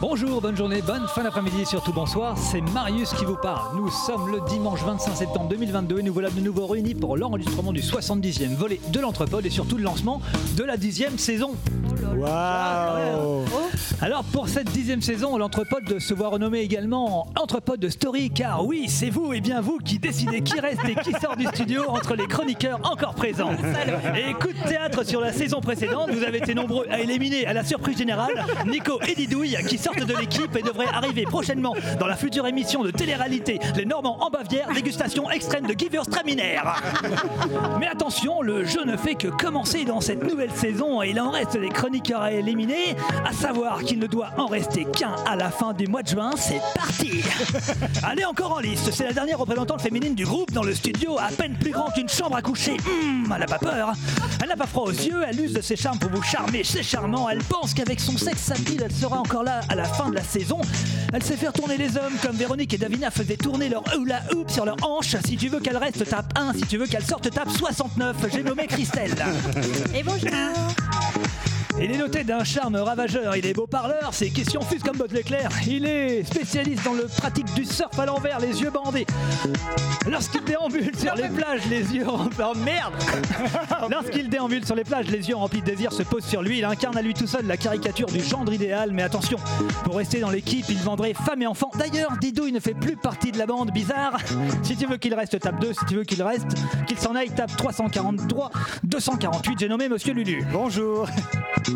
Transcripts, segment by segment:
Bonjour, bonne journée, bonne fin d'après-midi et surtout bonsoir, c'est Marius qui vous parle. Nous sommes le dimanche 25 septembre 2022 et nous voilà de nouveau réunis pour l'enregistrement du 70e volet de l'Entrepode et surtout le lancement de la dixième saison. Waouh Alors pour cette dixième saison, l'Entrepode se voit renommé également Entrepode de Story car oui, c'est vous et bien vous qui décidez qui reste et qui sort du studio entre les chroniqueurs encore présents. Et coup de théâtre sur la saison précédente, vous avez été nombreux à éliminer à la surprise générale Nico et Didouille qui sortent de l'équipe et devraient arriver prochainement dans la future émission de télé-réalité Les Normands en Bavière, dégustation extrême de Gewürztraminer. Mais attention, le jeu ne fait que commencer dans cette nouvelle saison et il en reste des chroniqueurs à éliminer, à savoir qu'il ne doit en rester qu'un à la fin du mois de juin. C'est parti Allez, encore en liste, c'est la dernière représentante féminine du groupe dans le studio, à peine plus grand qu'une chambre à coucher. Hum, elle n'a pas peur, elle n'a pas froid aux yeux, elle use de ses charmes pour vous charmer, c'est charmant, elle pense qu'avec son sexe habile, elle sera encore là à la fin de la saison. Elle sait faire tourner les hommes comme Véronique et Davina faisaient tourner leur hula hoop sur leur hanche. Si tu veux qu'elle reste, tape 1, si tu veux qu'elle sorte, tape 69. J'ai nommé Christelle. Et bonjour Il est noté d'un charme ravageur, il est beau parleur, ses questions fusent comme botte l'éclair. Il est spécialiste dans le pratique du surf à l'envers, les yeux bandés. Lorsqu'il déambule sur les plages, les yeux remplis... Oh merde Lorsqu'il déambule sur les plages, les yeux remplis de désir se posent sur lui. Il incarne à lui tout seul la caricature du gendre idéal. Mais attention, pour rester dans l'équipe, il vendrait femme et enfant. D'ailleurs, Didou, il ne fait plus partie de la bande bizarre. Si tu veux qu'il reste, tape 2. Si tu veux qu'il reste, qu'il s'en aille, tape 343, 248. J'ai nommé Monsieur Lulu. Bonjour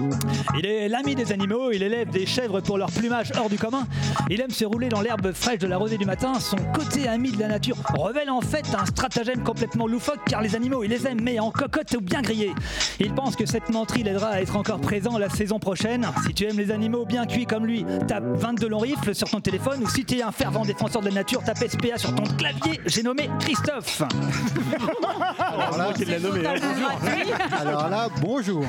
Il est l'ami des animaux, il élève des chèvres pour leur plumage hors du commun. Il aime se rouler dans l'herbe fraîche de la rosée du matin. Son côté ami de la nature révèle en fait un stratagème complètement loufoque car les animaux, il les aime mais en cocotte ou bien grillés. Il pense que cette menterie l'aidera à être encore présent la saison prochaine. Si tu aimes les animaux bien cuits comme lui, tape 22 longs rifles sur ton téléphone ou si tu es un fervent défenseur de la nature, tape SPA sur ton clavier. J'ai nommé Christophe. Alors là, alors là, bonjour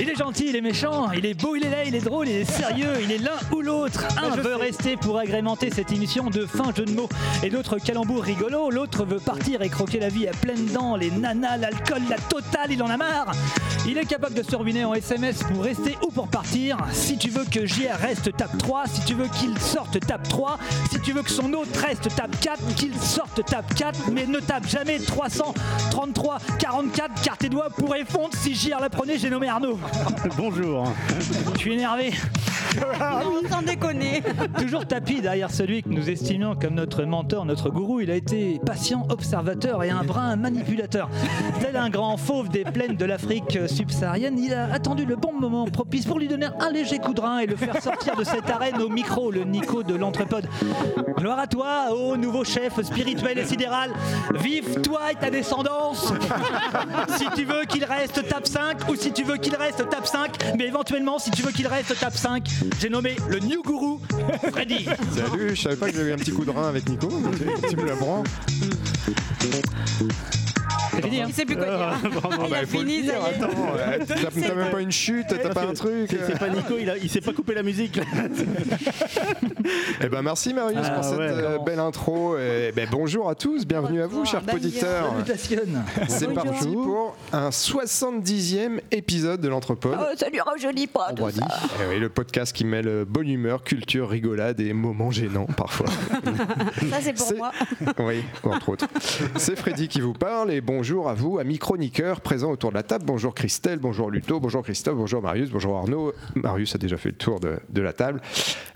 Il est gentil, il est méchant, il est beau, il est laid, il est drôle, il est sérieux, il est l'un ou l'autre. Un veut rester pour agrémenter cette émission de fins jeux de mots et d'autres calembours rigolos. L'autre veut partir et croquer la vie à pleines dents, les nanas, l'alcool, la totale, il en a marre. Il est capable de se ruiner en SMS pour rester ou pour partir. Si tu veux que JR reste, tape 3. Si tu veux qu'il sorte, tape 3. Si tu veux que son autre reste, tape 4. Qu'il sorte, tape 4. Mais ne tape jamais 333, 44, car tes doigts pourraient fondre si JR la prenait. J'ai nommé Arnaud. Bonjour Je suis énervé. Non, sans déconner. Toujours tapis derrière celui que nous estimions comme notre mentor, notre gourou. Il a été patient, observateur et un brin manipulateur. Tel un grand fauve des plaines de l'Afrique subsaharienne, il a attendu le bon moment propice pour lui donner un léger coup de rein et le faire sortir de cette arène au micro, le Nico de l'entrepode. Gloire à toi, ô nouveau chef spirituel et sidéral. Vive toi et ta descendance. si tu veux qu'il reste, tape 5. Ou si tu veux qu'il reste, tape 5. Mais éventuellement, si tu veux qu'il reste, tape 5. J'ai nommé le New Guru, Freddy. Salut, je savais pas que j'avais un petit coup de rein avec Nico. Tu, tu me l'apprends. C'est fini, hein Il sait plus quoi dire. Ah Il bah, a fini, T'as même pas une chute, t'as pas un truc. C'est pas Nico, il, a, il s'est pas coupé la musique. Eh ben merci Marius Ah pour cette ouais, euh, belle intro. Et ben, bonjour à tous, bienvenue à vous, chers bonne auditeurs. Salutations. C'est parti pour un 70e épisode de l'Entrepode. Oh, ça lui rajeunit pas tout ça. Eh oui, le podcast qui mêle bonne humeur, culture, rigolade et moments gênants parfois. Ça, c'est pour moi. oui, entre autres. C'est Freddy qui vous parle et bonjour à vous, amis chroniqueurs présents autour de la table. Bonjour Christelle, bonjour Luto, bonjour Christophe, bonjour Marius, bonjour Arnaud. Marius a déjà fait le tour de, de la table.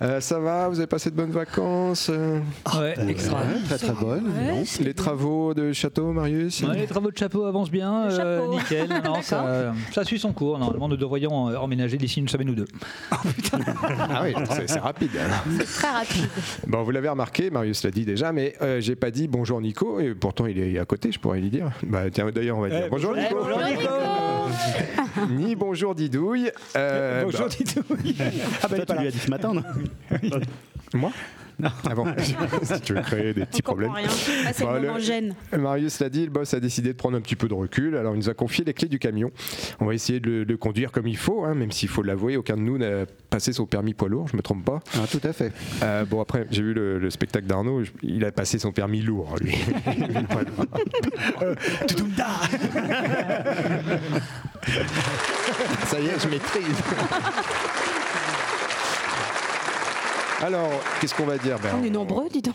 Euh, ça va Vous avez passé de bonnes vacances Euh, Ouais, extra. Très très bonne. Ouais, Les travaux de château, Marius Ouais, les travaux de chapeau avancent bien, euh, nickel. Non, ça, ça suit son cours. Normalement, nous devrions emménager d'ici une semaine ou deux. Ah oui, c'est- c'est rapide. C'est très rapide. Bon, vous l'avez remarqué, Marius l'a dit déjà, mais euh, j'ai pas dit bonjour Nico, et pourtant il est à côté, je pourrais lui dire. Bah tiens, d'ailleurs, on va dire bonjour Nico. bonjour, Nico. Ni bonjour Didouille. Euh, Bonjour, bah, Didouille. Ah bah, tu lui as dit ce matin, non moi? Ah bon Si tu veux créer des petits problèmes. rien. Ah, Bon, le gêne. Marius l'a dit, le boss a décidé de prendre un petit peu de recul. Alors, il nous a confié les clés du camion. On va essayer de le, de conduire comme il faut, hein, même s'il faut l'avouer, aucun de nous n'a passé son permis poids lourd, je me trompe pas. Ah, tout à fait. Euh, bon, après, j'ai vu le, le spectacle d'Arnaud, je- il a passé son permis lourd, lui. Toutoumda Ça y est, je maîtrise. Alors, qu'est-ce qu'on va dire Ben, On est nombreux, dis donc.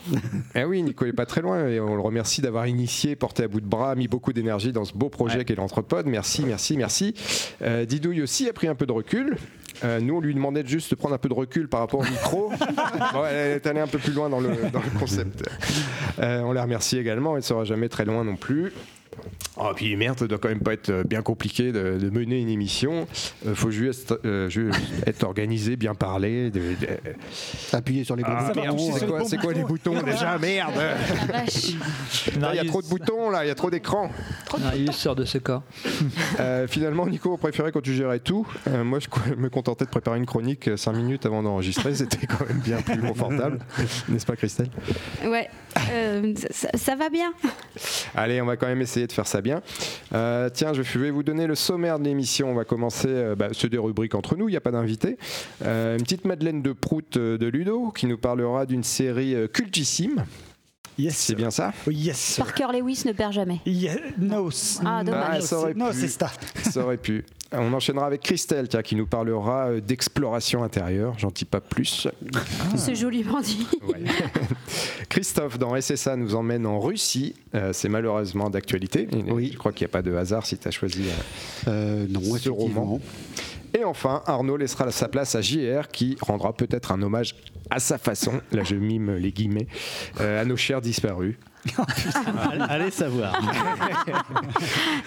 Eh oui, Nico est pas très loin et on le remercie d'avoir initié, porté à bout de bras, mis beaucoup d'énergie dans ce beau projet qu'est l'Entrepode. Merci, merci, merci. Euh, Didouille aussi a pris un peu de recul. Euh, nous, on lui demandait de juste de prendre un peu de recul par rapport au micro. Bon, elle est allée un peu plus loin dans le, dans le concept. Euh, on la remercie également. Elle ne sera jamais très loin non plus. Oh, puis merde, ça doit quand même pas être euh, bien compliqué de, de mener une émission. Il faut juste, euh, juste être organisé, bien parler. de- de- Appuyer sur les bons Ah, boutons. c'est euh, quoi, les boutons déjà? Merde Il y a trop de boutons, là, il y a trop d'écrans. Marius sort de ce corps. Euh, finalement, Nico préférait quand tu gérais tout. Euh, moi, je me contentais de préparer une chronique 5 minutes avant d'enregistrer. C'était quand même bien plus confortable. N'est-ce pas, Christelle? Ouais, euh, ça, ça va bien. Allez, on va quand même essayer de faire ça bien. Euh, tiens, je vais vous donner le sommaire de l'émission. On va commencer, euh, bah, c'est des rubriques entre nous, il n'y a pas d'invité. Euh, une petite Madeleine de Prout de Ludo qui nous parlera d'une série euh, cultissime. Yes. C'est bien ça Oh, yes. Parker Lewis ne perd jamais. Yeah. No. Ah, dommage. Ah, ça aurait pu. c'est ça. Ça aurait pu. On enchaînera avec Christelle, tiens, qui nous parlera euh, d'exploration intérieure. J'en dis pas plus. C'est joliment dit. Ouais. Christophe, dans SSA, nous emmène en Russie. Euh, c'est malheureusement d'actualité. Oui. Je crois qu'il n'y a pas de hasard si tu as choisi. euh. euh, non, Ce effectivement. roman. Et enfin, Arnaud laissera sa place à JR, qui rendra peut-être un hommage à sa façon, là je mime les guillemets, euh, à nos chers disparus. Allez, savoir.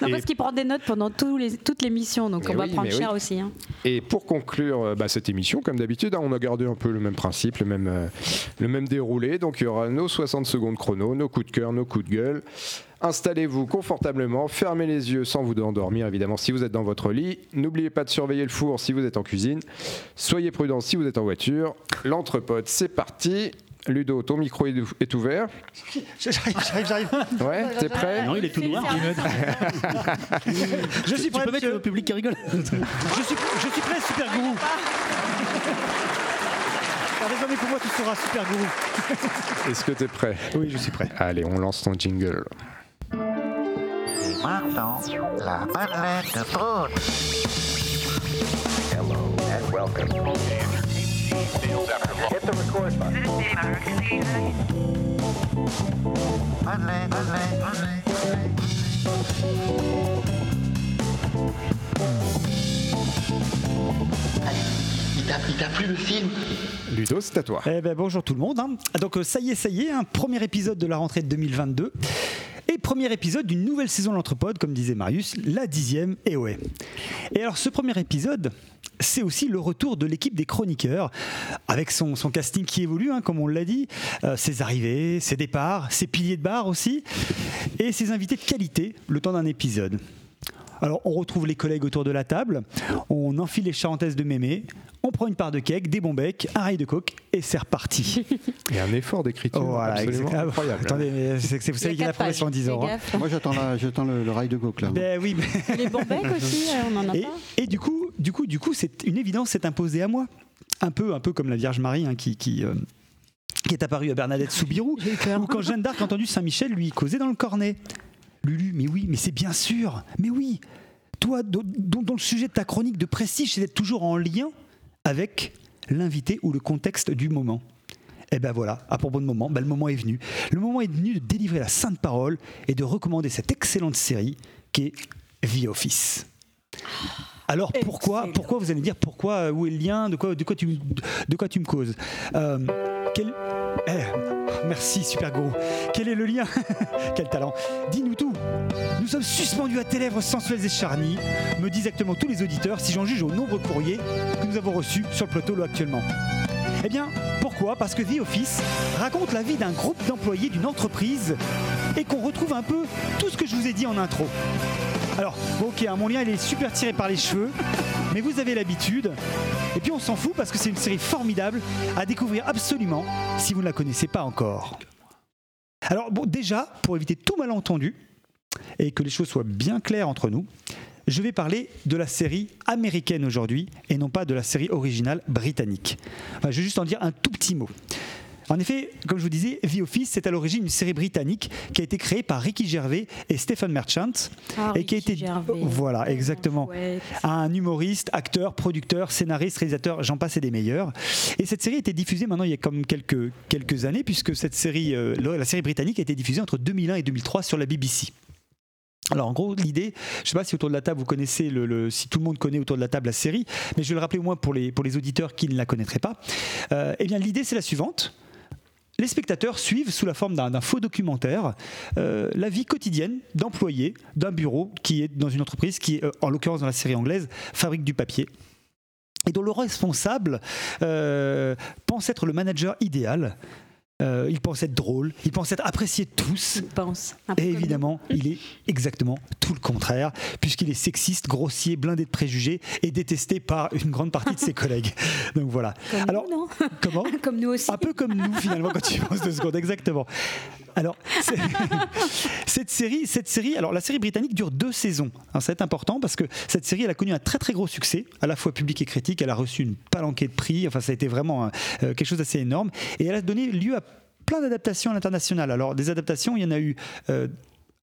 Non, Et- parce qu'il prend des notes pendant tous les, toute l'émission, donc Mais on va oui, prendre cher oui. aussi. hein. Et pour conclure euh, bah, cette émission, comme d'habitude, hein, on a gardé un peu le même principe, le même, euh, le même déroulé. Donc il y aura nos 60 secondes chrono, nos coups de cœur, nos coups de gueule. Installez-vous confortablement, fermez les yeux sans vous endormir évidemment si vous êtes dans votre lit. N'oubliez pas de surveiller le four si vous êtes en cuisine. Soyez prudents si vous êtes en voiture. L'entrepode, c'est parti. Ludo, ton micro est ouvert. J'arrive, j'arrive, j'arrive. Ouais, t'es prêt? Non, il est tout noir. Je suis Tu prêt, peux mettre le public qui rigole. Je suis, je suis prêt, super gourou. Alors, désormais pour moi, tu seras super gourou. Est-ce que t'es prêt? Oui, je suis prêt. Allez, on lance ton jingle. Maintenant, la Madeleine de Prout. Madeleine, Madeleine, Madeleine. Il t'a il t'a plu le film Ludo, c'est à toi. Eh ben, bonjour tout le monde. hein. Donc euh, ça y est, ça y est, un premier épisode de la rentrée de 2022. Et premier épisode d'une nouvelle saison de l'Entrepode, comme disait Marius, la dixième, et ouais. Et alors ce premier épisode, c'est aussi le retour de l'équipe des chroniqueurs, avec son, son casting qui évolue, hein, comme on l'a dit, euh, ses arrivées, ses départs, ses piliers de bar aussi, et ses invités de qualité le temps d'un épisode. Alors, on retrouve les collègues autour de la table, on enfile les charentaises de mémé, on prend une part de cake, des bons becs, un rail de coke, et c'est reparti. Il y a un effort d'écriture voilà, absolument exactement. incroyable. Attendez, mais c'est- vous savez y qu'il a pages. progressé en 10 ans. Hein. Moi, j'attends la- j'attends le, le rail de coke, là. Ben oui, mais- Les bons becs aussi, euh, on en a et, pas. et du coup, du coup, du coup, c'est une évidence s'est imposée à moi. Un peu, un peu comme la Vierge Marie hein, qui, qui, euh, qui est apparue à Bernadette Soubirou, ou quand Jeanne d'Arc a entendu Saint-Michel lui causer dans le cornet. Lulu, mais oui, mais c'est bien sûr, mais oui. Toi, dont, le sujet de ta chronique de prestige, c'est d'être toujours en lien avec l'invité ou le contexte du moment. Et ben voilà, à propos de moment, ben le moment est venu. Le moment est venu de délivrer la sainte parole et de recommander cette excellente série qui est The Office. Alors pourquoi, Excellent. pourquoi vous allez me dire pourquoi, euh, où est le lien, de quoi, de quoi, tu, me- de quoi tu me causes? Euh, quel- eh, Merci Super Gros. Quel est le lien Quel talent Dis-nous tout. Nous sommes suspendus à tes lèvres sensuelles et charnies, me disent actuellement tous les auditeurs si j'en juge au nombre de courriers que nous avons reçus sur le plateau actuellement. Eh bien, pourquoi? Parce que The Office raconte la vie d'un groupe d'employés d'une entreprise et qu'on retrouve un peu tout ce que je vous ai dit en intro. Alors, ok, hein, mon lien il est super tiré par les cheveux, mais vous avez l'habitude. Et puis on s'en fout parce que c'est une série formidable à découvrir absolument si vous ne la connaissez pas encore. Alors bon, déjà, pour éviter tout malentendu et que les choses soient bien claires entre nous, je vais parler de la série américaine aujourd'hui et non pas de la série originale britannique. Je vais juste en dire un tout petit mot. En effet, comme je vous disais, The Office, c'est à l'origine une série britannique qui a été créée par Ricky Gervais et Stephen Merchant. Ah, et qui a été. Gervais. Voilà, Tellement exactement. Un humoriste, acteur, producteur, scénariste, réalisateur, j'en passe et des meilleurs. Et cette série a été diffusée maintenant il y a comme quelques, quelques années, puisque cette série, euh, la série britannique a été diffusée entre 2001 et 2003 sur la BBC. Alors en gros l'idée, je ne sais pas si autour de la table vous connaissez le, le- si tout le monde connaît autour de la table la série, mais je vais le rappeler au moins pour les, pour les auditeurs qui ne la connaîtraient pas. Euh, eh bien l'idée c'est la suivante. Les spectateurs suivent sous la forme d'un faux documentaire euh, la vie quotidienne d'employés d'un bureau qui est dans une entreprise qui, est, euh, en l'occurrence dans la série anglaise, fabrique du papier et dont le responsable euh, pense être le manager idéal. Euh, il pense être drôle, il pense être apprécié de tous. Je pense. Et évidemment, il est exactement tout le contraire, puisqu'il est sexiste, grossier, blindé de préjugés et détesté par une grande partie de ses collègues. Donc voilà. Comme Alors, nous, non comment Comme nous aussi. un peu comme nous finalement quand tu penses deux secondes, exactement. Alors, cette série, cette série, alors la série britannique dure deux saisons. Hein, c'est important parce que cette série, elle a connu un très très gros succès, à la fois public et critique. Elle a reçu une palanquée de prix. Enfin, ça a été vraiment euh, euh, quelque chose d'assez énorme. Et elle a donné lieu à plein d'adaptations à l'international. Alors, des adaptations, il y en a eu.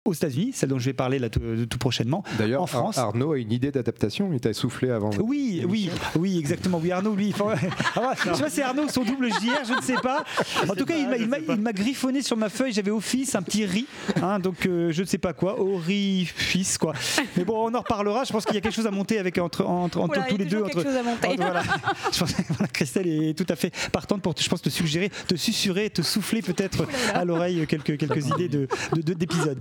Euh, aux États-Unis, celle dont je vais parler là tout, tout prochainement. D'ailleurs, en France. Ar- Arnaud a une idée d'adaptation. Il t'a soufflé avant. Oui, oui, oui, exactement. Oui, Arnaud, lui, faut... Ah, je sais pas, c'est Arnaud son double JR, je ne sais pas. En tout cas, il m'a- il griffonné sur ma feuille. J'avais office, un petit riz, hein, donc euh, je ne sais pas quoi, orifice quoi. Mais bon, on en reparlera. Je pense qu'il y a quelque chose à monter avec entre, entre, entre Oula, il y tous a les deux. Entre, chose à monter. entre- voilà. Je pense que voilà, Christelle est tout à fait partante pour, je pense, te suggérer, te susurrer, te souffler peut-être à l'oreille quelques, quelques idées de, de- de- d'épisodes.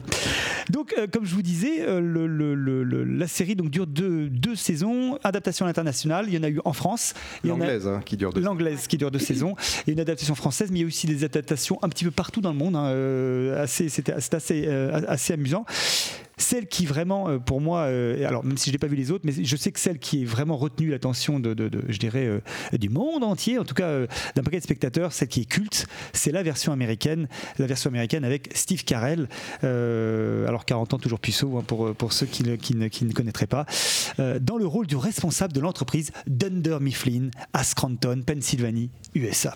Donc, euh, comme je vous disais, euh, le- le- le- le- la série donc, dure deux, deux saisons, adaptation à l'international. Il y en a eu en France. L'anglaise hein, qui dure deux. L'anglaise qui dure deux saisons et une adaptation française, mais il y a aussi des adaptations un petit peu partout dans le monde. hein, euh, assez, c'était, c'est assez, euh, assez amusant. Celle qui vraiment, euh, pour moi, euh, alors même si je n'ai pas vu les autres, mais je sais que celle qui est vraiment retenue l'attention de, je dirais, euh, du monde entier, en tout cas d'un paquet de spectateurs, celle qui est culte, c'est la version américaine, la version américaine avec Steve Carell, alors 40 ans toujours puceau hein, pour, pour ceux qui ne, qui ne- connaîtraient pas, dans le rôle du responsable de l'entreprise Dunder Mifflin à Scranton, Pennsylvanie, USA.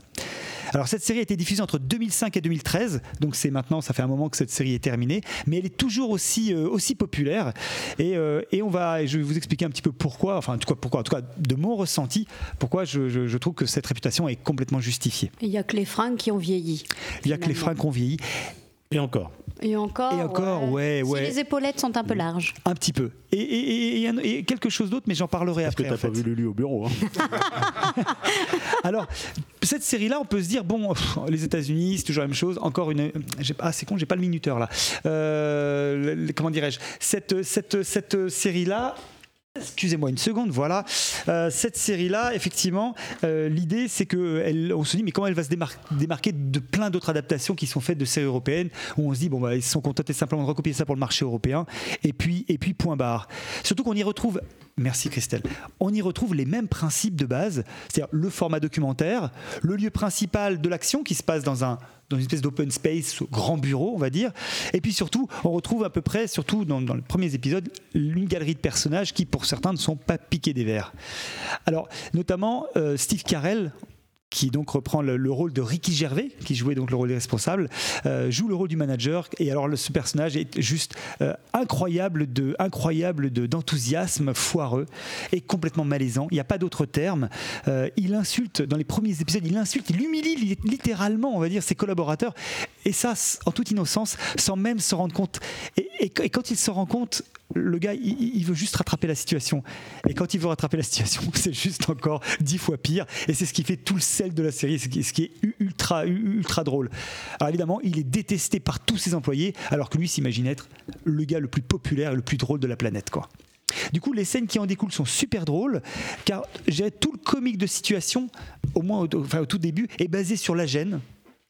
Alors cette série a été diffusée entre 2005 et 2013, donc c'est maintenant, ça fait un moment que cette série est terminée, mais elle est toujours aussi, euh, aussi populaire. Et, euh, et on va, et je vais vous expliquer un petit peu pourquoi, enfin en tout cas, pourquoi, en tout cas de mon ressenti, pourquoi je, je- je trouve que cette réputation est complètement justifiée. Il n'y a que les fringues qui ont vieilli. Il y a que les finalement. freins qu'on vieillit, Et encore. Et encore. Et encore, ouais, Si ouais. les épaulettes sont un peu larges. un petit peu. Et, et- et- et- et quelque chose d'autre, mais j'en parlerai Parce que après. t'as pas fait. vu Lulu au bureau. Hein. Alors, cette série-là, on peut se dire, bon, pff, les États-Unis, c'est toujours la même chose. Encore une. j'ai- Ah, c'est con, j'ai pas le minuteur là. Euh, le- le- comment dirais-je? Cette, cette, cette série-là. Excusez-moi une seconde, voilà. Euh, cette série-là, effectivement, euh, l'idée c'est que elle, on se dit mais comment elle va se démar- démarquer de plein d'autres adaptations qui sont faites de séries européennes où on se dit bon bah ils se sont contentés simplement de recopier ça pour le marché européen et puis et puis point barre. Surtout qu'on y retrouve, merci Christelle, on y retrouve les mêmes principes de base, c'est-à-dire le format documentaire, le lieu principal de l'action qui se passe dans un dans une espèce d'open space, grand bureau, on va dire. Et puis surtout, on retrouve à peu près, surtout dans, les premiers épisodes, une galerie de personnages qui, pour certains, ne sont pas piqués des verres. Alors, notamment euh, Steve Carell, qui donc reprend le, le rôle de Ricky Gervais, qui jouait donc le rôle des responsables, euh, joue le rôle du manager. Et alors, ce personnage est juste euh, incroyable de incroyable de- d'enthousiasme foireux et complètement malaisant. Il n'y a pas d'autre terme. Euh, il insulte dans les premiers épisodes, il insulte, il humilie li- littéralement, on va dire, ses collaborateurs. Et ça, en toute innocence, sans même se rendre compte. Et quand il se rend compte, le gars, il, veut juste rattraper la situation. Et quand il veut rattraper la situation, c'est juste encore dix fois pire. Et c'est ce qui fait tout le sel de la série, ce qui, est ultra, ultra drôle. Alors évidemment, il est détesté par tous ses employés, alors que lui s'imagine être le gars le plus populaire et le plus drôle de la planète, quoi. Du coup, les scènes qui en découlent sont super drôles, car tout le comique de situation, au moins au, au tout début, est basé sur la gêne,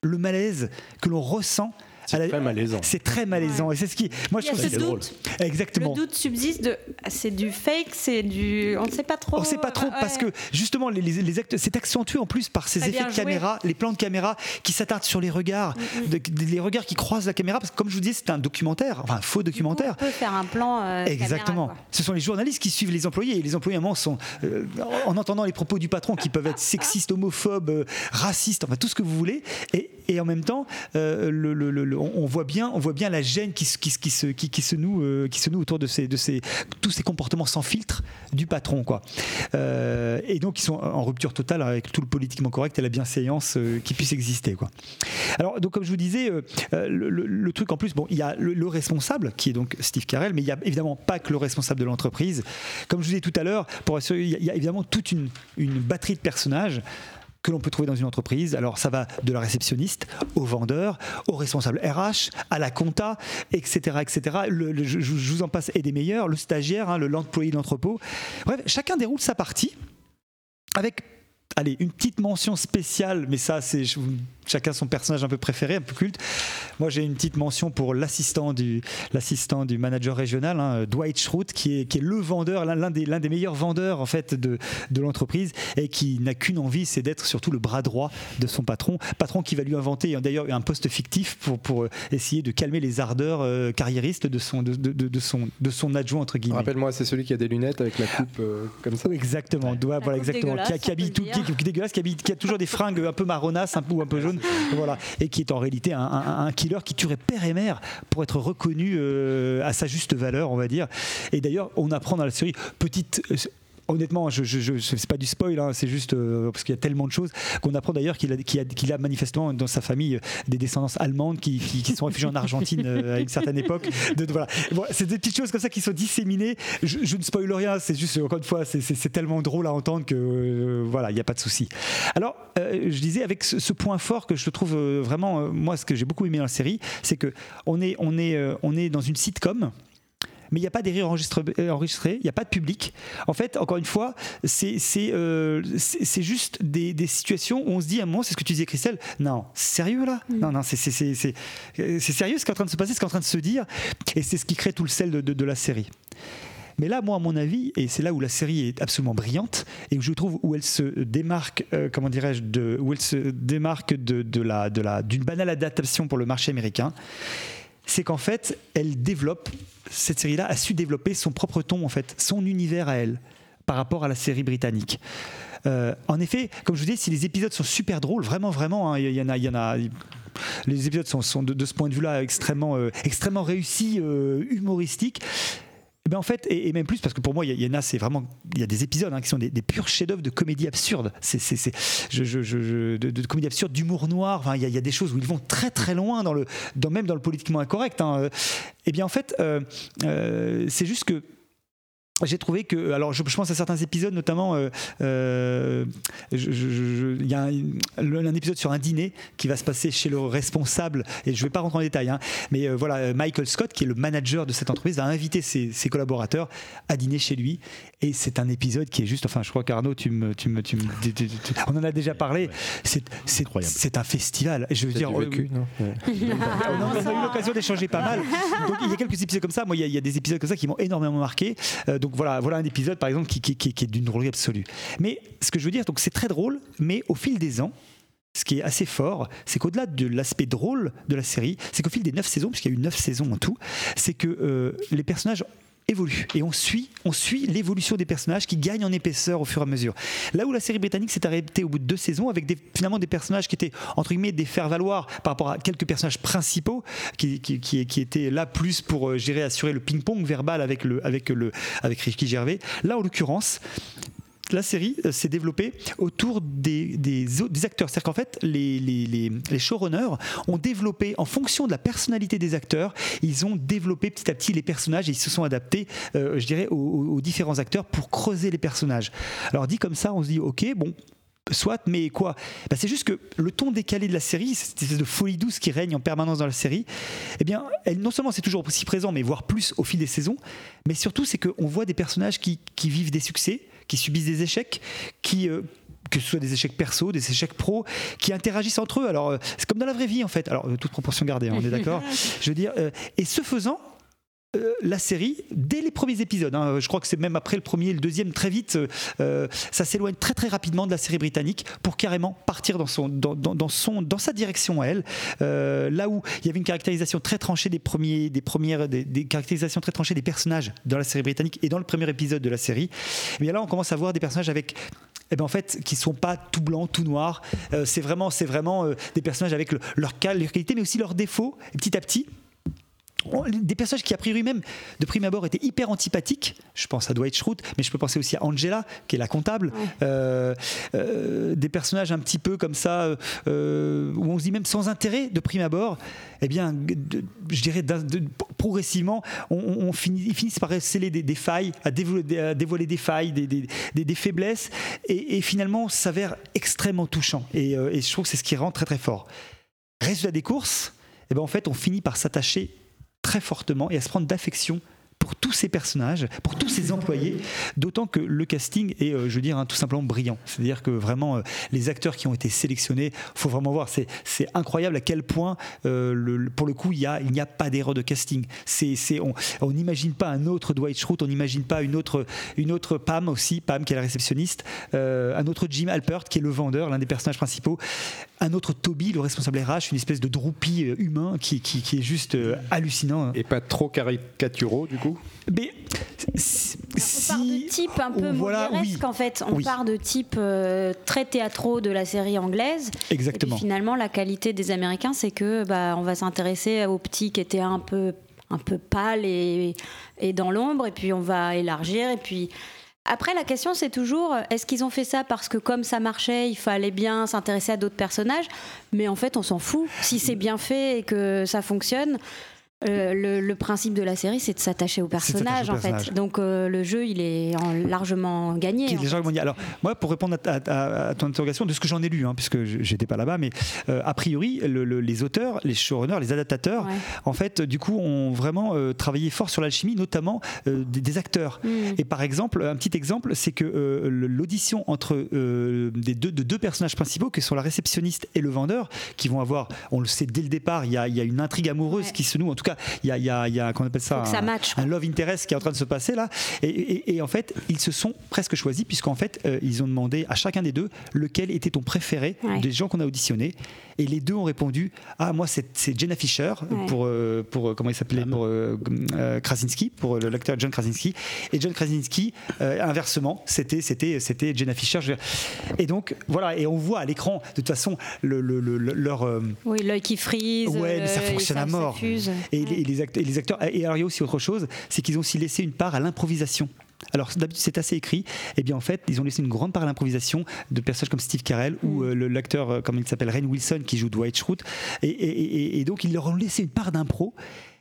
le malaise que l'on ressent C'est très malaisant. C'est très malaisant. Et c'est ce qui. Moi, je trouve ce doute. Exactement. Le doute subsiste de c'est du fake, c'est du. On ne sait pas trop. On ne sait pas trop Ouais. parce que justement les, les, les actes, c'est accentué en plus par ces Très effets de joué. caméra, les plans de caméra qui s'attardent sur les regards, de- de- les regards qui croisent la caméra parce que comme je vous disais c'est un documentaire, enfin un faux documentaire. On peut faire un plan. euh, Exactement. caméra. Ce sont les journalistes qui suivent les employés et les employés à un moment sont euh, en entendant les propos du patron qui peuvent être sexistes, homophobes, euh, racistes, enfin tout ce que vous voulez et, et en même temps euh, le- le- le- on voit bien on voit bien la gêne qui, se- noue autour de tous ces comportements sans filtre du patron quoi. Euh, et donc ils sont en rupture totale avec tout le politiquement correct et la bienséance euh, qui puisse exister quoi. Alors donc comme je vous disais euh, le, truc en plus bon il y a le, le responsable qui est donc Steve Carell mais il y a évidemment pas que le responsable de l'entreprise. Comme je vous disais tout à l'heure pour assurer il y a- évidemment toute une batterie de personnages que l'on peut trouver dans une entreprise. Alors ça va de la réceptionniste au vendeur, au responsable RH, à la compta, etc. etc. Je, vous en passe et des meilleurs, le stagiaire, hein, le l'employé de l'entrepôt. Bref, chacun déroule sa partie avec allez, une petite mention spéciale, mais ça, c'est chacun son personnage un peu préféré, un peu culte. Moi, j'ai une petite mention pour l'assistant du, l'assistant du manager régional, hein, Dwight Schrute, qui est, qui est le vendeur, l'un des, l'un des meilleurs vendeurs en fait de, de l'entreprise et qui n'a qu'une envie, c'est d'être surtout le bras droit de son patron. Patron qui va lui inventer d'ailleurs un poste fictif pour, pour euh, essayer de calmer les ardeurs euh, carriéristes de son, de, de- son, de son adjoint, entre guillemets. Rappelle-moi, c'est celui qui a des lunettes avec la coupe euh, comme ça. Exactement, doigt, voilà, exactement. Qui, qui habille tout, qui, qui est dégueulasse, qui, habille- qui a toujours des fringues un peu marronasses, un peu ou un peu jaunes, voilà, et qui est en réalité un, un- un killer qui tuerait père et mère pour être reconnu euh, à sa juste valeur, on va dire. Et d'ailleurs, on apprend dans la série petite. Honnêtement, je, je, c'est pas du spoil, hein, c'est juste euh, parce qu'il y a tellement de choses qu'on apprend d'ailleurs qu'il a, manifestement dans sa famille des descendances allemandes qui, sont réfugiés en Argentine euh, à une certaine époque. C'est des petites choses comme ça qui sont disséminées. Je, ne spoil rien, c'est juste encore une fois, c'est- tellement drôle à entendre que euh, voilà, il n'y a pas de souci. Alors, je disais avec ce, point fort que je trouve vraiment, moi, ce que j'ai beaucoup aimé dans la série, c'est que on on est dans une sitcom mais il n'y a pas des rires enregistrés, euh, il n'y a pas de public. En fait, encore une fois, c'est euh, juste des, des situations où on se dit à un moment, c'est ce que tu disais Christelle, non, sérieux là? Non, non, c'est sérieux ce qui est en train de se passer, ce qui est en train de se dire, et c'est ce qui crée tout le sel de, de- de la série. Mais là, moi, à mon avis, et c'est là où la série est absolument brillante et où je trouve où elle se démarque, euh, comment dirais-je, de, où elle se démarque de, de la, de la, d'une banale adaptation pour le marché américain, c'est qu'en fait, elle développe cette série-là a su développer son propre ton, en fait, son univers à elle, par rapport à la série britannique. Euh, en effet, comme je vous dis, si les épisodes sont super drôles, vraiment, vraiment, hein, il y, en a, y en a. Les épisodes sont, de ce point de vue-là extrêmement, euh, extrêmement réussis, euh, humoristiques. Eh ben en fait, et, même plus, parce que pour moi, il y, y en a, c'est vraiment, il y a des épisodes hein, qui sont des, purs chefs-d'œuvre de comédie absurde. C'est, c'est, je, je- je- de, comédie absurde, d'humour noir. Enfin, il y, a, il y a des choses où ils vont très très loin dans le, dans, même dans le politiquement incorrect. Hein. Eh bien, en fait, euh, euh, c'est juste que j'ai trouvé que, alors je, je pense à certains épisodes, notamment, euh, euh, je- je- je- il y a un, épisode sur un dîner qui va se passer chez le responsable, et je ne vais pas rentrer en détail, hein, mais euh, voilà, Michael Scott, qui est le manager de cette entreprise, a invité ses, ses collaborateurs à dîner chez lui, et c'est un épisode qui est juste, enfin, je crois qu'Arnaud, tu me, tu me, tu me- tu- tu- tu- on en a déjà parlé, c'est, c'est, c'est un festival, je veux dire, du vécu, euh, non Ouais. on a, on a eu l'occasion d'échanger pas mal. Donc il y a quelques épisodes comme ça. Moi, il y a, il y a des épisodes comme ça qui m'ont énormément marqué. Donc voilà, un épisode par exemple qui est d'une drôlerie absolue. Mais ce que je veux dire, donc c'est très drôle, mais au fil des ans. Ce qui est assez fort, c'est qu'au-delà de l'aspect drôle de la série, c'est qu'au fil des neuf saisons, puisqu'il y a eu neuf saisons en tout, c'est que euh, les personnages évoluent et on suit, on suit l'évolution des personnages qui gagnent en épaisseur au fur et à mesure. Là où la série britannique s'est arrêtée au bout de deux saisons avec des, finalement des personnages qui étaient entre guillemets des faire-valoir par rapport à quelques personnages principaux qui, qui, qui, qui étaient là plus pour euh, gérer, assurer le ping-pong verbal avec, le, avec, le, avec Ricky Gervais. Là, en l'occurrence, la série euh, s'est développée autour des, acteurs. C'est-à-dire qu'en fait, les, showrunners ont développé, en fonction de la personnalité des acteurs, ils ont développé petit à petit les personnages et ils se sont adaptés, euh, je dirais, aux, différents acteurs pour creuser les personnages. Alors dit comme ça, on se dit, ok, bon, Soit, mais quoi? Bah, C'est juste que le ton décalé de la série, cette espèce de folie douce qui règne en permanence dans la série, eh bien, non seulement c'est toujours aussi présent, mais voire plus au fil des saisons, mais surtout c'est qu'on voit des personnages qui vivent des succès, qui subissent des échecs, qui, euh, que ce soit des échecs perso, des échecs pro, qui interagissent entre eux. Alors, euh, c'est comme dans la vraie vie, en fait. Alors, euh, toute proportion gardée, hein, on est d'accord Je veux dire, et ce faisant, euh, la série, dès les premiers épisodes, hein, je crois que c'est même après le premier et le deuxième, très vite, euh, ça s'éloigne très très rapidement de la série britannique pour carrément partir dans, son, dans, son, dans sa direction à elle. Euh, là où il y avait une caractérisation très tranchée des, premiers, des premières, des, caractérisations très tranchées des personnages dans la série britannique et dans le premier épisode de la série, eh bien là on commence à voir des personnages avec eh ben en fait, qui sont pas tout blancs, tout noirs. C'est vraiment, c'est vraiment des personnages avec le- leurs qual- leurs qualités, mais aussi leurs défauts. Et petit à petit, des personnages qui a priori même de prime abord étaient hyper antipathiques. Je pense à Dwight Schrute, mais je peux penser aussi à Angela, qui est la comptable. Euh, euh, des personnages un petit peu comme ça, euh, où on se dit même sans intérêt de prime abord. Eh bien, de- je dirais de- progressivement, on, finit, ils finissent par sceller des, des failles, à dévoiler, à dévoiler des failles, des, des- faiblesses, et, et finalement s'avère extrêmement touchant. Et, et je trouve que c'est ce qui rend très très fort. Résultat des courses, eh ben en fait, on finit par s'attacher très fortement et à se prendre d'affection pour tous ces personnages, pour tous ces employés, d'autant que le casting est, euh, je veux dire, hein, tout simplement brillant. C'est-à-dire que vraiment, euh, les acteurs qui ont été sélectionnés, faut vraiment voir, c'est incroyable à quel point, euh, pour le coup, il il n'y a, pas d'erreur de casting. On n'imagine pas un autre Dwight Schrute, on n'imagine pas une autre, une autre Pam aussi, Pam qui est la réceptionniste, un autre Jim Alpert qui est le vendeur, l'un des personnages principaux, un autre Toby, le responsable RH, une espèce de droupie humain qui, est juste hallucinant. Et pas trop caricaturaux, du coup Mais si, On part de type un peu voilà, modéresque oui. en fait. On Oui. part de type euh, très théâtraux de la série anglaise. Exactement. Et puis finalement, la qualité des Américains, c'est que bah, on va s'intéresser aux petits qui étaient un peu, un peu pâles et, et dans l'ombre, et puis on va élargir. Et puis après, la question, c'est toujours est-ce qu'ils ont fait ça parce que comme ça marchait, il fallait bien s'intéresser à d'autres personnages? Mais en fait, on s'en fout. Si c'est bien fait et que ça fonctionne. Euh, le, le principe de la série, c'est de s'attacher personnages, aux en fait. Donc euh, le jeu, il est en- largement gagné. Est fait. mondial. Alors, moi, pour répondre à, à- à- à ton interrogation, de ce que j'en ai lu, hein, puisque je- j'étais pas là-bas, mais euh, a priori, le- le- les auteurs, les showrunners, les adaptateurs, Ouais. en fait, du coup, ont vraiment travaillé fort sur l'alchimie, notamment des, des acteurs. Mm. Et par exemple, un petit exemple, c'est que l'audition entre des deux, de deux personnages principaux, qui sont la réceptionniste et le vendeur, qui vont avoir, on le sait dès le départ, il y a, il y a une intrigue amoureuse Ouais. qui se noue. En tout cas, il y a, il y a, il y a qu'on appelle ça, un, love interest qui est en train de se passer là. Et, et- et en fait, ils se sont presque choisis, puisqu'en fait, euh, ils ont demandé à chacun des deux lequel était ton préféré Ouais. des gens qu'on a auditionnés. Et les deux ont répondu Ah, moi, c'est Jenna Fisher, Ouais. pour, euh, pour euh, comment il s'appelait Pour euh, Krasinski, pour l'acteur John Krasinski. Et John Krasinski, inversement, c'était c'était c'était Jenna Fisher. Je. Et donc, voilà, et on voit à l'écran, de toute façon, le, le- le- le- leur. Oui, l'œil qui frise. Ouais, mais ça fonctionne à mort. Et, Ouais. les, et les acteurs. Et alors, il y a aussi autre chose, c'est qu'ils ont aussi laissé une part à l'improvisation. Alors d'habitude c'est assez écrit, et bien en fait ils ont laissé une grande part à l'improvisation de personnages comme Steve Carell ou Mm. euh, l'acteur euh, comme il s'appelle Rain Wilson qui joue Dwight Schrute, et, et- et- et donc ils leur ont laissé une part d'impro.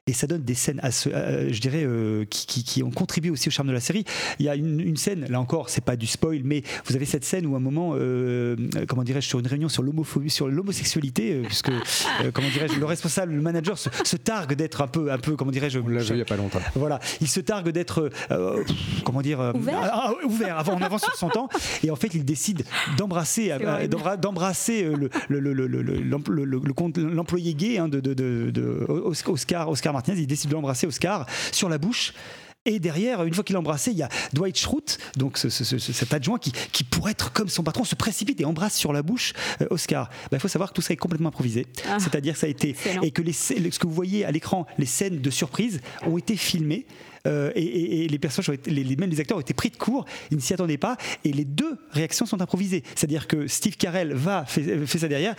Et ça donne des scènes, à ce- à- je dirais, euh, qui, qui- qui ont contribué aussi au charme de la série. Il y a une, une scène, là encore, c'est pas du spoil, mais vous avez cette scène où à un moment, euh, comment dirais-je, sur une réunion sur l'homophobie, sur l'homosexualité, euh, puisque, euh, comment dirais-je, le responsable, le manager se, se targue d'être un peu, un peu, comment dirais-je, On l'a vu il n'y a pas longtemps. voilà, il se targue d'être, euh, comment dire, euh, Ouvert ah, ah, ouvert, avant, on avance sur son temps, et en fait, il décide d'embrasser, euh, d'embrasser euh, le, le, le, le, le- l'empl- le- le compte- l'employé gay hein, de, de, de, de Oscar, Oscar Martinez. Il décide de l'embrasser Oscar sur la bouche. Et derrière, une fois qu'il l'a embrassé, il y a Dwight Schrute, donc ce- ce- ce- cet adjoint qui, qui, pour être comme son patron, se précipite et embrasse sur la bouche euh, Oscar. Ben, Il faut savoir que tout ça est complètement improvisé. Ah, C'est-à-dire que ça a été. excellent. Et que les, ce que vous voyez à l'écran, les scènes de surprise, ont été filmées. Euh, et, et- et les personnages, ont été- les, même les acteurs ont été pris de court, ils ne s'y attendaient pas, et les deux réactions sont improvisées. C'est-à-dire que Steve Carell va, fait, fait ça derrière,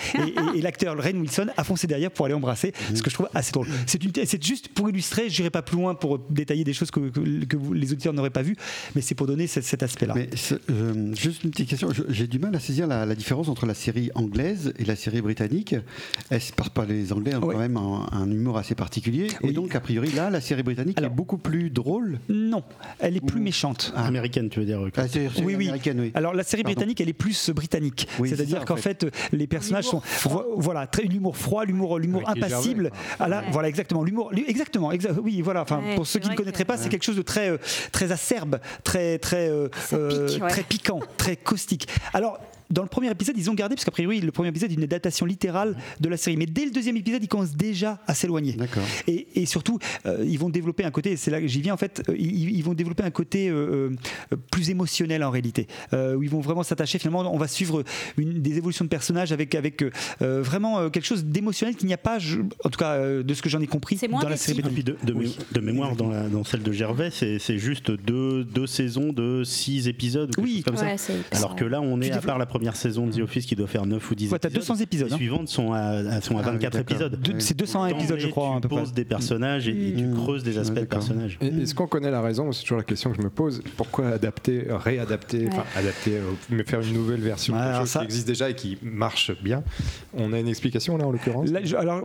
et, l'acteur Rain Wilson a foncé derrière pour aller embrasser, ce que je trouve assez drôle. C'est une- c'est juste pour illustrer, je n'irai pas plus loin pour détailler des choses que, que- que vous- les auditeurs n'auraient pas vues, mais c'est pour donner cet, cet aspect-là. Euh, juste une petite question. J'ai du mal à saisir la, la différence entre la série anglaise et la série britannique. Est-ce que les Anglais ont quand même un, un humour assez particulier Et donc, a priori, là, la série britannique Alors- est beaucoup plus drôle. Non, elle est plus méchante. Ah. Américaine, tu veux dire. Ah, c'est c'est Oui, oui. américaine, oui. Alors la série Pardon. britannique, elle est plus britannique. Oui, c'est C'est-à-dire qu'en fait. fait. les personnages sont L'humour froid. voilà très l'humour froid, l'humour l'humour Avec les impassible. Gervais, Ah Ouais. voilà exactement l'humour exactement exa- oui voilà enfin Ouais, pour ceux qui ne connaîtraient que- pas c'est quelque chose de très euh, très acerbe, très très euh, ouais. très piquant, très caustique. Alors dans le premier épisode, ils ont gardé, parce qu'a priori, le premier épisode est une adaptation littérale de la série. Mais dès le deuxième épisode, ils commencent déjà à s'éloigner. Et, et surtout, euh, ils vont développer un côté, et c'est là que j'y viens en fait, euh, ils, ils vont développer un côté euh, plus émotionnel en réalité, euh, où ils vont vraiment s'attacher finalement, on va suivre une, des évolutions de personnages avec, avec vraiment euh, quelque chose d'émotionnel qu'il n'y a pas, je- en tout cas euh, de ce que j'en ai compris, C'est moins dans la série titres. Et puis de, de mé- de mémoire, dans, la- dans celle de Gervais, c'est juste deux, deux saisons de six épisodes. ou Oui. comme. Ouais, Alors que là, on est, à part la première saison de The Office qui doit faire 9 ou 10 Ouais, t'as épisodes. 200 épisodes, Les hein. suivantes sont à, à- sont à Ah oui, 24 d'accord. épisodes. De- c'est 200 épisodes, je crois, à peu Tu près. poses des personnages et, et tu Mmh. creuses des aspects de personnages. Est-ce qu'on connaît la raison C'est toujours la question que je me pose. Pourquoi adapter, réadapter, enfin adapter, euh, mais faire une nouvelle version de chose ça- qui existe déjà et qui marche bien On a une explication là en l'occurrence alors,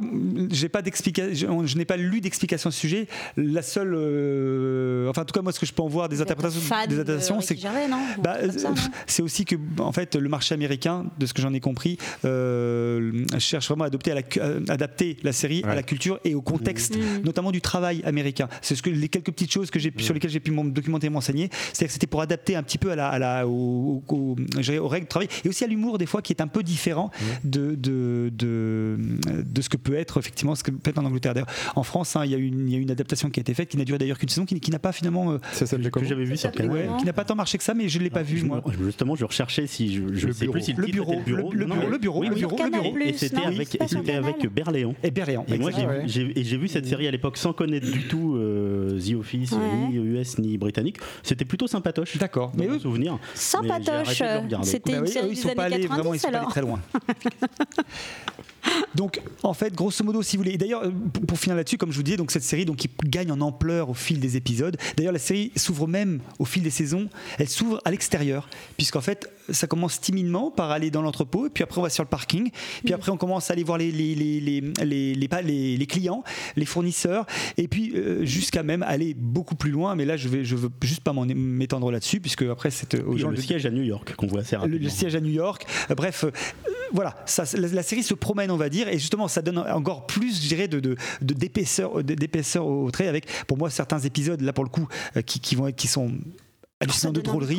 j'ai pas d'explication. Je, n'ai pas lu d'explication sur ce sujet. La seule, euh, enfin, en tout cas, moi, ce que je peux en voir des interprétations, des de adaptations, c'est Bah, non? c'est aussi que, en fait, le marché américain, de ce que j'en ai compris, euh, cherche vraiment à adopter à la cu- à adapter la série à la culture et au contexte, Mhm. notamment du travail américain. C'est ce que les quelques petites choses que j'ai pu- sur lesquelles j'ai pu me documenter et m'enseigner. C'est-à-dire que c'était pour adapter un petit peu à la, à la, au- aux règles de travail et aussi à l'humour des fois qui est un peu différent de, de, de, de ce que peut être effectivement ce que peut être en Angleterre. D'ailleurs, en France, hein, il y, a une- il y a une adaptation qui a été faite qui n'a duré d'ailleurs qu'une saison, qui, qui n'a pas finalement euh, Ça Que j'avais vu sur ouais, qui n'a pas tant marché que ça, mais je ne l'ai pas vu Je me- moi. Justement, je recherchais si je, je Le sais bureau. plus si le, bureau, le bureau. le- bureau, le bureau, Oui, le bureau, le bureau. Et c'était avec, c'était avec Berléand. Et Berléand. Et moi, j'ai exactement. ouais. j'ai- et j'ai vu cette série à l'époque sans connaître du tout euh, The Office, Ouais. ni US ni britannique. C'était plutôt sympatoche. D'accord. Mais Mais eux, souvenir. Sans Mais j'ai arrêté patoche, de le regarder. c'était Bah une oui, série des sont pas années allés vraiment, ils 90 sont pas allés alors. très loin. Donc, en fait, grosso modo, si vous voulez. et D'ailleurs, euh, pour, pour finir là-dessus, comme je vous disais, donc cette série, donc qui gagne en ampleur au fil des épisodes. D'ailleurs, la série s'ouvre même au fil des saisons. Elle s'ouvre à l'extérieur, puisqu'en fait, ça commence timidement par aller dans l'entrepôt, et puis après on va sur le parking, puis après on commence à aller voir les les les les les, clients, les fournisseurs, et puis euh, jusqu'à même aller beaucoup plus loin. Mais là, je vais je veux juste pas m'étendre là-dessus, puisque après c'est euh, aux gens le de- siège à New York qu'on voit assez le, rapidement. le siège à New York. Euh, bref, voilà, la, série se promène, on va dire, et justement, ça donne encore plus, je dirais, de, d'épaisseur, au trait, avec, pour moi, certains épisodes, là, pour le coup, euh, qui, qui vont qui sont hallucinants de drôlerie.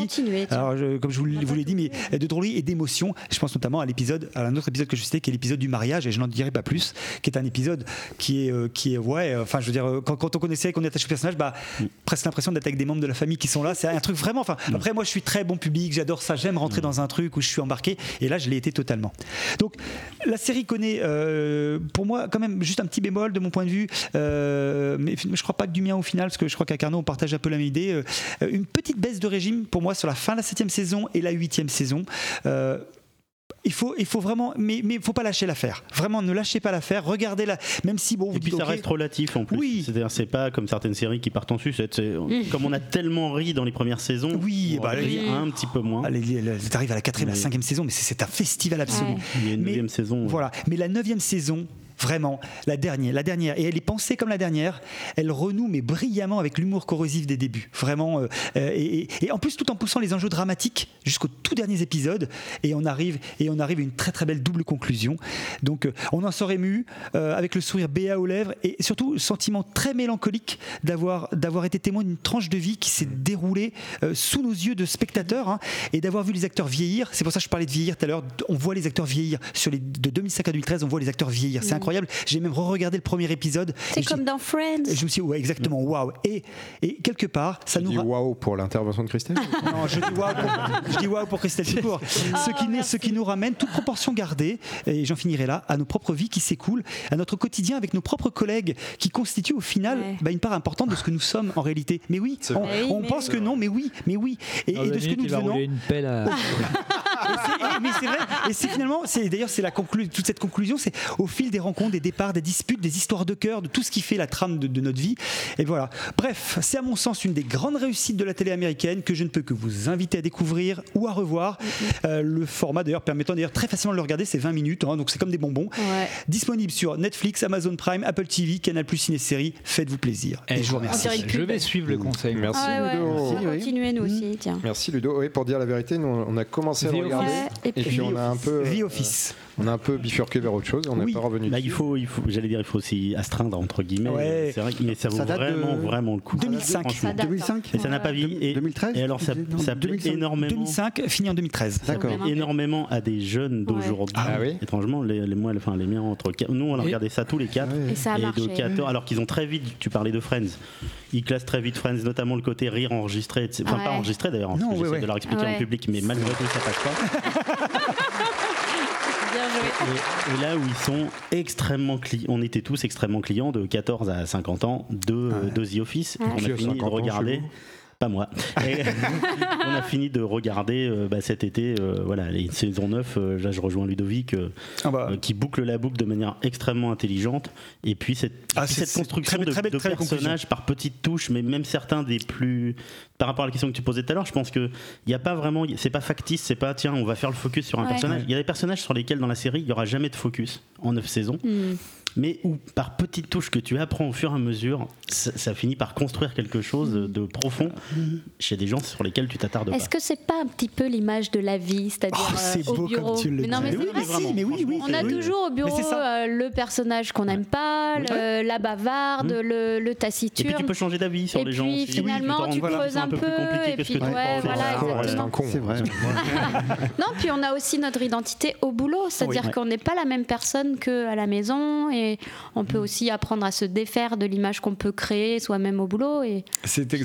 Alors, je- comme je vous, l'ai dit, mais de drôlerie et d'émotion. Je pense notamment à l'épisode, à un autre épisode que je citais, qui est l'épisode du mariage, et je n'en dirai pas plus, qui est un épisode qui est, euh, qui est ouais, euh, enfin, je veux dire, euh, quand, quand on connaissait, qu'on est attaché au personnage, bah, presque l'impression d'être avec des membres de la famille qui sont là. C'est un truc vraiment. Enfin, après, moi, je suis très bon public, j'adore ça, j'aime rentrer dans un truc où je suis embarqué, et là, je l'ai été totalement. Donc, la série connaît, euh, pour moi, quand même, juste un petit bémol de mon point de vue, euh, mais je crois pas que du mien au final, parce que je crois qu'à Carnot, on partage un peu la même idée. euh, une petite baisse de régime pour moi sur la fin de la septième saison et la huitième saison. Euh, il faut, il faut vraiment, mais mais faut pas lâcher l'affaire. Vraiment, ne lâchez pas l'affaire. Regardez-la, même si bon, vous Et puis dites, ça reste relatif en plus. Oui. C'est-à-dire, c'est pas comme certaines séries qui partent en sucette. Comme on a tellement ri dans les premières saisons, Oui, on bah, un petit peu moins. allez, t'arrives à la quatrième, la cinquième saison, mais c'est c'est un festival absolu. Ouais. Il y a une Mais- neuvième saison. Voilà. Mais la neuvième saison, vraiment, la dernière, la dernière, et elle est pensée comme la dernière, elle renoue mais brillamment avec l'humour corrosif des débuts. Vraiment. euh, euh, et, et- et en plus, tout en poussant les enjeux dramatiques jusqu'aux tout derniers épisodes, et on arrive, et on arrive à une très très belle double conclusion. Donc, euh, on en sort ému, euh, avec le sourire béat aux lèvres, et surtout le sentiment très mélancolique d'avoir d'avoir été témoin d'une tranche de vie qui s'est déroulée sous nos yeux de spectateurs, hein, et d'avoir vu les acteurs vieillir. C'est pour ça que je parlais de vieillir tout à l'heure. On voit les acteurs vieillir sur les de 2005 à 2013. On voit les acteurs vieillir. C'est incroyable. J'ai même re-regardé le premier épisode. C'est comme dis- dans Friends. je me suis dit, ouais, exactement, waouh. Et, et quelque part, ça Tu nous. dis ra- waouh pour l'intervention de Christelle non, je dis waouh pour, dis waouh pour Christelle Ducourt. ce, qui, nous- ce qui nous ramène, toute proportion gardée, et j'en finirai là, à nos propres vies qui s'écoulent, à notre quotidien avec nos propres collègues, qui constituent au final Ouais. bah, une part importante de ce que nous sommes en réalité. Mais oui, C'est on, vrai. on Mais pense oui. que non, mais oui, mais oui. Et, de ce que nous devenons. une pelle à- Et c'est- et- mais c'est vrai. Et c'est finalement, c'est d'ailleurs c'est la conclu- toute cette conclusion, c'est au fil des rencontres, des départs, des disputes, des histoires de cœur, de tout ce qui fait la trame de, de notre vie. Et voilà. Bref, c'est à mon sens une des grandes réussites de la télé américaine que je ne peux que vous inviter à découvrir ou à revoir. Euh, le format d'ailleurs permettant d'ailleurs très facilement de le regarder, c'est 20 minutes, hein, donc c'est comme des bonbons. Ouais. Disponible sur Netflix, Amazon Prime, Apple TV, Canal Plus Ciné Série. Faites-vous plaisir. Et, je vous remercie. Je vais suivre le conseil. Merci Ah ouais, Ludo. va oui. continuer nous aussi, tiens. Merci Ludo. Oui, pour dire la vérité, nous on a commencé à le regarder Ouais, et et puis puis on a un peu euh, Office. On a un peu bifurqué vers autre chose, on n'est Oui. pas revenu. Bah, il faut, il faut, j'allais dire, il faut aussi astreindre entre guillemets. Ouais. C'est vrai, mais ça vaut Ça date de- vraiment, vraiment le coup. 2005. Franchement. Ça date. 2005 Et ça n'a pas vieilli. Et, 2013 et alors ça, Non, ça plaît 2005. énormément. 2005, fini en 2013. Ça D'accord. énormément à des jeunes d'aujourd'hui. Ah oui Étrangement, les, les, moi, enfin, les miens entre quatre- nous on a Et- regardé ça tous les quatre. Ouais. Et ça a et marché. de 14, alors qu'ils ont très vite, tu parlais de Friends, ils classent très vite Friends, notamment le côté rire enregistré, etc. enfin Ouais. pas enregistré d'ailleurs, ouais, j'essaie de leur expliquer en public, mais malgré tout ça passe pas. Et, et là où ils sont extrêmement clients, on était tous extrêmement clients de 14 à 50 ans de, euh, de The Office, et on a fini 50 de regarder. Pas moi. Et on a fini de regarder euh, bah, cet été, euh, voilà, les saisons 9. euh, là, je rejoins Ludovic, euh, Ah bah, euh, qui boucle la boucle de manière extrêmement intelligente. Et puis cette, Ah, puis construction très- de, très belle- de très belle personnages par petites touches, mais même certains des plus. Par rapport à la question que tu posais tout à l'heure, je pense que il y a pas vraiment, c'est pas factice, c'est pas tiens, on va faire le focus sur un Ouais. personnage. Il y a des personnages sur lesquels dans la série il y aura jamais de focus en 9 saisons, Hmm. Mais où par petites touches que tu apprends au fur et à mesure, ça, ça finit par construire quelque chose de profond chez des gens sur lesquels tu t'attardes pas. Est-ce que c'est pas un petit peu l'image de la vie, c'est-à-dire Oh, c'est euh, au beau bureau comme tu le Mais non, dis. mais oui, vrai. mais si, mais oui, oui. On a oui. toujours au bureau euh, le personnage qu'on n'aime pas, le- la bavarde, le, le Et taciturne. puis tu peux changer d'avis sur Et les gens puis, aussi. finalement, tu creuses un peu et puis, ouais, voilà, un con. C'est vrai. Non, puis on a aussi notre identité au boulot, c'est-à-dire qu'on n'est pas la même personne qu'à la maison et on peut aussi apprendre à se défaire de l'image qu'on peut créer soi-même au boulot et C'est c'est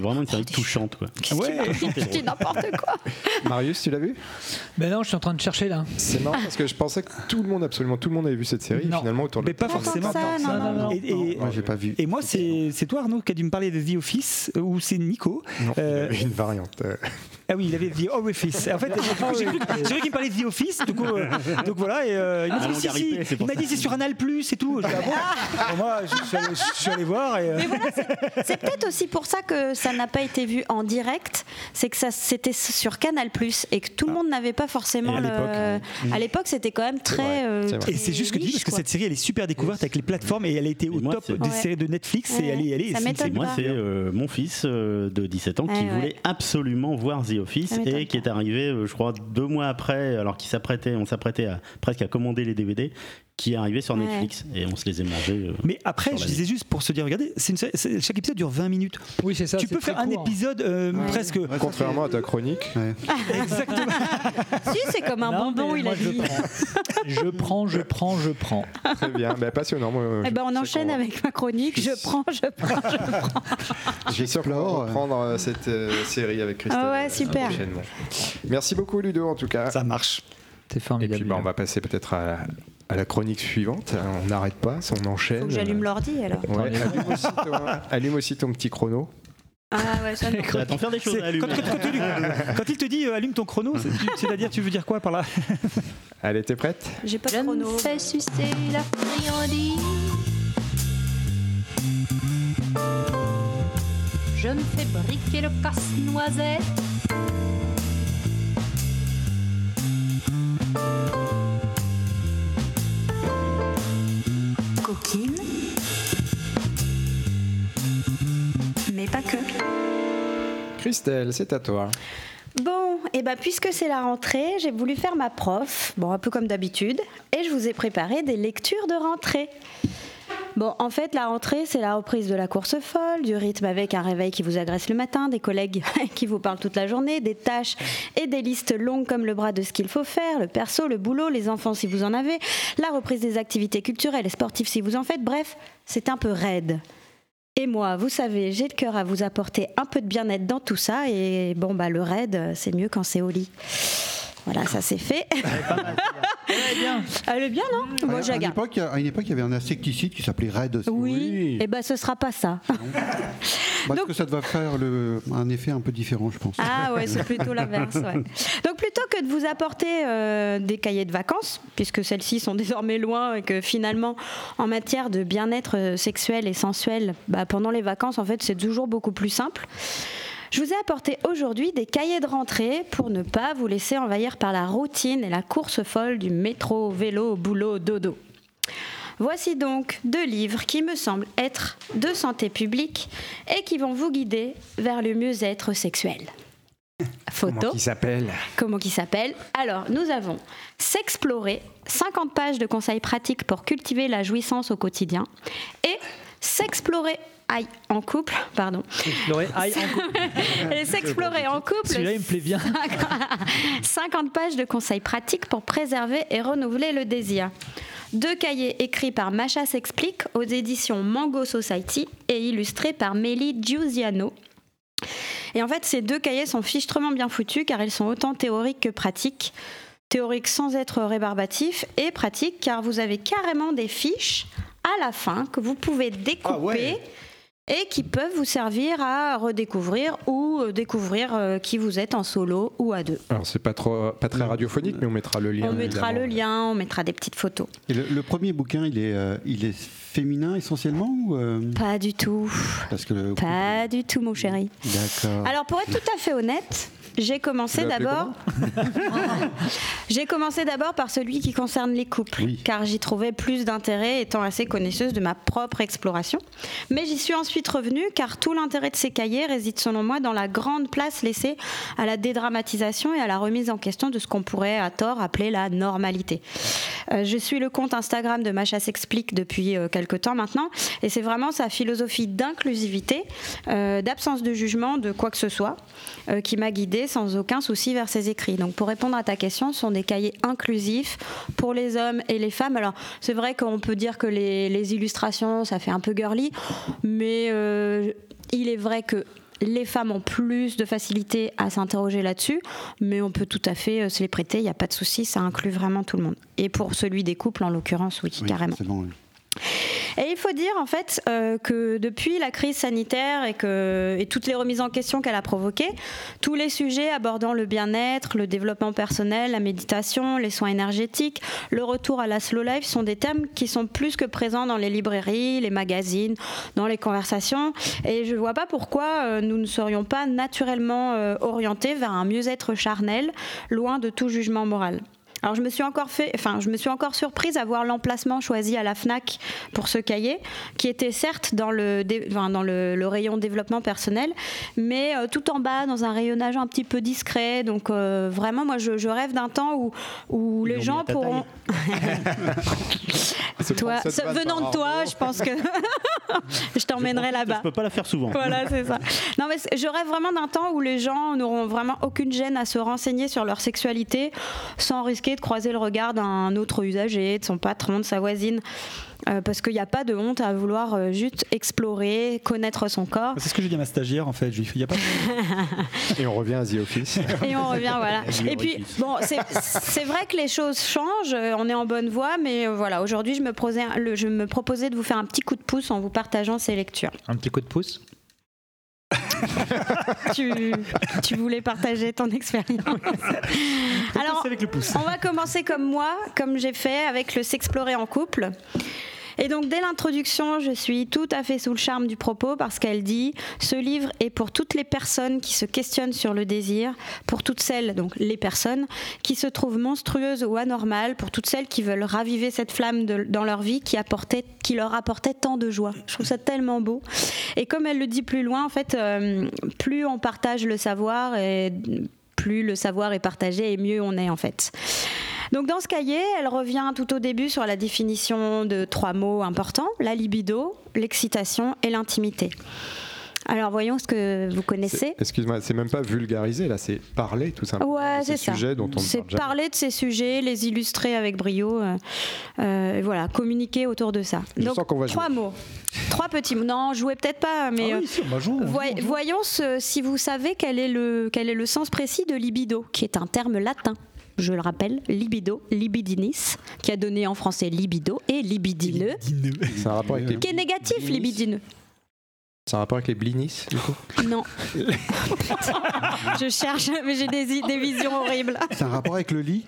vraiment une série touchante. Quoi. Ouais. Dis n'importe quoi. Marius, tu l'as vu? Ben non, je suis en train de chercher là. C'est marrant parce que je pensais que tout le monde, absolument tout le monde avait vu cette série. Non. Finalement, autour de Mais pas forcément. que ça, non, non, non. Et, et- Moi, j'ai pas vu. et moi, c'est c'est toi, Arnaud, qui a dû me parler de The Office, euh, ou c'est Nico Non, il Euh, avait une variante. Euh, Ah oui, il avait The Office. En fait, coup, j'ai cru, qu'il me parlait de The Office. Du coup, euh, donc voilà. Et, euh, il m'a Ah, dit, mon si, c'est dit sur Anal Plus et tout. Je dis, ah bon Bon, Moi, je suis, allé, je suis allé voir. Et, euh, C'est peut-être aussi pour ça que ça n'a pas été vu en direct, c'est que ça c'était sur Canal et que tout le monde n'avait pas forcément Et à le. l'époque, À l'époque, c'était quand même très. euh. Et c'est juste que tu dis, parce que cette série, elle est super découverte avec les plateformes et elle a été au moi, top des Ouais. séries de Netflix. Et elle est, elle est, Ça c'est- m'étonne Et moi, c'est euh, mon fils euh, de 17 ans qui voulait absolument voir The Office et qui est arrivé, euh, je crois, deux mois après, alors qu'il s'apprêtait, on s'apprêtait à, presque à commander les DVD, qui est arrivé sur Ouais. Netflix et on se les est mangés. euh, Mais après, je disais juste pour se dire, regardez, une série- chaque épisode dure 20 minutes. Oui, c'est ça. tu peux faire un épisode euh, presque. Ouais, Contrairement à ta chronique. Ouais. Exactement. Si, c'est comme un Non, bonbon, il a dit. prends. je prends, je prends, je prends. Très bien, bah, passionnant. Moi, Eh ben, on enchaîne avec ma chronique. Je prends, je prends, je prends. Je suis sûr qu'on va reprendre euh, cette euh, série avec Christelle. Ah ouais, super. prochainement. Merci beaucoup, Ludo, en tout cas. Ça marche. C'est Et formidable. puis, bah, on va passer peut-être à, à la chronique suivante. On n'arrête pas, on enchaîne. Faut que j'allume l'ordi alors. Ouais, allume, aussi ton, allume aussi ton petit chrono. Ah ouais, ça t'en faire des choses à quand, quand- quand quand il te dit euh, allume ton chrono, c'est-à-dire tu veux dire quoi par là? Allez, t'es prête? J'ai pas de Je chrono. me fais sucer la friandise. Je me fais briquer le casse-noisette. Coquine. Mais pas que. Christelle, c'est à toi. Bon, et ben puisque c'est la rentrée, j'ai voulu faire ma prof, bon un peu comme d'habitude, et je vous ai préparé des lectures de rentrée. Bon, en fait, la rentrée, c'est la reprise de la course folle, du rythme avec un réveil qui vous agresse le matin, des collègues qui vous parlent toute la journée, des tâches et des listes longues comme le bras de ce qu'il faut faire, le perso, le boulot, les enfants si vous en avez, la reprise des activités culturelles et sportives si vous en faites. Bref, c'est un peu raide. Et moi, vous savez, j'ai le cœur à vous apporter un peu de bien-être dans tout ça. Et bon, bah, le raid, c'est mieux quand c'est au lit. Voilà, ça c'est fait. Elle est bien, non Moi, à, je la une garde. époque, à une époque, il y avait un insecticide qui s'appelait Red. aussi. Oui, et ben ce sera pas ça. Parce Donc- que ça doit faire le, un effet un peu différent, je pense. Ah ouais, c'est plutôt l'inverse. ouais. Donc plutôt que de vous apporter euh, des cahiers de vacances, puisque celles-ci sont désormais loin et que finalement, en matière de bien-être euh, sexuel et sensuel, bah, pendant les vacances, en fait, c'est toujours beaucoup plus simple. Je vous ai apporté aujourd'hui des cahiers de rentrée pour ne pas vous laisser envahir par la routine et la course folle du métro, vélo, boulot, dodo. Voici donc deux livres qui me semblent être de santé publique et qui vont vous guider vers le mieux-être sexuel. photo. Qui s'appelle? Comment qui s'appelle? Alors, nous avons S'explorer, 50 pages de conseils pratiques pour cultiver la jouissance au quotidien. Et S'explorer aïe, en couple, pardon. Explorer, aïe, en couple. Et S'explorer en couple. Celui-là, il me plaît bien. 50 pages de conseils pratiques pour préserver et renouveler le désir. Deux cahiers écrits par Macha s'explique aux éditions Mango Society et illustrés par Mélie Giusiano. Et en fait, ces deux cahiers sont fichtrement bien foutus car ils sont autant théoriques que pratiques. Théoriques sans être rébarbatifs et pratiques car vous avez carrément des fiches à la fin que vous pouvez découper et qui peuvent vous servir à redécouvrir ou euh, découvrir euh, qui vous êtes en solo ou à deux. Alors c'est pas trop, pas très radiophonique, mais on mettra le lien. On mettra évidemment. le lien, on mettra des petites photos. Et le, le premier bouquin, il est, euh, il est féminin essentiellement ou euh, Pas du tout. parce que le- Pas du tout, mon chéri. D'accord. Alors, pour être tout à fait honnête, j'ai commencé d'abord. j'ai commencé d'abord par celui qui concerne les couples, Oui. car j'y trouvais plus d'intérêt étant assez connaisseuse de ma propre exploration. Mais j'y suis ensuite revenue, car tout l'intérêt de ces cahiers réside selon moi dans la grande place laissée à la dédramatisation et à la remise en question de ce qu'on pourrait à tort appeler la normalité. Euh, je suis le compte Instagram de Macha s'explique depuis euh, quelque temps maintenant, et c'est vraiment sa philosophie d'inclusivité, euh, d'absence de jugement de quoi que ce soit, euh, qui m'a guidée sans aucun souci vers ses écrits. Donc pour répondre à ta question, ce sont des cahiers inclusifs pour les hommes et les femmes. Alors c'est vrai qu'on peut dire que les, les illustrations, ça fait un peu girly, mais euh, il est vrai que les femmes ont plus de facilité à s'interroger là-dessus, mais on peut tout à fait euh, se les prêter, il n'y a pas de souci, ça inclut vraiment tout le monde. Et pour celui des couples, en l'occurrence, oui, Oui, carrément. forcément, oui. Et il faut dire en fait euh, que depuis la crise sanitaire et, que, et toutes les remises en question qu'elle a provoquées, tous les sujets abordant le bien-être, le développement personnel, la méditation, les soins énergétiques, le retour à la slow life sont des thèmes qui sont plus que présents dans les librairies, les magazines, dans les conversations. Et je ne vois pas pourquoi euh, nous ne serions pas naturellement euh, orientés vers un mieux-être charnel, loin de tout jugement moral. Alors je me suis encore fait, enfin je me suis encore surprise à voir l'emplacement choisi à la Fnac pour ce cahier, qui était certes dans le, dé- enfin, dans le, le rayon développement personnel, mais euh, tout en bas dans un rayonnage un petit peu discret. Donc euh, vraiment, moi je, je rêve d'un temps où, où Ils les gens pourront. Toi, ce- venant de toi, je pense que je t'emmènerai là-bas. Je peux pas la faire souvent. Voilà, c'est ça. Non, mais je rêve vraiment d'un temps où les gens n'auront vraiment aucune gêne à se renseigner sur leur sexualité sans risquer de croiser le regard d'un autre usager, de son patron, de sa voisine. Euh, parce qu'il n'y a pas de honte à vouloir euh, juste explorer, connaître son corps. C'est ce que j'ai dit à ma stagiaire en fait. Je y a pas de- Et on revient à The Office. Et on revient, voilà. Et puis, bon, c'est vrai que les choses changent, euh, on est en bonne voie, mais euh, voilà, aujourd'hui, je, me prosais- le- je me proposais de vous faire un petit coup de pouce en vous partageant ces lectures. Un petit coup de pouce? tu, tu voulais partager ton expérience. Alors, C'est avec le pouce. on va commencer comme moi, comme j'ai fait, avec le s'explorer en couple. Et donc dès l'introduction, je suis tout à fait sous le charme du propos parce qu'elle dit ce livre est pour toutes les personnes qui se questionnent sur le désir, pour toutes celles donc les personnes qui se trouvent monstrueuses ou anormales, pour toutes celles qui veulent raviver cette flamme dans leur vie qui leur apportait tant de joie. Je trouve ça tellement beau. Et comme elle le dit plus loin, en fait, euh, plus on partage le savoir et plus le savoir est partagé et mieux on est en fait. Donc dans ce cahier, elle revient tout au début sur la définition de trois mots importants, la libido, l'excitation et l'intimité. Alors voyons ce que vous connaissez. Excuse-moi, c'est même pas vulgarisé là, c'est parler tout simplement. Ouais, c'est ça. sujets dont on ne C'est parler de ces sujets, les illustrer avec brio, euh, euh, voilà, communiquer autour de ça. Je sens qu'on va trois jouer. mots, trois petits mots. Non, jouez peut-être pas, mais Ah euh, oui, si, voy- joue, on joue. voyons ce- si vous savez quel est le quel est le sens précis de libido, qui est un terme latin. Je le rappelle, libido, libidinis, qui a donné en français libido et libidineux, C'est un rapport avec les, qui est négatif, libidineux. c'est un rapport avec les blinis du coup. Non. Je cherche, mais j'ai des, des visions horribles. C'est un rapport avec le lit?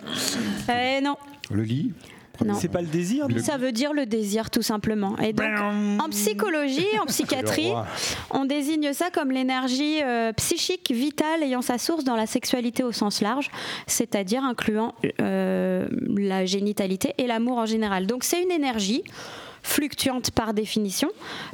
Eh non, Le lit? C'est pas le désir non Ça veut dire le désir, tout simplement. Et donc, en psychologie, en psychiatrie, Le on désigne ça comme l'énergie euh, psychique vitale ayant sa source dans la sexualité au sens large, c'est-à-dire incluant euh, la génitalité et l'amour en général. Donc c'est une énergie fluctuante par définition.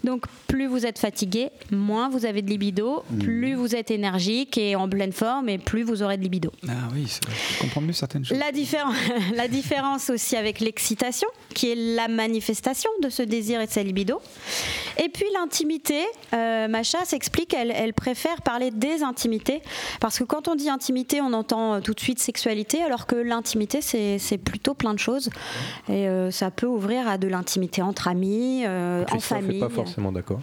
Donc plus vous êtes fatigué, moins vous avez de libido, plus vous êtes énergique et en pleine forme et plus vous aurez de libido. Ah oui, je comprends mieux certaines choses. La, différen- la différence aussi avec l'excitation, qui est la manifestation de ce désir et de sa libido. Et puis l'intimité, euh, Macha s'explique, elle, elle préfère parler des intimités, parce que quand on dit intimité, on entend euh, tout de suite sexualité, alors que l'intimité, c'est c'est plutôt plein de choses. Et euh, ça peut ouvrir à de l'intimité entre amis, euh, en Christophe n'est famille. pas forcément d'accord.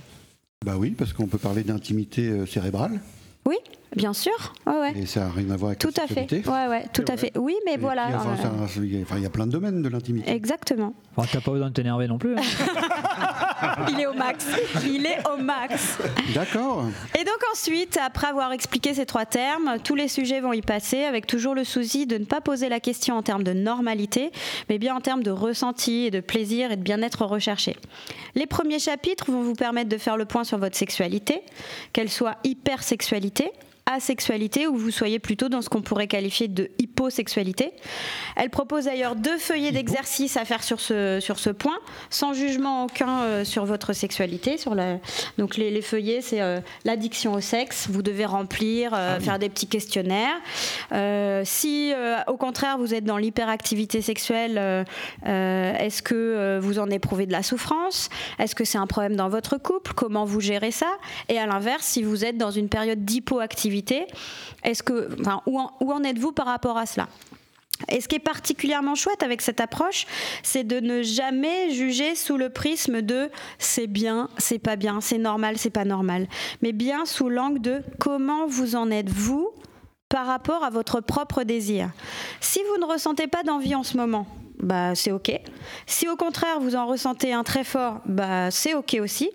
Bah oui, parce qu'on peut parler d'intimité euh, cérébrale, Oui, bien sûr. Ouais, ouais. et ça n'a rien à voir avec Tout la à fait. Ouais, ouais, tout à fait. Oui, mais Et voilà. puis, enfin, euh, ça- il y a- enfin, il y a plein de domaines de l'intimité. Exactement. Enfin, T'as pas besoin de t'énerver non plus. hein. Il est au max. Il est au max. D'accord. Et donc ensuite, après avoir expliqué ces trois termes, tous les sujets vont y passer avec toujours le souci de ne pas poser la question en termes de normalité, mais bien en termes de ressenti et de plaisir et de bien-être recherché. Les premiers chapitres vont vous permettre de faire le point sur votre sexualité, qu'elle soit hypersexualité, réalité asexualité ou vous soyez plutôt dans ce qu'on pourrait qualifier de hyposexualité. Elle propose d'ailleurs deux feuillets d'exercices à faire sur ce, sur ce point, sans jugement aucun euh, sur votre sexualité. Sur la... Donc les, les feuillets, c'est euh, l'addiction au sexe. Vous devez remplir, euh, faire des petits questionnaires. Si au contraire vous êtes dans l'hyperactivité sexuelle, est-ce que vous en éprouvez de la souffrance? Est-ce que c'est un problème dans votre couple? Comment vous gérez ça? Et à l'inverse, si vous êtes dans une période d'hypoactivité, est-ce que, enfin, où en- où en êtes-vous par rapport à cela? Et ce qui est particulièrement chouette avec cette approche, c'est de ne jamais juger sous le prisme de c'est bien, c'est pas bien, c'est normal, c'est pas normal, mais bien sous l'angle de comment vous en êtes vous par rapport à votre propre désir. Si vous ne ressentez pas d'envie en ce moment, bah c'est ok. Si au contraire vous en ressentez un très fort, bah c'est ok aussi.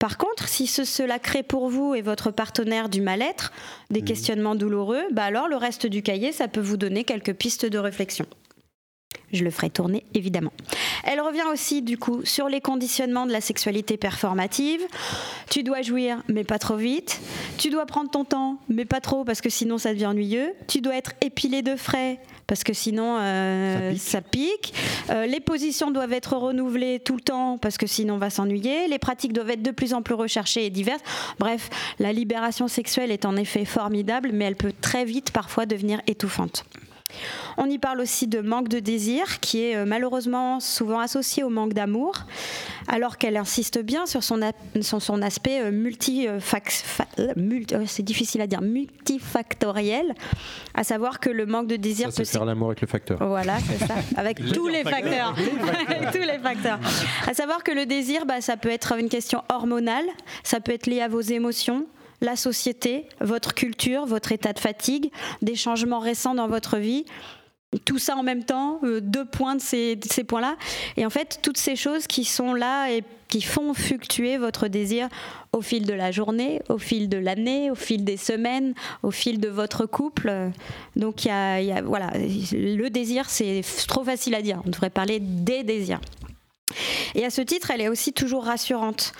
Par contre, si ce- cela crée pour vous et votre partenaire du mal-être, des questionnements douloureux, bah alors le reste du cahier, ça peut vous donner quelques pistes de réflexion. Je le ferai tourner, évidemment. Elle revient aussi, du coup, sur les conditionnements de la sexualité performative. Tu dois jouir, mais pas trop vite. Tu dois prendre ton temps, mais pas trop, parce que sinon ça devient ennuyeux. Tu dois être épilé de frais, parce que sinon euh, ça pique. Euh, les positions doivent être renouvelées tout le temps, parce que sinon on va s'ennuyer. Les pratiques doivent être de plus en plus recherchées et diverses. Bref, la libération sexuelle est en effet formidable, mais elle peut très vite parfois devenir étouffante. On y parle aussi de manque de désir, qui est euh, malheureusement souvent associé au manque d'amour, alors qu'elle insiste bien sur son, sur son aspect euh, multi, euh, multi- c'est difficile à dire, multifactoriel, à savoir que le manque de désir Ça, peut faire l'amour avec le facteur. voilà, c'est ça. Avec tous les facteurs. Avec tous les facteurs. À savoir que le désir, bah, ça peut être une question hormonale, ça peut être lié à vos émotions, la société, votre culture, votre état de fatigue, des changements récents dans votre vie. Tout ça en même temps, euh, deux points de ces, points-là. Et en fait, toutes ces choses qui sont là et qui font fluctuer votre désir au fil de la journée, au fil de l'année, au fil des semaines, au fil de votre couple. Donc, y a, y a- voilà, le désir, c'est trop facile à dire. On devrait parler des désirs. Et à ce titre, elle est aussi toujours rassurante.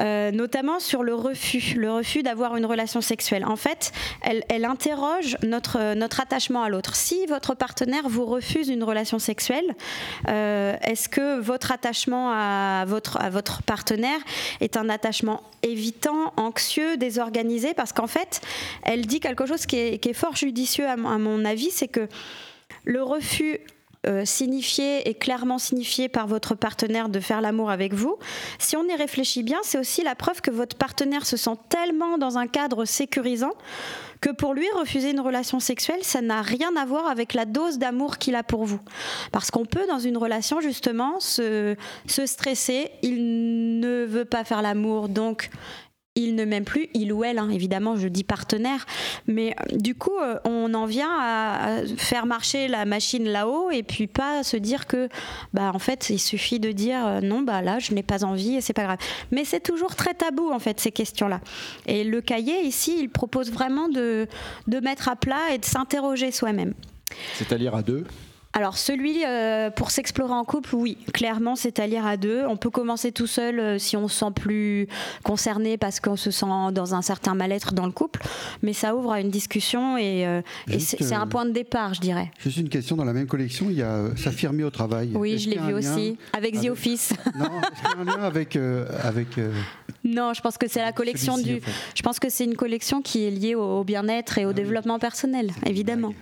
Euh, notamment sur le refus, le refus d'avoir une relation sexuelle. En fait, elle, interroge notre, attachement à l'autre. Si votre partenaire vous refuse une relation sexuelle, euh, est-ce que votre attachement à votre, partenaire est un attachement évitant, anxieux, désorganisé? Parce qu'en fait, elle dit quelque chose qui est, fort judicieux à mon avis, c'est que le refus euh, signifié et clairement signifié par votre partenaire de faire l'amour avec vous, si on y réfléchit bien, c'est aussi la preuve que votre partenaire se sent tellement dans un cadre sécurisant que pour lui, refuser une relation sexuelle, ça n'a rien à voir avec la dose d'amour qu'il a pour vous. Parce qu'on peut, dans une relation, justement, se, se stresser. Il ne veut pas faire l'amour, donc il ne m'aime plus, il ou elle, hein, évidemment, je dis partenaire, mais euh, du coup, euh, on en vient à, faire marcher la machine là-haut et puis pas se dire que, bah, en fait, il suffit de dire euh, non, bah là, je n'ai pas envie et c'est pas grave. Mais c'est toujours très tabou, en fait, ces questions-là. Et le cahier, ici, il propose vraiment de, de mettre à plat et de s'interroger soi-même. C'est-à-dire à deux? Alors celui euh, pour s'explorer en couple, oui, clairement c'est à lire à deux. On peut commencer tout seul euh, si on se sent plus concerné parce qu'on se sent dans un certain mal-être dans le couple, mais ça ouvre à une discussion et, euh, et c'est un point de départ, je dirais. Juste une question, dans la même collection, il y a S'affirmer au travail. Oui, je l'ai vu aussi avec The Office. Non, un lien avec... avec Non, je pense que c'est la collection du. en fait. Je pense que c'est une collection qui est liée au, au bien-être et au développement personnel, évidemment.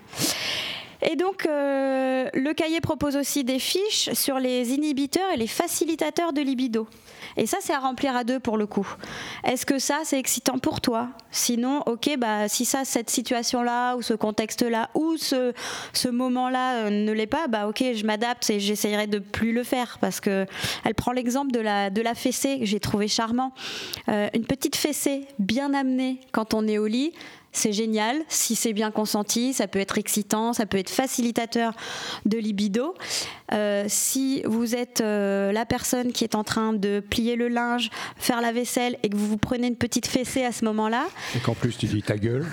Et donc, euh, le cahier propose aussi des fiches sur les inhibiteurs et les facilitateurs de libido. Et ça, c'est à remplir à deux pour le coup. Est-ce que ça, c'est excitant pour toi? Sinon, ok, bah, si ça, cette situation-là, ou ce contexte-là, ou ce, moment-là euh, ne l'est pas, bah ok, je m'adapte et j'essayerai de plus le faire. Parce que elle prend l'exemple de la, de la fessée, que j'ai trouvé charmant. Euh, une petite fessée bien amenée quand on est au lit, c'est génial. Si c'est bien consenti, ça peut être excitant, ça peut être facilitateur de libido. Euh, si vous êtes euh, la personne qui est en train de plier le linge, faire la vaisselle et que vous vous prenez une petite fessée à ce moment-là, Et qu'en plus tu dis ta gueule.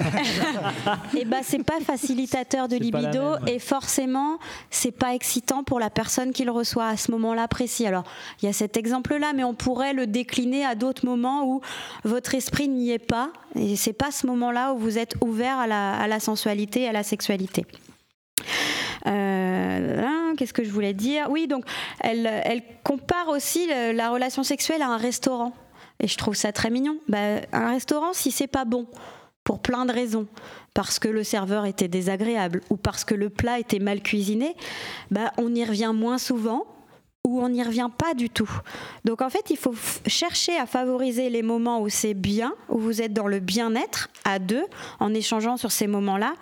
et ben c'est pas facilitateur de libido même, ouais. et forcément c'est pas excitant pour la personne qui le reçoit à ce moment-là précis. Alors il y a cet exemple-là, mais on pourrait le décliner à d'autres moments où votre esprit n'y est pas et c'est pas ce moment-là où vous êtes ouvert à la, à la sensualité, à la sexualité. Euh, hein, Qu'est-ce que je voulais dire? Oui, donc elle, compare aussi la relation sexuelle à un restaurant. Et je trouve ça très mignon. Bah, un restaurant, si c'est pas bon, pour plein de raisons, parce que le serveur était désagréable ou parce que le plat était mal cuisiné, bah, on y revient moins souvent ou on n'y revient pas du tout. Donc en fait, il faut chercher à favoriser les moments où c'est bien, où vous êtes dans le bien-être à deux, en échangeant sur ces moments-là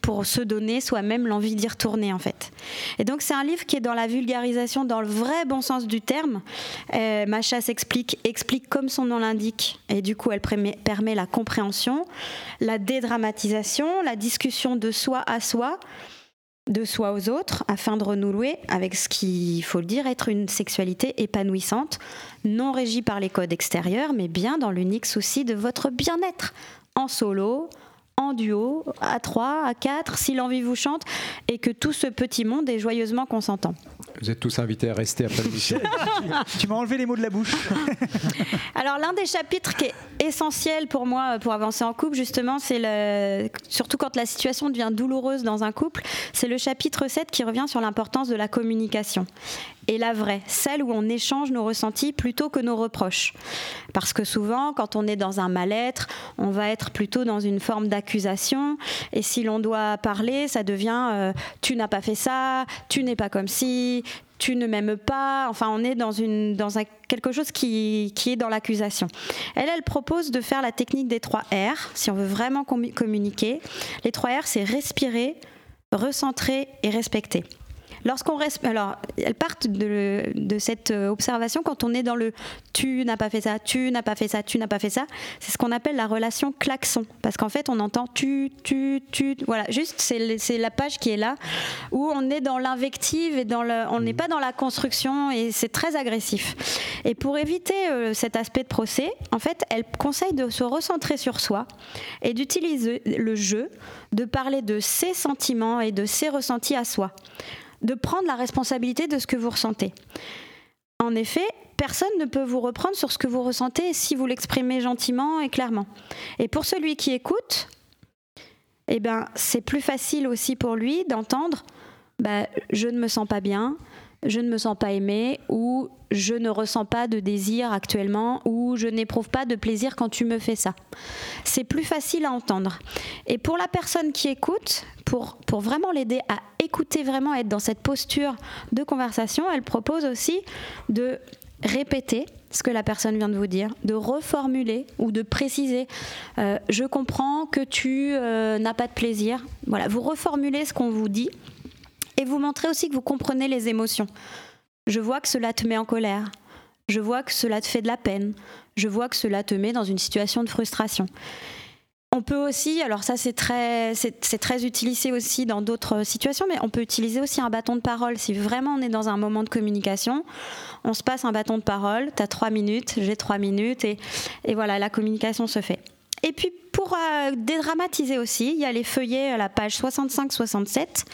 pour se donner soi-même l'envie d'y retourner en fait. Et donc c'est un livre qui est dans la vulgarisation dans le vrai bon sens du terme. Euh, Macha s'explique, explique comme son nom l'indique, et du coup elle permet la compréhension, la dédramatisation, la discussion de soi à soi, de soi aux autres, afin de renouer avec ce qu'il faut le dire, être une sexualité épanouissante, non régie par les codes extérieurs, mais bien dans l'unique souci de votre bien-être, en solo, en duo, à trois, à quatre, si l'envie vous chante, et que tout ce petit monde est joyeusement consentant. Vous êtes tous invités à rester après l'émission. tu m'as enlevé les mots de la bouche. Alors l'un des chapitres qui est essentiel pour moi pour avancer en couple justement, c'est le surtout quand la situation devient douloureuse dans un couple, c'est le chapitre 7 qui revient sur l'importance de la communication. Et la vraie, celle où on échange nos ressentis plutôt que nos reproches. Parce que souvent, quand on est dans un mal-être, on va être plutôt dans une forme d'accusation. Et si l'on doit parler, ça devient euh, tu n'as pas fait ça, tu n'es pas comme si, tu ne m'aimes pas. Enfin, on est dans, une, dans quelque chose qui, qui est dans l'accusation. Elle, elle propose de faire la technique des trois R, si on veut vraiment commu- communiquer. Les trois R, c'est respirer, recentrer et respecter. Lorsqu'on resp- alors, elles partent de, de cette euh, observation quand on est dans le tu n'as pas fait ça, tu n'as pas fait ça, tu n'as pas fait ça. C'est ce qu'on appelle la relation klaxon. Parce qu'en fait, on entend tu, tu, tu. Voilà, juste, c'est la page qui est là où on est dans l'invective et dans le, on n'est pas dans la construction et c'est très agressif. Et pour éviter euh, cet aspect de procès, en fait, elle conseille de se recentrer sur soi et d'utiliser le jeu, de parler de ses sentiments et de ses ressentis à soi de prendre la responsabilité de ce que vous ressentez. En effet, personne ne peut vous reprendre sur ce que vous ressentez si vous l'exprimez gentiment et clairement. Et pour celui qui écoute, eh ben, c'est plus facile aussi pour lui d'entendre bah, je ne me sens pas bien, je ne me sens pas aimé ou je ne ressens pas de désir actuellement ou je n'éprouve pas de plaisir quand tu me fais ça. C'est plus facile à entendre. Et pour la personne qui écoute, pour, pour vraiment l'aider à écouter vraiment, être dans cette posture de conversation, elle propose aussi de répéter ce que la personne vient de vous dire, de reformuler ou de préciser. Euh, je comprends que tu euh, n'as pas de plaisir. Voilà, vous reformulez ce qu'on vous dit et vous montrez aussi que vous comprenez les émotions. Je vois que cela te met en colère. Je vois que cela te fait de la peine. Je vois que cela te met dans une situation de frustration. On peut aussi, alors ça c'est très, c'est très utilisé aussi dans d'autres situations, mais on peut utiliser aussi un bâton de parole. Si vraiment on est dans un moment de communication, on se passe un bâton de parole, tu as trois minutes, j'ai trois minutes, et voilà, la communication se fait. Et puis pour euh, dédramatiser aussi, il y a les feuillets à la page 65-67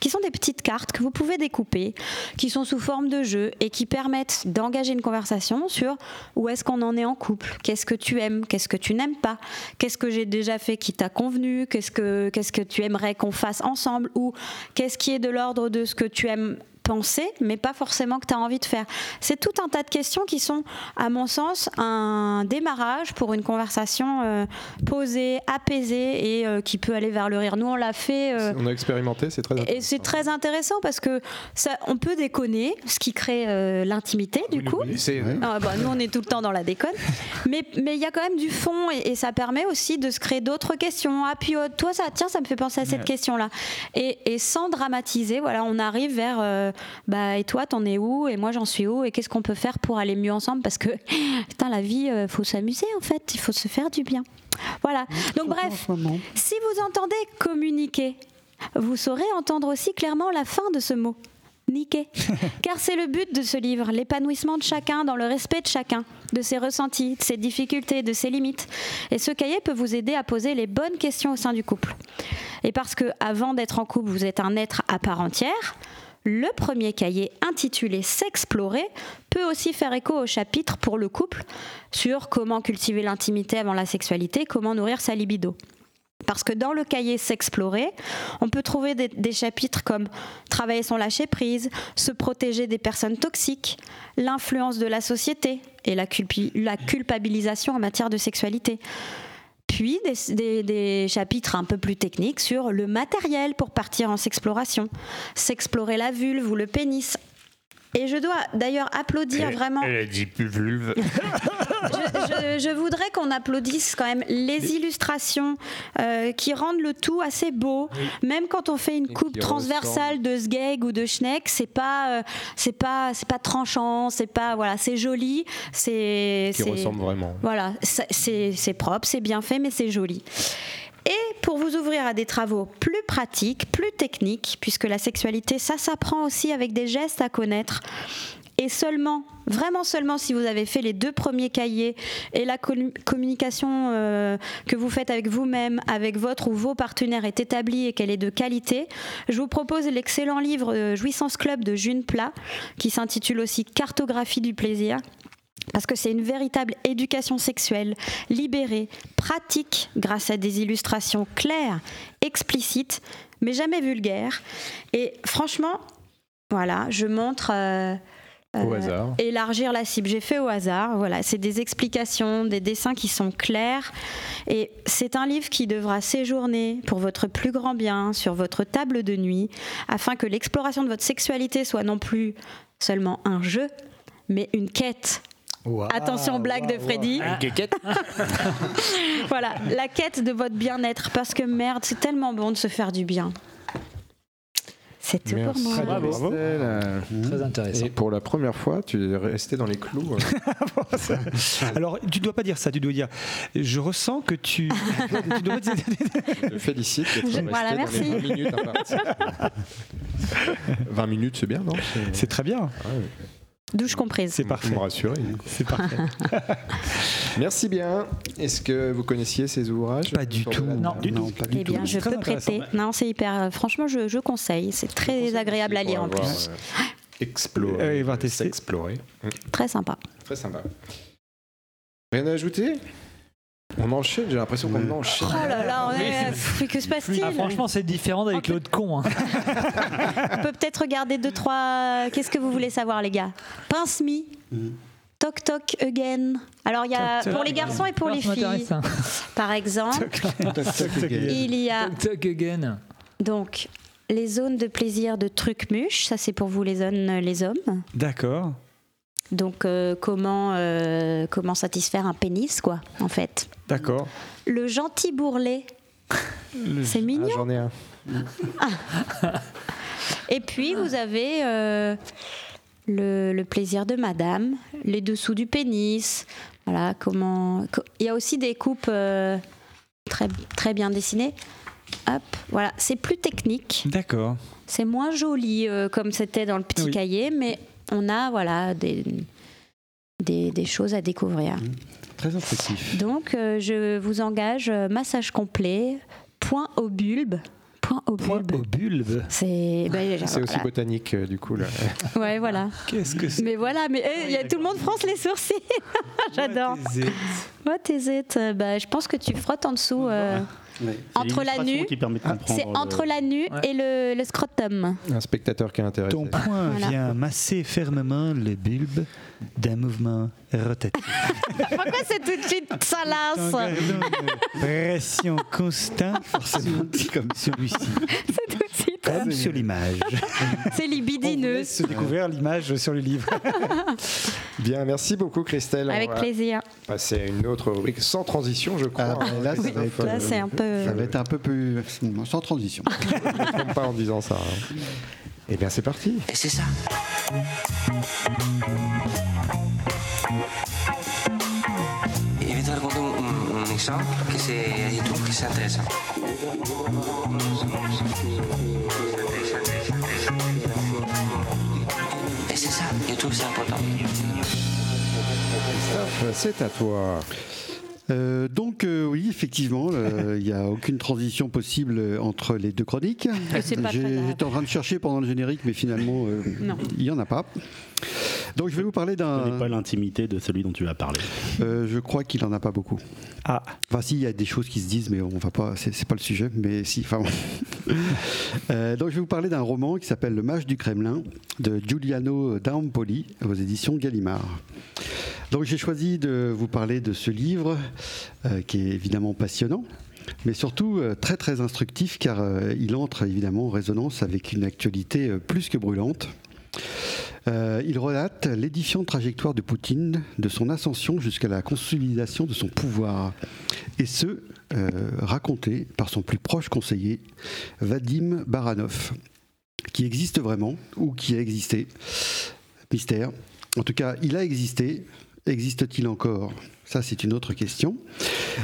qui sont des petites cartes que vous pouvez découper, qui sont sous forme de jeu et qui permettent d'engager une conversation sur où est-ce qu'on en est en couple, qu'est-ce que tu aimes, qu'est-ce que tu n'aimes pas, qu'est-ce que j'ai déjà fait qui t'a convenu, qu'est-ce que, qu'est-ce que tu aimerais qu'on fasse ensemble? Ou qu'est-ce qui est de l'ordre de ce que tu aimes penser, mais pas forcément que tu as envie de faire. C'est tout un tas de questions qui sont, à mon sens, un démarrage pour une conversation euh, posée, apaisée et euh, qui peut aller vers le rire. Nous, on l'a fait. euh, On a expérimenté, c'est très et c'est très intéressant parce que ça, on peut déconner, ce qui crée euh, l'intimité du coup. C'est Ah, bah, nous, on est tout le temps dans la déconne. Mais mais il y a quand même du fond et, et ça permet aussi de se créer d'autres questions. Ah, puis euh, toi, ça, tiens, ça me fait penser à cette question-là. Et, et sans dramatiser, voilà, on arrive vers euh, bah, et toi, t'en es où Et moi, j'en suis où Et qu'est-ce qu'on peut faire pour aller mieux ensemble Parce que, putain, la vie, euh, faut s'amuser en fait. Il faut se faire du bien. Voilà. Donc, bref, si vous entendez communiquer, vous saurez entendre aussi clairement la fin de ce mot. Niquer. Car c'est le but de ce livre, l'épanouissement de chacun dans le respect de chacun, de ses ressentis, de ses difficultés, de ses limites. Et ce cahier peut vous aider à poser les bonnes questions au sein du couple. Et parce que avant d'être en couple, vous êtes un être à part entière, le premier cahier intitulé S'explorer peut aussi faire écho au chapitre pour le couple sur comment cultiver l'intimité avant la sexualité, comment nourrir sa libido. Parce que dans le cahier S'explorer, on peut trouver des, chapitres comme Travailler son lâcher-prise, Se protéger des personnes toxiques, L'influence de la société et la culpabilisation en matière de sexualité. Puis des, chapitres un peu plus techniques sur le matériel pour partir en s'exploration, s'explorer la vulve ou le pénis. Et je dois d'ailleurs applaudir vraiment. Elle a dit plus vulve. Je, je- je voudrais qu'on applaudisse quand même les illustrations euh, qui rendent le tout assez beau. Même quand on fait une coupe transversale de Sgeg ou de Schneck, c'est pas, euh, c'est pas, c'est pas tranchant, c'est pas, voilà, c'est joli, c'est, qui c'est- ressemble vraiment. voilà, c'est c'est propre, c'est bien fait, mais c'est joli. Et pour vous ouvrir à des travaux plus pratiques, plus techniques, puisque la sexualité, ça s'apprend aussi avec des gestes à connaître. Et seulement, vraiment seulement si vous avez fait les deux premiers cahiers et la commu- communication euh, que vous faites avec vous-même, avec votre ou vos partenaires est établie et qu'elle est de qualité, je vous propose l'excellent livre euh, Jouissance Club de June Plat, qui s'intitule aussi Cartographie du plaisir. Parce que c'est une véritable éducation sexuelle, libérée, pratique, grâce à des illustrations claires, explicites, mais jamais vulgaires. Et franchement, voilà, je montre. euh, Au euh, hasard. Élargir la cible. J'ai fait au hasard. Voilà, c'est des explications, des dessins qui sont clairs. Et c'est un livre qui devra séjourner pour votre plus grand bien sur votre table de nuit, afin que l'exploration de votre sexualité soit non plus seulement un jeu, mais une quête. Attention, blague de Freddy. Voilà, la quête de votre bien-être. Parce que merde, c'est tellement bon de se faire du bien. C'est tout pour moi. Bravo. Christelle. Très intéressant. Et pour la première fois, tu es resté dans les clous. euh. Alors, tu dois pas dire ça, tu dois dire je ressens que tu. tu dois dire- Je te félicite d'être resté Voilà, dans merci. les 20 minutes imparties. 20 minutes, c'est bien, non? C'est très bien, Douche comprise. c'est Vous parfait. me rassurez. C'est parfait. Merci bien. Est-ce que vous connaissiez ces ouvrages? Pas du tout. Non, du non, tout. pas du Eh tout. bien, je Très peux prêter. Non, c'est hyper. euh, Franchement, je, je conseille. C'est très agréable à lire en plus. Explorer. Euh, il va tester. Explorer. Très sympa. Très sympa. Rien à ajouter? On enchaîne, j'ai l'impression qu'on enchaîne. Oh là là, on est- pff, que se passe-t-il Ah, franchement, c'est différent avec l'autre con. hein. On peut peut-être regarder deux, trois. Qu'est-ce que vous voulez savoir, les gars? Pince Me. Toc Toc Again. Alors, il y a Toc, toc. pour les garçons et pour les filles. Par exemple, Toc, toc, again. il y a Toc, toc again. donc les zones de plaisir de Trucmuche. Ça, c'est pour vous, les zones, les hommes. D'accord. Donc, euh, comment, euh, comment satisfaire un pénis, quoi, en fait. D'accord. Le gentil bourrelet. C'est Ah, mignon. J'en ai un. Et puis, vous avez euh, le, le plaisir de madame, les dessous du pénis. Voilà, comment. co- Il y a aussi des coupes euh, très, très bien dessinées. Hop, voilà, c'est plus technique, D'accord. c'est moins joli euh, comme c'était dans le petit Oui. cahier, mais on a voilà des, des, des choses à découvrir. Très instructif. Donc, euh, je vous engage euh, massage complet, point au bulbe. Point au bulbe. Au bulbe. C'est. ben, C'est aussi botanique, euh, du coup. Là. Ouais, voilà. Qu'est-ce que c'est Mais voilà, mais eh, il y a, tout le monde fronce les sourcils. J'adore. Zétes, euh, bah, je pense que tu frottes en dessous. Euh, entre la de comprendre C'est le- entre la nuque et le, le scrotum. Un spectateur qui est intéressé. Ton poing Voilà. vient masser fermement le bulbe d'un mouvement rotatif. Pourquoi c'est tout de suite salace? Pression constante comme celui-ci. C'est tout de suite. Comme sur l'image. C'est On libidineux. laisse découvrir l'image sur le livre. Bien, merci beaucoup Christelle. On Avec va plaisir. passer à une autre rubrique sans transition, je crois. Ah, là, ça Oui. va être, Là, c'est un peu. Ça va être un peu plus sans transition. Je ne trompe pas en disant ça. hein. Eh bien, c'est parti. Et c'est ça. Et je vais te raconter un, un exemple que c'est, je trouve que c'est intéressant. Et c'est ça, je trouve que c'est important. C'est à toi. Euh, donc euh, oui, effectivement, euh, il n'y a aucune transition possible euh, entre les deux chroniques. J'étais en train de chercher pendant le générique, mais finalement, euh, il n'y en a pas. Donc je vais vous parler Je connais d'un... pas l'intimité de celui dont tu vas parler. Euh, je crois qu'il n'en a pas beaucoup. Ah, Enfin, si, il y a des choses qui se disent, mais on va pas, c'est pas le sujet, mais si, enfin. bon. Euh, donc, je vais vous parler d'un roman qui s'appelle Le Mage du Kremlin de Giuliano D'Ampoli aux éditions Gallimard. Donc, j'ai choisi de vous parler de ce livre euh, qui est évidemment passionnant. Mais surtout euh, très très instructif car euh, il entre évidemment en résonance avec une actualité euh, plus que brûlante. Euh, il relate l'édifiante trajectoire de Poutine, de son ascension jusqu'à la consolidation de son pouvoir, et ce, euh, raconté par son plus proche conseiller, Vadim Baranov, qui existe vraiment, ou qui a existé. Mystère. En tout cas, il a existé. Existe-t-il encore? Ça, c'est une autre question.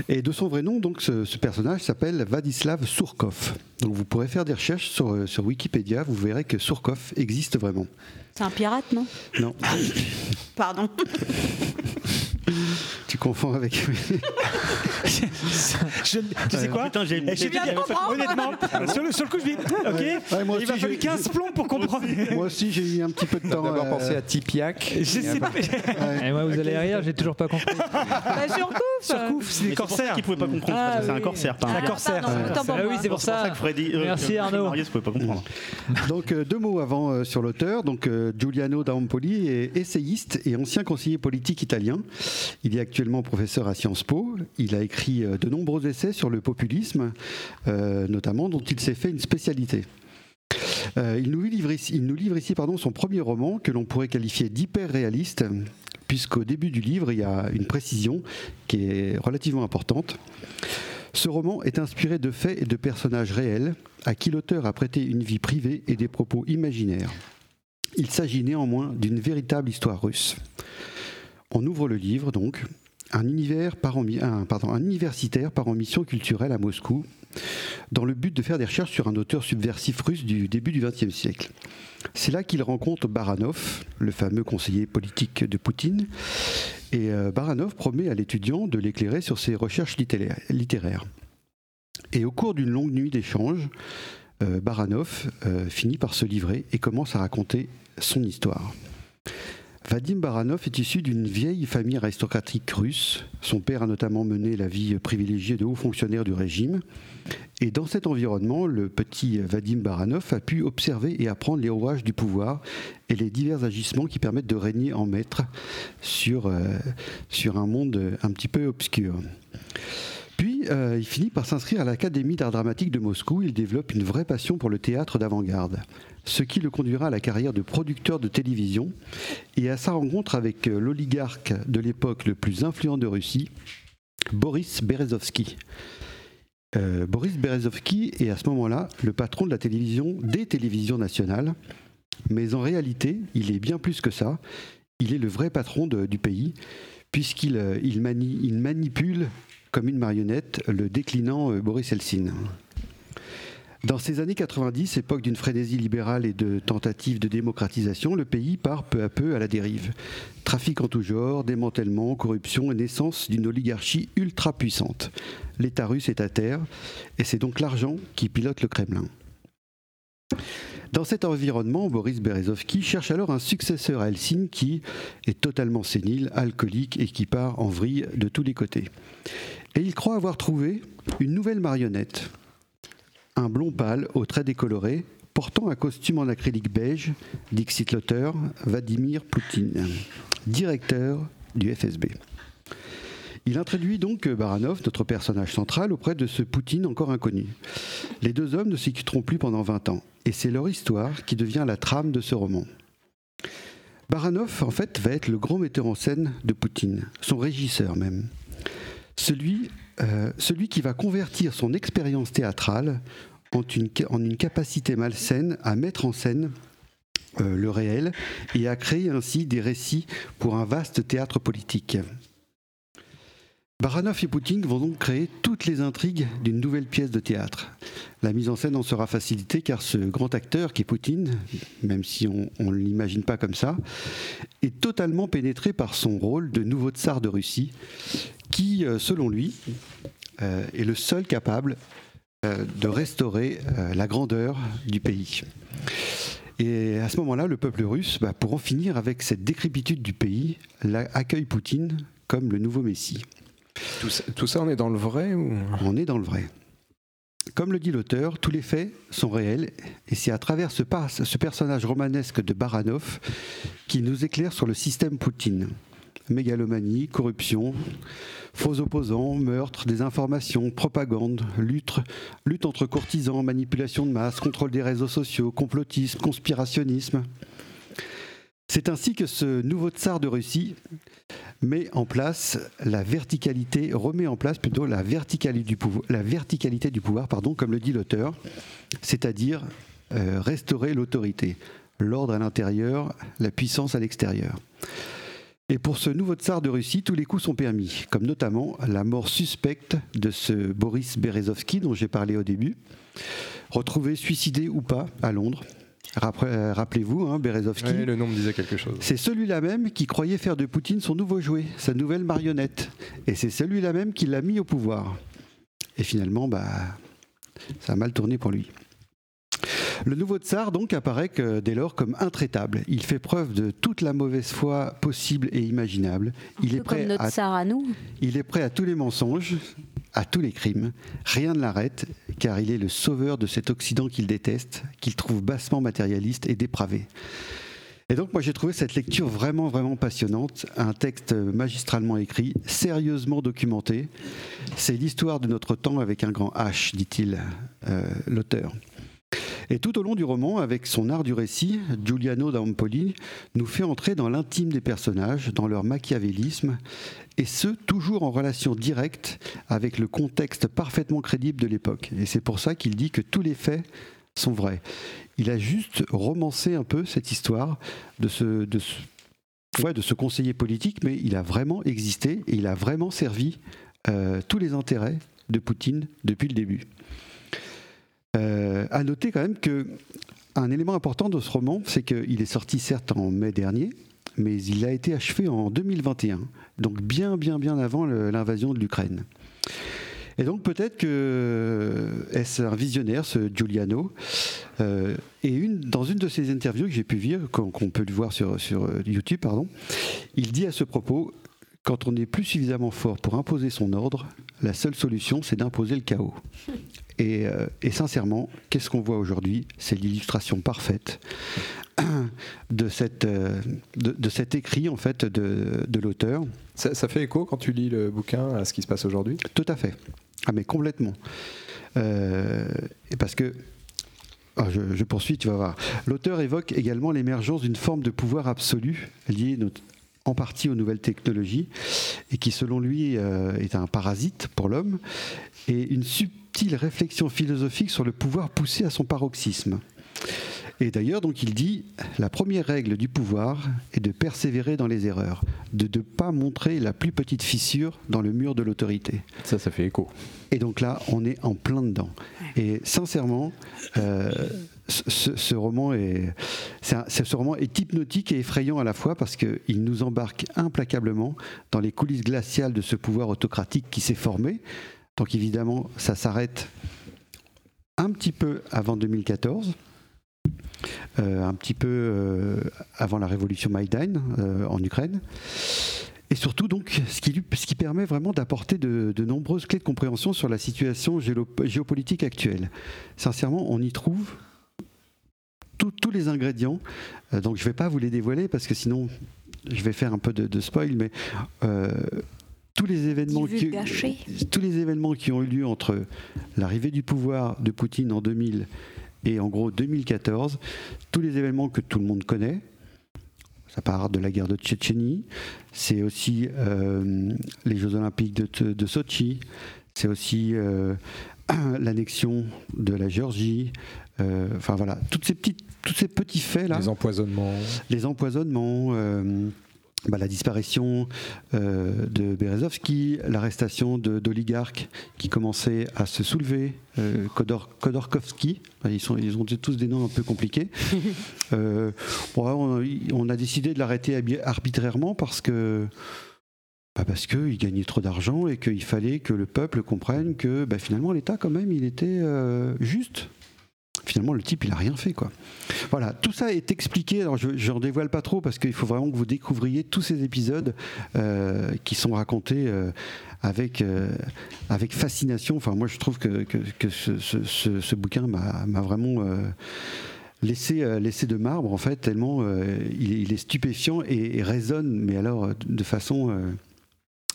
Et de son vrai nom, donc, ce, ce personnage s'appelle Vadislav Surkov. Donc, vous pourrez faire des recherches sur, euh, sur Wikipédia, vous verrez que Surkov existe vraiment. C'est un pirate, non? Non, Pardon. confonds avec. je, tu sais quoi Putain, j'ai Eh, comprendre. Honnêtement, sur le, sur le coup, je dis, ok, Ouais, moi il falloir j'ai- 15 plombs pour comprendre. Moi aussi, j'ai eu un petit peu de temps. D'abord euh, penser à Tipiak. Je sais pas. Et moi, vous allez rire, j'ai toujours pas compris. Bah, surcouf Surcouf, c'est des corsaires. qu'il pouvait pas comprendre, Ah, parce que c'est un oui. corsaire, pas un Ah, corsaire. Ah oui, c'est pour ça ça. que Freddy, euh, Merci, Arnaud. Marius pouvait pas comprendre. Donc euh, deux mots avant euh, sur l'auteur. Donc euh, Giuliano D'Ampoli est essayiste et ancien conseiller politique italien. Il est actuellement professeur à Sciences Po. Il a écrit euh, de nombreux essais sur le populisme, euh, notamment dont il s'est fait une spécialité. Euh, il nous livre ici, il nous livre ici pardon, son premier roman que l'on pourrait qualifier d'hyper réaliste, puisqu'au début du livre, il y a une précision qui est relativement importante. Ce roman est inspiré de faits et de personnages réels à qui l'auteur a prêté une vie privée et des propos imaginaires. Il s'agit néanmoins d'une véritable histoire russe. On ouvre le livre donc. Un, univers part en universitaire part en mission culturelle à Moscou dans le but de faire des recherches sur un auteur subversif russe du début du XXe siècle. C'est là qu'il rencontre Baranov, le fameux conseiller politique de Poutine, et euh, Baranov promet à l'étudiant de l'éclairer sur ses recherches littéraires- littéraires. Et au cours d'une longue nuit d'échanges, euh, Baranov euh, finit par se livrer et commence à raconter son histoire. Vadim Baranov est issu d'une vieille famille aristocratique russe. Son père a notamment mené la vie privilégiée de hauts fonctionnaires du régime. Et dans cet environnement, le petit Vadim Baranov a pu observer et apprendre les rouages du pouvoir et les divers agissements qui permettent de régner en maître sur, euh, un monde un petit peu obscur. Puis, euh, il finit par s'inscrire à l'Académie d'art dramatique de Moscou. Il développe une vraie passion pour le théâtre d'avant-garde, ce qui le conduira à la carrière de producteur de télévision et à sa rencontre avec euh, l'oligarque de l'époque le plus influent de Russie, Boris Berezovsky. Euh, Boris Berezovsky est à ce moment-là le patron de la télévision des télévisions nationales, mais en réalité, il est bien plus que ça. Il est le vrai patron du pays, puisqu'il euh, manipule comme une marionnette le déclinant Boris Eltsine. Dans ces années 90, époque d'une frénésie libérale et de tentatives de démocratisation, le pays part peu à peu à la dérive. Trafic en tout genre, démantèlement, corruption et naissance d'une oligarchie ultra puissante. L'État russe est à terre et c'est donc l'argent qui pilote le Kremlin. Dans cet environnement, Boris Berezovsky cherche alors un successeur à Helsinki qui est totalement sénile, alcoolique et qui part en vrille de tous les côtés. Et il croit avoir trouvé une nouvelle marionnette, un blond pâle aux traits décolorés, portant un costume en acrylique beige, Dixit l'auteur, Vladimir Poutine, directeur du FSB. Il introduit donc Baranov, notre personnage central, auprès de ce Poutine encore inconnu. Les deux hommes ne s'y quitteront plus pendant 20 ans, et c'est leur histoire qui devient la trame de ce roman. Baranov, en fait, va être le grand metteur en scène de Poutine, son régisseur même. Celui, euh, celui qui va convertir son expérience théâtrale en une, capacité malsaine à mettre en scène euh, le réel et à créer ainsi des récits pour un vaste théâtre politique. Baranov et Poutine vont donc créer toutes les intrigues d'une nouvelle pièce de théâtre. La mise en scène en sera facilitée car ce grand acteur qui est Poutine, même si on ne l'imagine pas comme ça, est totalement pénétré par son rôle de nouveau tsar de Russie, qui, euh, selon lui, euh, est le seul capable de restaurer la grandeur du pays. Et à ce moment-là, le peuple russe, bah, pour en finir avec cette décrépitude du pays, accueille Poutine comme le nouveau Messie. Tout ça, tout ça, on est dans le vrai ou... On est dans le vrai. Comme le dit l'auteur, tous les faits sont réels et c'est à travers ce, ce, personnage romanesque de Baranov qui nous éclaire sur le système Poutine. Mégalomanie, corruption, faux opposants, meurtres, désinformation, propagande, lutte, lutte entre courtisans, manipulation de masse, contrôle des réseaux sociaux, complotisme, conspirationnisme. C'est ainsi que ce nouveau tsar de Russie met en place la verticalité, remet en place plutôt la verticalité du pouvoir, la verticalité du pouvoir pardon, comme le dit l'auteur, c'est-à-dire euh, restaurer l'autorité, l'ordre à l'intérieur, la puissance à l'extérieur. Et pour ce nouveau tsar de Russie, tous les coups sont permis, comme notamment la mort suspecte de ce Boris Berezovsky dont j'ai parlé au début, retrouvé suicidé ou pas à Londres, euh, rappelez-vous, hein, Berezovsky. le nom me disait quelque chose. C'est celui-là même qui croyait faire de Poutine son nouveau jouet, sa nouvelle marionnette. Et c'est celui-là même qui l'a mis au pouvoir. Et finalement, bah, ça a mal tourné pour lui. Le nouveau tsar donc apparaît que, dès lors comme intraitable. Il fait preuve de toute la mauvaise foi possible et imaginable. Il est prêt notre à, tsar à nous. Il est prêt à tous les mensonges, à tous les crimes. Rien ne l'arrête, car il est le sauveur de cet Occident qu'il déteste, qu'il trouve bassement matérialiste et dépravé. Et donc moi j'ai trouvé cette lecture vraiment vraiment passionnante, un texte magistralement écrit, sérieusement documenté. C'est l'histoire de notre temps avec un grand H, dit-il euh, l'auteur. Et tout au long du roman, avec son art du récit, Giuliano d'Ampoli nous fait entrer dans l'intime des personnages, dans leur machiavélisme, et ce, toujours en relation directe avec le contexte parfaitement crédible de l'époque. Et c'est pour ça qu'il dit que tous les faits sont vrais. Il a juste romancé un peu cette histoire de ce, conseiller politique, mais il a vraiment existé et il a vraiment servi euh, tous les intérêts de Poutine depuis le début. Euh, à noter quand même que un élément important de ce roman, c'est qu'il est sorti certes en mai dernier, mais il a été achevé en 2021, donc bien bien bien avant l'invasion de l'Ukraine. Et donc peut-être que est-ce un visionnaire, ce Giuliano euh, Et dans une de ses interviews que j'ai pu voir, qu'on peut le voir sur, sur YouTube, pardon, il dit à ce propos quand on n'est plus suffisamment fort pour imposer son ordre, la seule solution, c'est d'imposer le chaos. Euh, et, sincèrement, qu'est-ce qu'on voit aujourd'hui? C'est l'illustration parfaite de, cette, euh, de, cet écrit en fait de, de l'auteur. Ça, fait écho quand tu lis le bouquin à ce qui se passe aujourd'hui? Tout à fait. Ah mais complètement. Euh, parce que ah, je, poursuis, tu vas voir. L'auteur évoque également l'émergence d'une forme de pouvoir absolu liée en partie aux nouvelles technologies et qui, selon lui, est un parasite pour l'homme et une subtile réflexion philosophique sur le pouvoir poussé à son paroxysme. Et d'ailleurs, donc, il dit la première règle du pouvoir est de persévérer dans les erreurs, de ne pas montrer la plus petite fissure dans le mur de l'autorité. Ça, ça fait écho. Et donc là, on est en plein dedans. Et sincèrement, euh, ce, ce roman est, c'est un- ce roman est hypnotique et effrayant à la fois parce qu'il nous embarque implacablement dans les coulisses glaciales de ce pouvoir autocratique qui s'est formé. Donc évidemment, ça s'arrête un petit peu avant 2014. euh, un petit peu euh, avant la révolution Maïdan euh, en Ukraine. Et surtout, donc, ce qui, permet vraiment d'apporter de, nombreuses clés de compréhension sur la situation géopolitique actuelle. Sincèrement, on y trouve tous les ingrédients. Donc, je ne vais pas vous les dévoiler parce que sinon, je vais faire un peu de, de spoil, mais tous les événements qui, tous les événements qui ont eu lieu entre l'arrivée du pouvoir de Poutine en 2000 et en gros 2014, tous les événements que tout le monde connaît, ça part de la guerre de Tchétchénie, c'est aussi euh, les Jeux Olympiques de, de Sochi, c'est aussi euh, l'annexion de la Géorgie, euh, enfin voilà, toutes ces petites, tous ces petits faits là, Les empoisonnements. les empoisonnements, euh, bah, la disparition euh, de Berezovski, l'arrestation d'oligarques qui commençaient à se soulever, euh, Kodor, bah, ils, sont, ils ont tous des noms un peu compliqués. Euh, bon, on, on a décidé de l'arrêter arbitrairement parce que bah, parce qu'il gagnait trop d'argent et qu'il fallait que le peuple comprenne que bah, finalement l'État quand même il était euh, juste. Finalement le type il a rien fait quoi. Voilà, tout ça est expliqué. Alors, je n'en dévoile pas trop parce qu'il faut vraiment que vous découvriez tous ces épisodes euh, qui sont racontés euh, avec, euh, avec fascination. Enfin, moi, je trouve que, que, ce, bouquin m'a vraiment laissé, laissé de marbre, en fait, tellement il, est- stupéfiant et, résonne, mais alors de façon euh,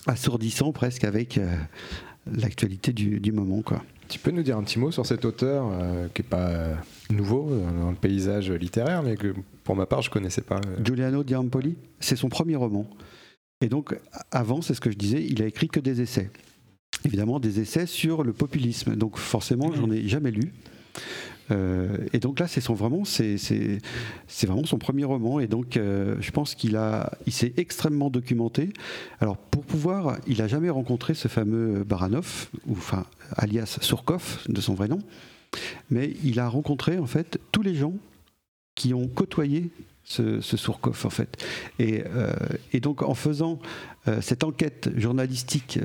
assourdissant presque avec l'actualité du, du moment, quoi. Tu peux nous dire un petit mot sur cet auteur euh, qui n'est pas euh, nouveau dans le paysage littéraire, mais que pour ma part, je connaissais pas. euh. Giuliano Diampoli, c'est son premier roman. Et donc, avant, c'est ce que je disais, il a écrit que des essais. Évidemment, des essais sur le populisme. Donc, forcément, j'en ai jamais lu. Euh, et donc là, c'est vraiment, vraiment son premier roman. Et donc, euh, je pense qu'il il s'est extrêmement documenté. Alors, pour pouvoir, il a jamais rencontré ce fameux Baranov, ou enfin, alias Surkov, de son vrai nom. Mais il a rencontré en fait tous les gens qui ont côtoyé ce, ce Surkov en fait. Et, euh, donc en faisant cette enquête journalistique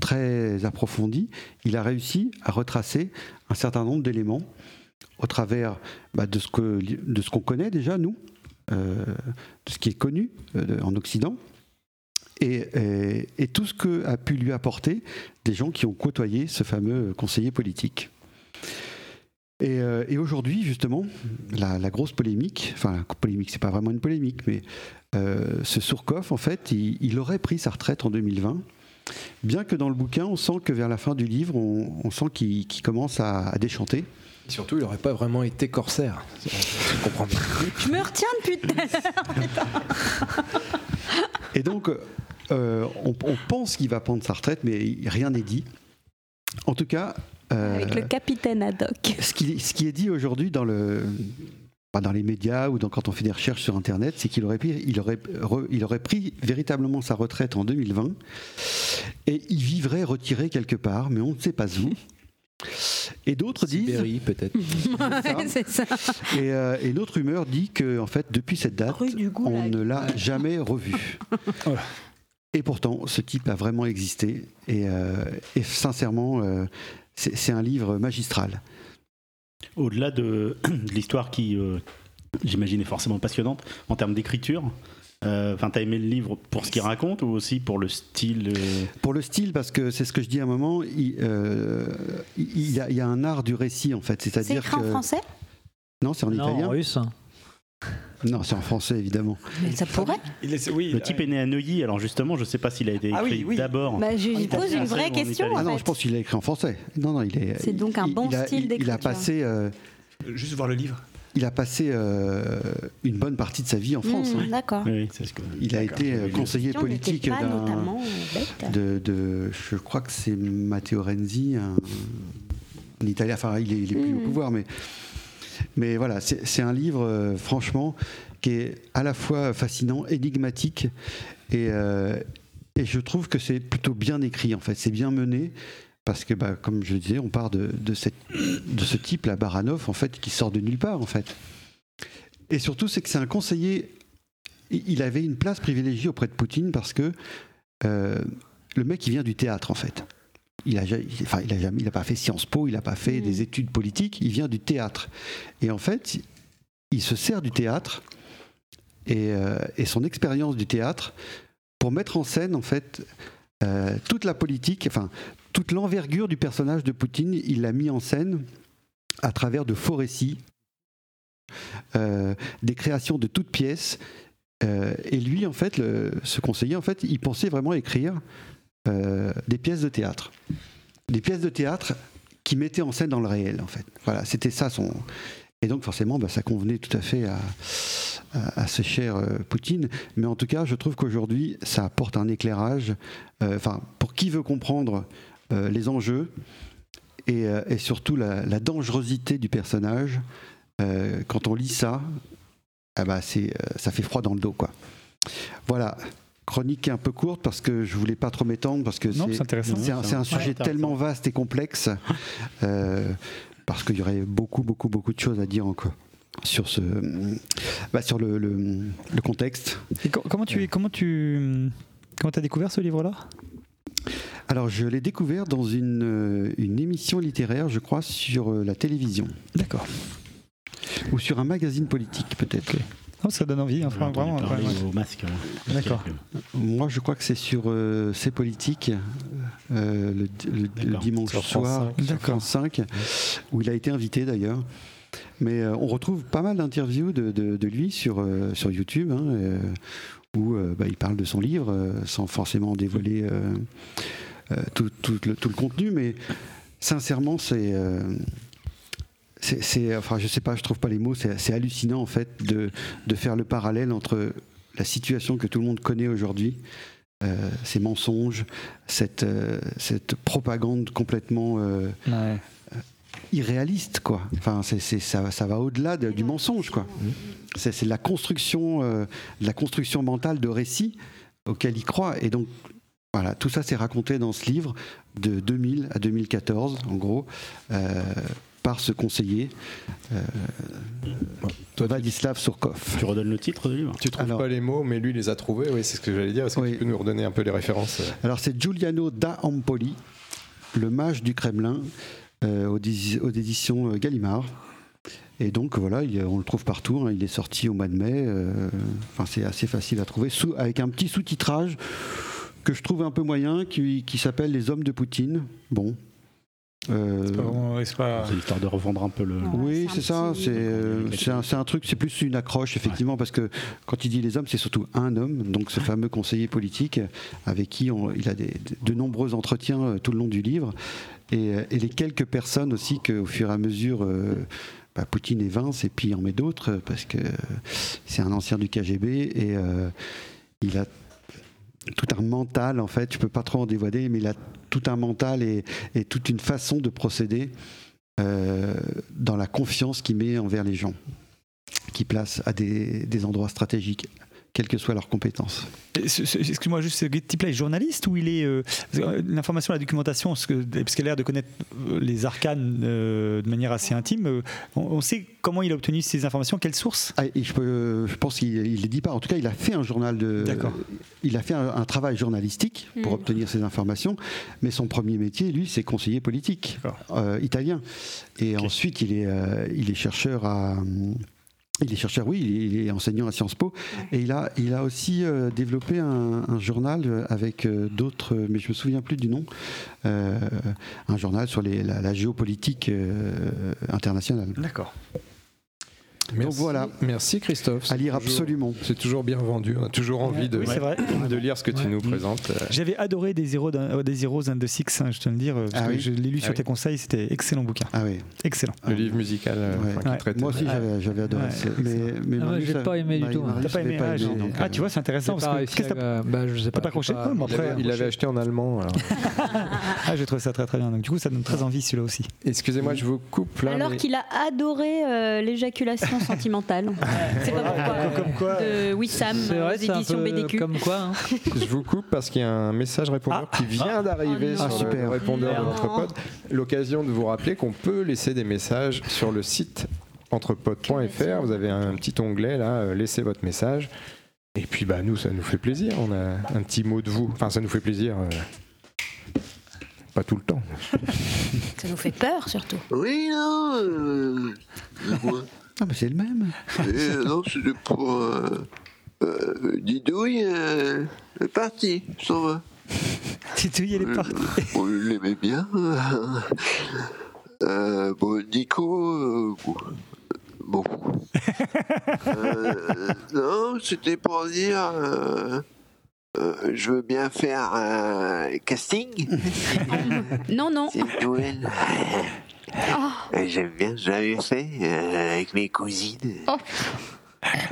très approfondie, il a réussi à retracer un certain nombre d'éléments au travers bah, de ce qu'on connaît déjà nous, euh, de ce qui est connu euh, en Occident. Et, tout ce que a pu lui apporter des gens qui ont côtoyé ce fameux conseiller politique. Et, euh, aujourd'hui, justement, la, grosse polémique, enfin, la polémique, c'est pas vraiment une polémique, mais ce Surkov, en fait, il, aurait pris sa retraite en 2020. Bien que dans le bouquin, on sent que vers la fin du livre, on, sent qu'il commence à déchanter. Surtout, il n'aurait pas vraiment été corsaire. Tu comprends bien. Je me retiens depuis tout à l'heure. Et donc, euh, on, on pense qu'il va prendre sa retraite, mais rien n'est dit. En tout cas, euh, Avec le capitaine Haddock. ce, qui, ce qui est dit aujourd'hui dans le dans les médias ou dans, quand on fait des recherches sur Internet, c'est qu'il aurait, pris- il aurait, re- il aurait pris véritablement sa retraite en 2020 et il vivrait retiré quelque part, mais on ne sait pas où. Et d'autres disent, Sibérie, peut-être. c'est ça. et, euh, et rumeur dit que en fait, depuis cette date, Rue du on Goulag. ne l'a jamais revu. Et pourtant, ce type a vraiment existé. Et, euh, et sincèrement, euh, c'est c'est un livre magistral. Au-delà de, de l'histoire qui, euh, j'imagine, est forcément passionnante en termes d'écriture, euh, enfin, t'as aimé le livre pour ce qu'il raconte ou aussi pour le style euh, Pour le style, parce que c'est ce que je dis à un moment, il, euh, il y, a, il y a un art du récit en fait. C'est écrit en que français? Non, c'est en Non, en italien. russe. Non, c'est en français évidemment. Mais ça pourrait. Il est- oui, Le type est né à Neuilly, alors justement, je sais pas s'il a été écrit Ah oui, oui. d'abord. Bah, je lui En pose une vraie en question. Ah en non, je pense qu'il a écrit en français. Non, non, il est. C'est donc un bon il style il- Il a d'écriture. passé, euh, Juste voir le livre. Il a passé euh, une bonne partie de sa vie en France. Hmm, hein. D'accord. Oui. Il a été euh, conseiller politique pas notamment euh, bête. de, de- je crois que c'est Matteo Renzi, un, un Italien, enfin il est, il est plus au Mhm. pouvoir, mais Mais voilà, c'est c'est un livre, euh, franchement, qui est à la fois fascinant, énigmatique, et, euh, et je trouve que c'est plutôt bien écrit, en fait. C'est bien mené, parce que, bah, comme je le disais, on part de, de, cette, de ce type, la Baranov, en fait, qui sort de nulle part, en fait. Et surtout, c'est que c'est un conseiller. il avait une place privilégiée auprès de Poutine parce que euh, le mec, il vient du théâtre, en fait. Il a, ja- il- enfin, il a jamais, il a pas fait Sciences Po, il n'a pas fait des études politiques, il vient du théâtre. Et en fait, il se sert du théâtre et, euh, et son expérience du théâtre pour mettre en scène, en fait, euh, toute la politique, enfin, toute l'envergure du personnage de Poutine, il l'a mis en scène à travers de faux récits, euh, des créations de toutes pièces. Euh, et lui, en fait, ce conseiller, en fait, il pensait vraiment écrire euh, des pièces de théâtre. Des pièces de théâtre qui mettaient en scène dans le réel, en fait. Voilà, c'était ça son. Et donc, forcément, bah, ça convenait tout à fait à, à, ce cher Poutine. Mais en tout cas, je trouve qu'aujourd'hui, ça apporte un éclairage. Enfin, pour qui veut comprendre les enjeux et, euh, et surtout la, la dangerosité du personnage, euh, quand on lit ça, ah bah, euh, ça fait froid dans le dos, quoi. Voilà. Chronique un peu courte parce que je voulais pas trop m'étendre parce que c'est un, sujet tellement vaste et complexe euh, parce qu'il y aurait beaucoup beaucoup beaucoup de choses à dire encore sur ce bah, sur le, le- le contexte. Et co- comment tu comment tu comment as découvert ce livre-là? Alors je l'ai découvert dans une, euh, une émission littéraire, je crois, sur euh, la télévision D'accord. ou sur un magazine politique peut-être. Oh, ça donne envie, hein, entendu vraiment. parler ouais, ouais. au masque. hein. D'accord. Moi, je crois que c'est sur euh, C'est politique, euh, le, le- le D'accord. dimanche Sur soir, 5. sur France 5, où il a été invité d'ailleurs. Mais euh, on retrouve pas mal d'interviews de, de- de lui sur, euh, sur YouTube, hein, euh, où euh, bah, il parle de son livre, euh, sans forcément dévoiler tout, tout le, tout le contenu. Mais sincèrement, c'est. euh, c'est, c'est- enfin, je sais pas, je trouve pas les mots. C'est, hallucinant en fait de, de faire le parallèle entre la situation que tout le monde connaît aujourd'hui, euh, ces mensonges, cette, euh, cette propagande complètement euh, Ouais. irréaliste, quoi. Enfin, c'est, c'est- ça, ça va au-delà de- du mensonge, quoi. C'est, c'est la construction, euh, la construction mentale de récits auxquels il croit. Et donc, voilà, tout ça c'est raconté dans ce livre de 2000 à 2014, en gros, euh, par ce conseiller, euh, Vladislav Surkov. Tu redonnes le titre du livre? Tu trouves Alors- pas les mots, mais lui les a trouvés. Oui, c'est ce que j'allais dire. Est-ce que Oui. tu peux nous redonner un peu les références? Alors c'est Giuliano da Empoli, le mage du Kremlin, euh, aux, éditions euh, Gallimard. Et donc voilà, il- on le trouve partout. hein, il est sorti au mois de mai. euh, Enfin, c'est assez facile à trouver, sous- avec un petit sous-titrage que je trouve un peu moyen, qui, qui s'appelle Les Hommes de Poutine. Bon. Euh, C'est pas l'histoire de revendre un peu le. oui, c'est ça. C'est euh, c'est un, truc, c'est plus une accroche, effectivement, parce que quand il dit les hommes, c'est surtout un homme, donc ce fameux conseiller politique avec qui on- il a des- de nombreux entretiens euh, tout le long du livre, et, euh, et les quelques personnes aussi qu'au fur et à mesure. euh, bah, Poutine évince et puis il en met d'autres parce que c'est un ancien du KGB et euh, il a tout un mental en fait, je peux pas trop en dévoiler, mais il a tout un mental et, toute une façon de procéder euh, dans la confiance qu'il met envers les gens, qu'il place à des endroits stratégiques, quelles que soient leurs compétences. Excuse-moi, juste, ce type-là est journaliste ou il est. euh, euh, L'information, la documentation, parce que- parce qu'elle a l'air de connaître euh, les arcanes euh, de manière assez intime, on, on sait comment il a obtenu ces informations, quelle source? Ah, je, peux- je pense qu'il ne les dit pas. En tout cas, il a fait un journal de. D'accord. Il a fait un, un travail journalistique pour Mm. obtenir ces informations, mais son premier métier, lui, c'est conseiller politique euh, italien. Et ensuite, il est, euh, il est chercheur à. Il est chercheur, oui, il est, enseignant à Sciences Po. Et il a, il a aussi euh, développé un, un journal euh, avec euh, d'autres, mais je me souviens plus du nom, euh, un journal sur les- la, la géopolitique internationale. D'accord. Donc voilà, Merci Christophe. à lire C'est toujours- absolument. C'est toujours bien vendu. On a toujours envie de, Oui, c'est vrai. de lire ce que tu nous présentes. J'avais adoré des Zero, euh, des and the Six, hein, je te le dire, euh, parce Ah que oui je l'ai lu sur Ah oui. tes conseils, c'était excellent bouquin. Ah oui. Excellent. Le livre musical euh, Ouais. enfin, qui. Moi aussi, j'avais adoré. Mais, mais Ah, j'ai pas aimé du Marie- tout. Marius T'as pas aimé, ah, donc, ah, tu vois, c'est intéressant bah, je sais t'as pas. pas accroché Il l'avait acheté en allemand. alors. Ah, j'ai trouvé ça très très bien. Donc du coup, ça donne très envie celui-là aussi. Excusez-moi, je vous coupe là. Alors qu'il a adoré euh, l'éjaculation sentimentale. C'est pas pourquoi. Comme quoi. De Wissam aux éditions peu BDQ. comme quoi. hein. Je vous coupe parce qu'il y a un message répondeur qui vient d'arriver Oh non. sur Ah, le super. répondeur de Non. Entrepod. L'occasion de vous rappeler qu'on peut laisser des messages sur le site entrepod.fr. Vous avez un petit onglet là, euh, laissez votre message. Et puis bah nous, ça nous fait plaisir. On a un petit mot de vous. Enfin, ça nous fait plaisir. euh, Pas tout le temps. Ça nous fait peur surtout. Oui, non. Euh, moi, Ah, mais c'est le même. euh, non, c'était pour. Euh, euh, Didouille, euh, est parti, s'en va. Titouille, elle est partie. On l'aimait bien. Euh, bon, Nico, euh, bon. bon. Euh, non, c'était pour dire. euh, euh, je veux bien faire un casting. Non, non. C'est Noël. Euh, J'aime bien, j'avais fait euh, avec mes cousines. Oh.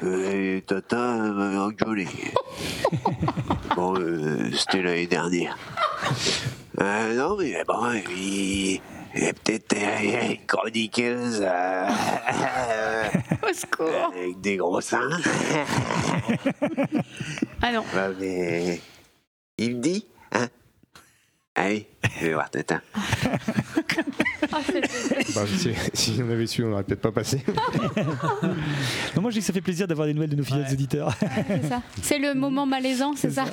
Euh, Tata m'avait engueulé. bon, euh, c'était l'année dernière. Euh, non, mais bon, il, il peut-être une chroniqueuse Au secours. avec des gros seins. Ah non. Mais il me dit, hein Allez, vais voir Tata. Ah, Bah, si, si on avait su, on n'aurait peut-être pas passé. Non, moi, je dis que ça fait plaisir d'avoir des nouvelles de nos fidèles auditeurs. c'est ça. C'est le moment malaisant, c'est ça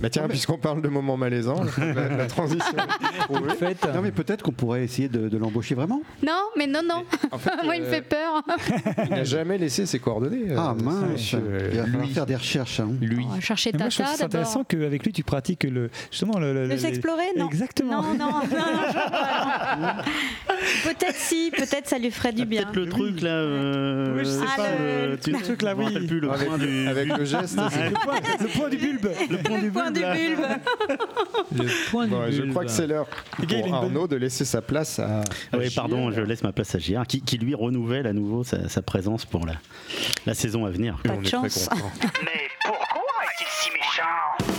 Bah tiens, puisqu'on parle de moments malaisants, la, la transition. est trouvée. Faites. Non, mais peut-être qu'on pourrait essayer de, de l'embaucher vraiment. Non, mais non, non. En fait, Moi, il me euh, fait peur. Il n'a jamais laissé ses coordonnées. Ah euh, mince. monsieur, euh, Il va falloir lui. faire des recherches. hein. Lui. Va chercher Tata c'est intéressant qu'avec lui, tu pratiques le, justement le. Le les- s'explorer, non Exactement. Non, non, non, non. Peut-être si, peut-être ça lui ferait du bien. Peut-être le truc là. euh, Oui, je sais Ah, pas, le- le, tu- le truc, là, oui. rappelle plus le Avec, point du. avec le geste. c'est- Le point, le point du bulbe. le point du Point bulbe, bulbe. Le point du Bon, je bulbe. crois que c'est l'heure pour Arnaud de laisser sa place à. à Oui, pardon, je laisse ma place à JR, qui, qui lui renouvelle à nouveau sa, sa présence pour la, la saison à venir. Pas On de est chance. Mais pourquoi est-il si méchant?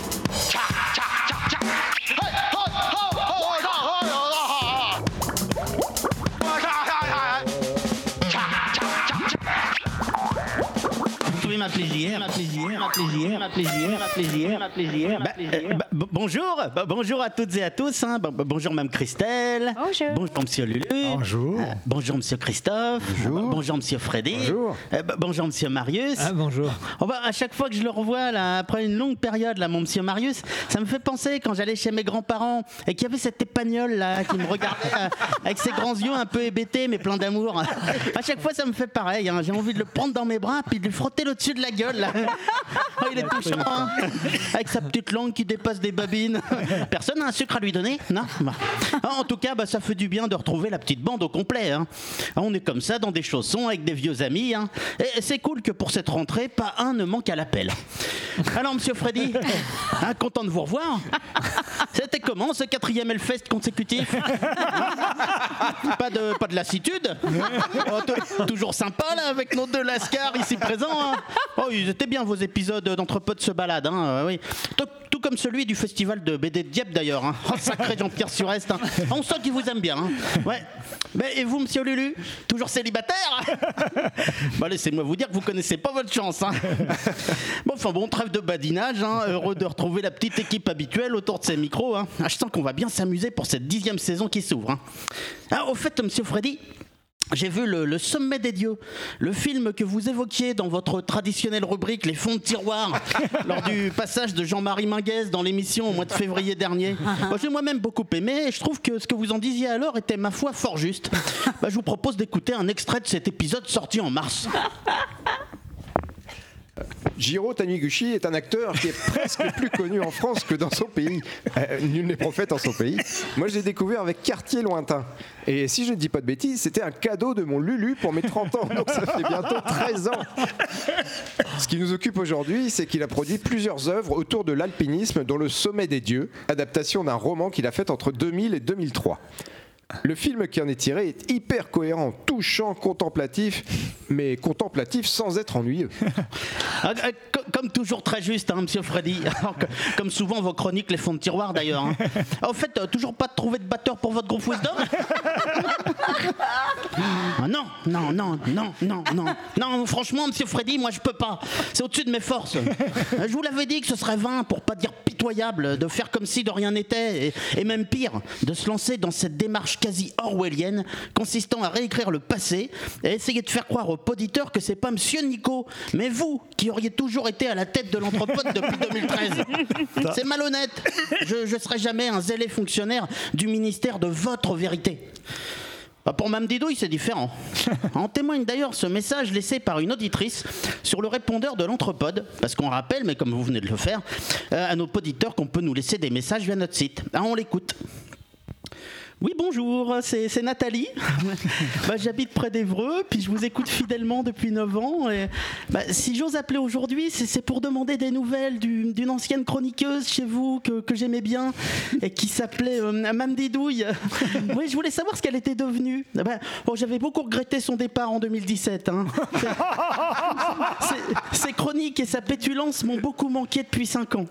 Vous pouvez m'appeler JR, m'appeler JR, m'appeler JR, m'appeler JR, m'appeler JR, m'appeler Euh, bonjour, bonjour à toutes et à tous. hein. Bonjour Mme Christelle. Bonjour. Bonjour Monsieur Lulu. Bonjour. Euh, bonjour Monsieur Christophe. Bonjour. Bah, bonjour Monsieur Freddy. Bonjour. Euh, bonjour Monsieur Marius. Ah bonjour. Oh bah, à chaque fois que je le revois, là, après une longue période, là, mon monsieur Marius, ça me fait penser quand j'allais chez mes grands-parents et qu'il y avait cette épagnole là qui me regardait euh, avec ses grands yeux un peu hébétés mais plein d'amour. À chaque fois, ça me fait pareil. hein. J'ai envie de le prendre dans mes bras puis de lui frotter le dessus de la gueule. Là. Oh, il est touchant, hein. avec sa petite langue qui dépasse des babines. Personne n'a un sucre à lui donner Non Bah. Ah, En tout cas, bah, ça fait du bien de retrouver la petite bande au complet. hein. On est comme ça dans des chaussons avec des vieux amis. hein. Et c'est cool que pour cette rentrée, pas un ne manque à l'appel. Alors, monsieur Freddy, hein, content de vous revoir. C'était comment ce quatrième Hellfest consécutif? Pas de, pas de lassitude? Oh, Toujours sympa là avec nos deux lascars ici présents. Oh, ils étaient bien vos épisodes d'entrepôt de se balade. Euh, oui. Tout, tout comme celui du festival de BD de Dieppe d'ailleurs. hein. Oh, sacré Jean-Pierre Surest. hein. On sent qu'il vous aime bien. hein. Ouais. Mais, et vous, monsieur Lulu Toujours célibataire? Laissez-moi vous dire que vous connaissez pas votre chance. hein. Bon, enfin bon, trêve de badinage. Heureux de retrouver la petite équipe habituelle autour de ces micros. Ah, je sens qu'on va bien s'amuser pour cette dixième saison qui s'ouvre. Ah, au fait, monsieur Freddy, j'ai vu le, le Sommet des Dieux, le film que vous évoquiez dans votre traditionnelle rubrique Les fonds de tiroir, lors du passage de Jean-Marie Minguez dans l'émission au mois de février dernier. Moi, J'ai moi-même beaucoup aimé et je trouve que ce que vous en disiez alors était, ma foi, fort juste. Bah, je vous propose d'écouter un extrait de cet épisode sorti en mars. Jiro Taniguchi est un acteur qui est presque plus connu en France que dans son pays. Euh, nul n'est prophète en son pays. Moi, je l'ai découvert avec Quartier Lointain. Et si je ne dis pas de bêtises, c'était un cadeau de mon Lulu pour mes 30 ans. Donc ça fait bientôt 13 ans. Ce qui nous occupe aujourd'hui, c'est qu'il a produit plusieurs œuvres autour de l'alpinisme, dont Le Sommet des Dieux, adaptation d'un roman qu'il a fait entre 2000 et 2003. Le film qui en est tiré est hyper cohérent, touchant, contemplatif, mais contemplatif sans être ennuyeux. Ah, co- Comme toujours très juste, hein, monsieur Freddy. Comme souvent vos chroniques les fonds de tiroir d'ailleurs. hein. Ah, Au fait, euh, toujours pas de trouver de batteur pour votre groupe Wisdom? Ah, Non, non, non, non, non, non. Non, franchement, monsieur Freddy, moi je peux pas. C'est au-dessus de mes forces. Euh, Je vous l'avais dit que ce serait vain, pour pas dire pitoyable, de faire comme si de rien n'était. Et même pire, de se lancer dans cette démarche quasi orwellienne consistant à réécrire le passé et essayer de faire croire aux auditeurs que c'est pas monsieur Nico, mais vous qui auriez toujours été à la tête de l'entrepôt depuis 2013. C'est malhonnête. Je ne serai jamais un zélé fonctionnaire du ministère de votre vérité. Bah, pour Mme Didouille, c'est différent. En témoigne d'ailleurs ce message laissé par une auditrice sur le répondeur de l'entrepode, parce qu'on rappelle, mais comme vous venez de le faire, euh, à nos auditeurs qu'on peut nous laisser des messages via notre site. Ah, on l'écoute. Oui, bonjour, c'est Nathalie. Bah, J'habite près d'Evreux, puis je vous écoute fidèlement depuis 9 ans. Et, bah, si j'ose appeler aujourd'hui, c'est pour demander des nouvelles du- d'une ancienne chroniqueuse chez vous que, que j'aimais bien et qui s'appelait euh, Mme Didouille. Oui, je voulais savoir ce qu'elle était devenue. Ah bah, bon, J'avais beaucoup regretté son départ en 2017. hein. Ses- chroniques et sa pétulance m'ont beaucoup manqué depuis 5 ans.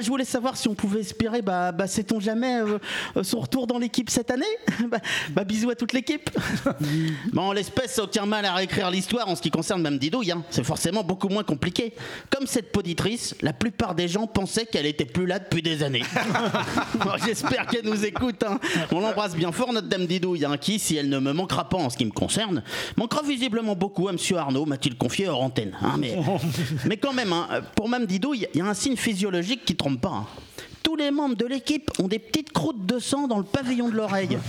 Je voulais savoir si on pouvait espérer, bah, sait-on jamais, euh, euh, son retour dans l'équipe cette année bah, bah, Bisous à toute l'équipe. Bon, l'espèce, aucun mal à réécrire l'histoire en ce qui concerne Mme Didouille. hein. C'est forcément beaucoup moins compliqué. Comme cette poditrice, la plupart des gens pensaient qu'elle était plus là depuis des années. Bon, J'espère qu'elle nous écoute. hein. On l'embrasse bien fort, notre Dame Didouille, hein, qui, si elle ne me manquera pas en ce qui me concerne, manquera visiblement beaucoup à Monsieur Arnaud, m'a-t-il confié hors antenne. hein. mais, mais quand même, hein, pour Mme Didouille, il y a un signe physiologique qui trompe pas. Tous les membres de l'équipe ont des petites croûtes de sang dans le pavillon de l'oreille.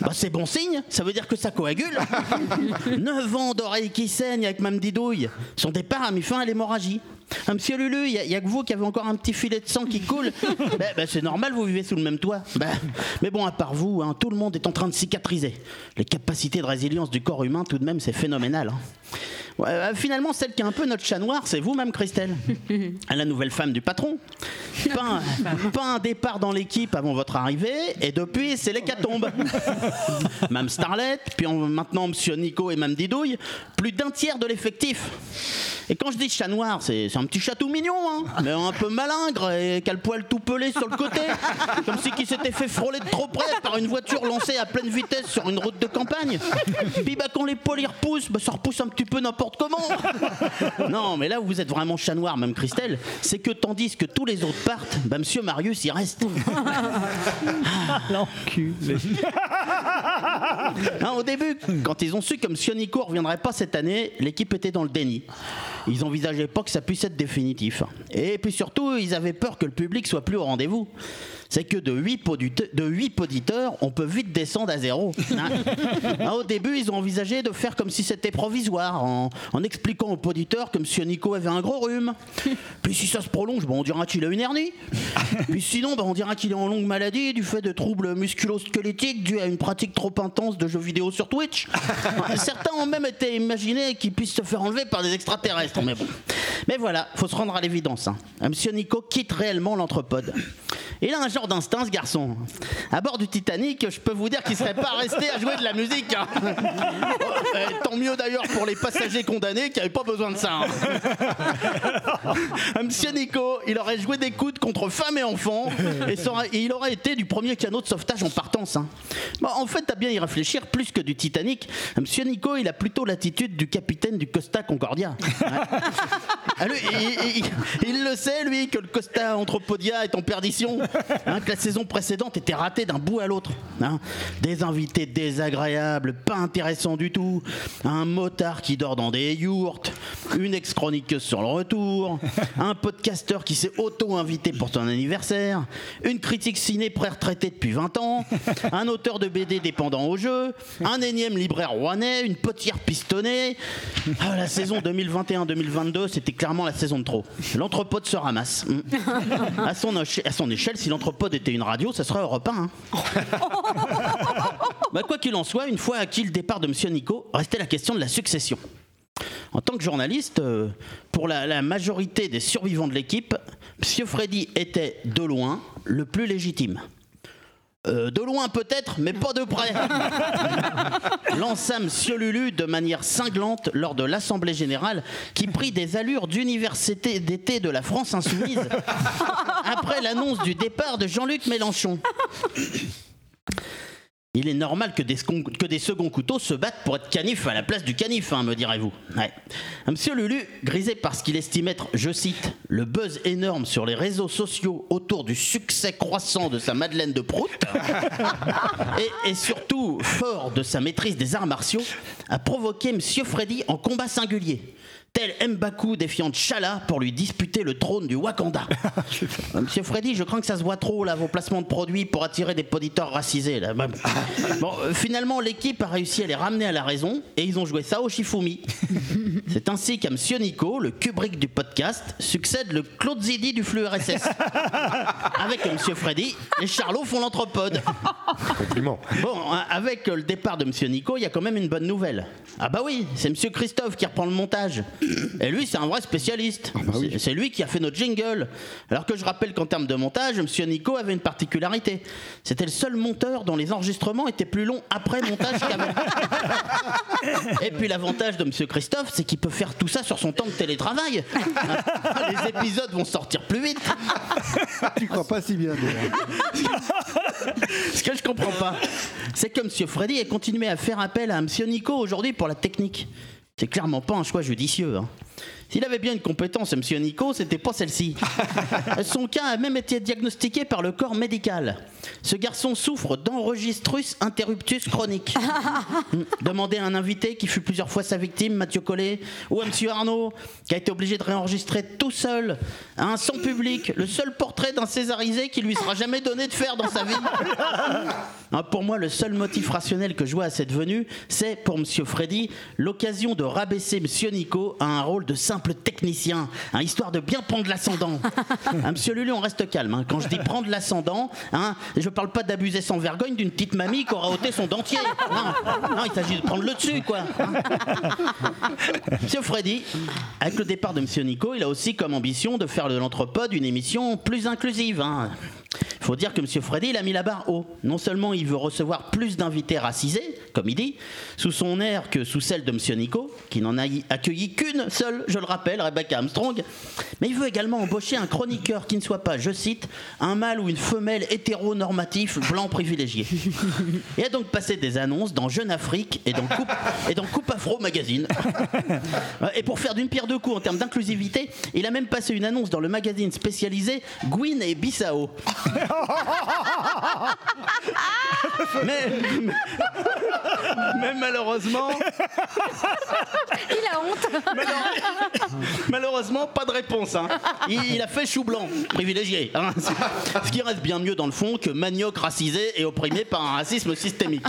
Bah, c'est bon signe, ça veut dire que ça coagule. 9 ans d'oreilles qui saignent avec Mme Didouille. Son départ a mis fin à l'hémorragie. Ah, monsieur Lulu, il n'y a, que vous qui avez encore un petit filet de sang qui coule. Bah, bah, c'est normal, vous vivez sous le même toit. Bah, mais bon, à part vous, hein, tout le monde est en train de cicatriser. Les capacités de résilience du corps humain, tout de même, c'est phénoménal. hein. Euh, finalement, celle qui est un peu notre chat noir, c'est vous-même, Christelle. La nouvelle femme du patron. Pas un, pas un départ dans l'équipe avant votre arrivée, et depuis, c'est l'hécatombe. Mme Starlet, puis en- maintenant Monsieur Nico et Mme Didouille, plus d'un tiers de l'effectif. Et quand je dis chat noir, c'est un petit chat tout mignon, hein, mais un peu malingre et qui a le poil tout pelé sur le côté, comme si qui s'était fait frôler de trop près par une voiture lancée à pleine vitesse sur une route de campagne. Puis bah, quand les poils y repoussent, bah, ça repousse un petit peu n'importe comment. Non, mais là où vous êtes vraiment chat noir, même Christelle, c'est que tandis que tous les autres partent, bah, Monsieur Marius y reste. L'enculé. Hein, au début, quand ils ont su que M. Nico reviendrait pas cette année, l'équipe était dans le déni. Ils envisageaient pas que ça puisse être définitif. Et puis surtout, ils avaient peur que le public soit plus au rendez-vous. C'est que de 8, de auditeurs, on peut vite descendre à zéro. hein. Hein, au début, ils ont envisagé de faire comme si c'était provisoire, en, en expliquant aux auditeurs que M. Nico avait un gros rhume. Puis si ça se prolonge, bon, on dira qu'il a une hernie. Puis sinon, bah, on dira qu'il est en longue maladie du fait de troubles musculo-squelettiques dus à une pratique trop intense de jeux vidéo sur Twitch. Certains ont même été imaginés qu'il puisse se faire enlever par des extraterrestres. Mais bon. Mais voilà, faut se rendre à l'évidence. hein. Monsieur Nico quitte réellement l'entrepode. Il a un genre d'instinct, ce garçon. À bord du Titanic, je peux vous dire qu'il serait pas resté à jouer de la musique. hein. Eh, tant mieux d'ailleurs pour les passagers condamnés qui n'avaient pas besoin de ça. hein. Monsieur Nico, il aurait joué des coudes contre femmes et enfants et, ça aurait- et il aurait été du premier canot de sauvetage en partance. hein. Bon, en fait, à bien y réfléchir, plus que du Titanic, Monsieur Nico, il a plutôt l'attitude du capitaine du Costa Concordia. Ah, lui, il, il- il le sait, lui, que le Costa Anthropodia est en perdition, hein, que la saison précédente était ratée d'un bout à l'autre. hein. Des invités désagréables, pas intéressants du tout, un motard qui dort dans des yourtes, une ex-chroniqueuse sur le retour, un podcasteur qui s'est auto-invité pour son anniversaire, une critique ciné pré-retraité depuis 20 ans, un auteur de BD dépendant au jeu, un énième libraire rouennais, une potière pistonnée. Ah, la saison 2021-2022, c'était clairement la saison de trop. L'anthropode se ramasse. Mm. À son, à son échelle, si l'anthropode était une radio, ça serait Europe 1. hein. Bah, quoi qu'il en soit, une fois acquis le départ de M. Nico, restait la question de la succession. En tant que journaliste, euh, pour la, la majorité des survivants de l'équipe, M. Freddy était de loin le plus légitime. Euh, de loin peut-être, mais pas de près. Lança M. Lulu de manière cinglante lors de l'Assemblée Générale qui prit des allures d'université d'été de la France insoumise après l'annonce du départ de Jean-Luc Mélenchon. Il est normal que des, que des seconds couteaux se battent pour être canif à la place du canif, hein, me direz-vous. Ouais. Monsieur Lulu, grisé par ce qu'il estime être, je cite, le buzz énorme sur les réseaux sociaux autour du succès croissant de sa Madeleine de Prout, et, et surtout fort de sa maîtrise des arts martiaux, a provoqué Monsieur Freddy en combat singulier. Tel Mbaku défiant Chala pour lui disputer le trône du Wakanda. Monsieur Freddy, je crains que ça se voit trop là, vos placements de produits pour attirer des auditeurs racisés. Là. Bon, euh, finalement, l'équipe a réussi à les ramener à la raison et ils ont joué ça au Shifumi. C'est ainsi qu'à Monsieur Nico, le Kubrick du podcast, succède le Claude Zidi du flux RSS. Avec Monsieur Freddy, les Charlots font l'anthropode. Compliment. Bon, hein, avec le départ de Monsieur Nico, il y a quand même une bonne nouvelle. Ah bah oui, c'est Monsieur Christophe qui reprend le montage. Et lui, c'est un vrai spécialiste. C'est- C'est lui qui a fait notre jingle. Alors que je rappelle qu'en termes de montage, Monsieur Nico avait une particularité. C'était le seul monteur dont les enregistrements étaient plus longs après montage qu'avant. Et puis l'avantage de Monsieur Christophe, c'est qu'il peut faire tout ça sur son temps de télétravail. Les épisodes vont sortir plus vite. Tu crois pas si bien. Ce que je comprends pas, c'est que M. Freddy a continué à faire appel à M. Nico aujourd'hui pour la technique. C'est clairement pas un choix judicieux. hein. S'il avait bien une compétence, M. Nico, c'était pas celle-ci. Son cas a même été diagnostiqué par le corps médical. Ce garçon souffre d'enregistrus interruptus chronique. Hmm. Demandez à un invité qui fut plusieurs fois sa victime, Mathieu Collet, ou à M. Arnaud, qui a été obligé de réenregistrer tout seul, hein, sans public, le seul portrait d'un césarisé qui lui sera jamais donné de faire dans sa vie. Hein, pour moi, le seul motif rationnel que je vois à cette venue, c'est pour Monsieur Freddy l'occasion de rabaisser Monsieur Nico à un rôle de simple technicien, hein, histoire de bien prendre l'ascendant. Hein, Monsieur Lulu, on reste calme. hein. Quand je dis prendre l'ascendant, hein, je parle pas d'abuser sans vergogne d'une petite mamie qui aura ôté son dentier. Non, non, il s'agit de prendre le dessus, quoi. hein. Monsieur Freddy, avec le départ de Monsieur Nico, il a aussi comme ambition de faire de l'anthropode une émission plus inclusive. Il faut dire que Monsieur Freddy, il a mis la barre haut. Non seulement il veut recevoir plus d'invités racisés, comme il dit, sous son air que sous celle de Monsieur Nico, qui n'en a accueilli qu'une seule, je le rappelle, Rebecca Armstrong, mais il veut également embaucher un chroniqueur qui ne soit pas, je cite, un mâle ou une femelle hétéronormatif blanc privilégié. Et a donc passé des annonces dans Jeune Afrique et dans Coupe, et dans Coupe Afro Magazine. Et pour faire d'une pierre deux coups en termes d'inclusivité, il a même passé une annonce dans le magazine spécialisé Gwyn et Bissau. mais, mais, malheureusement, Il a honte. malheureusement, pas de réponse. hein. Il, il a fait chou blanc, privilégié. hein. Ce qui reste bien mieux dans le fond que manioc racisé et opprimé par un racisme systémique.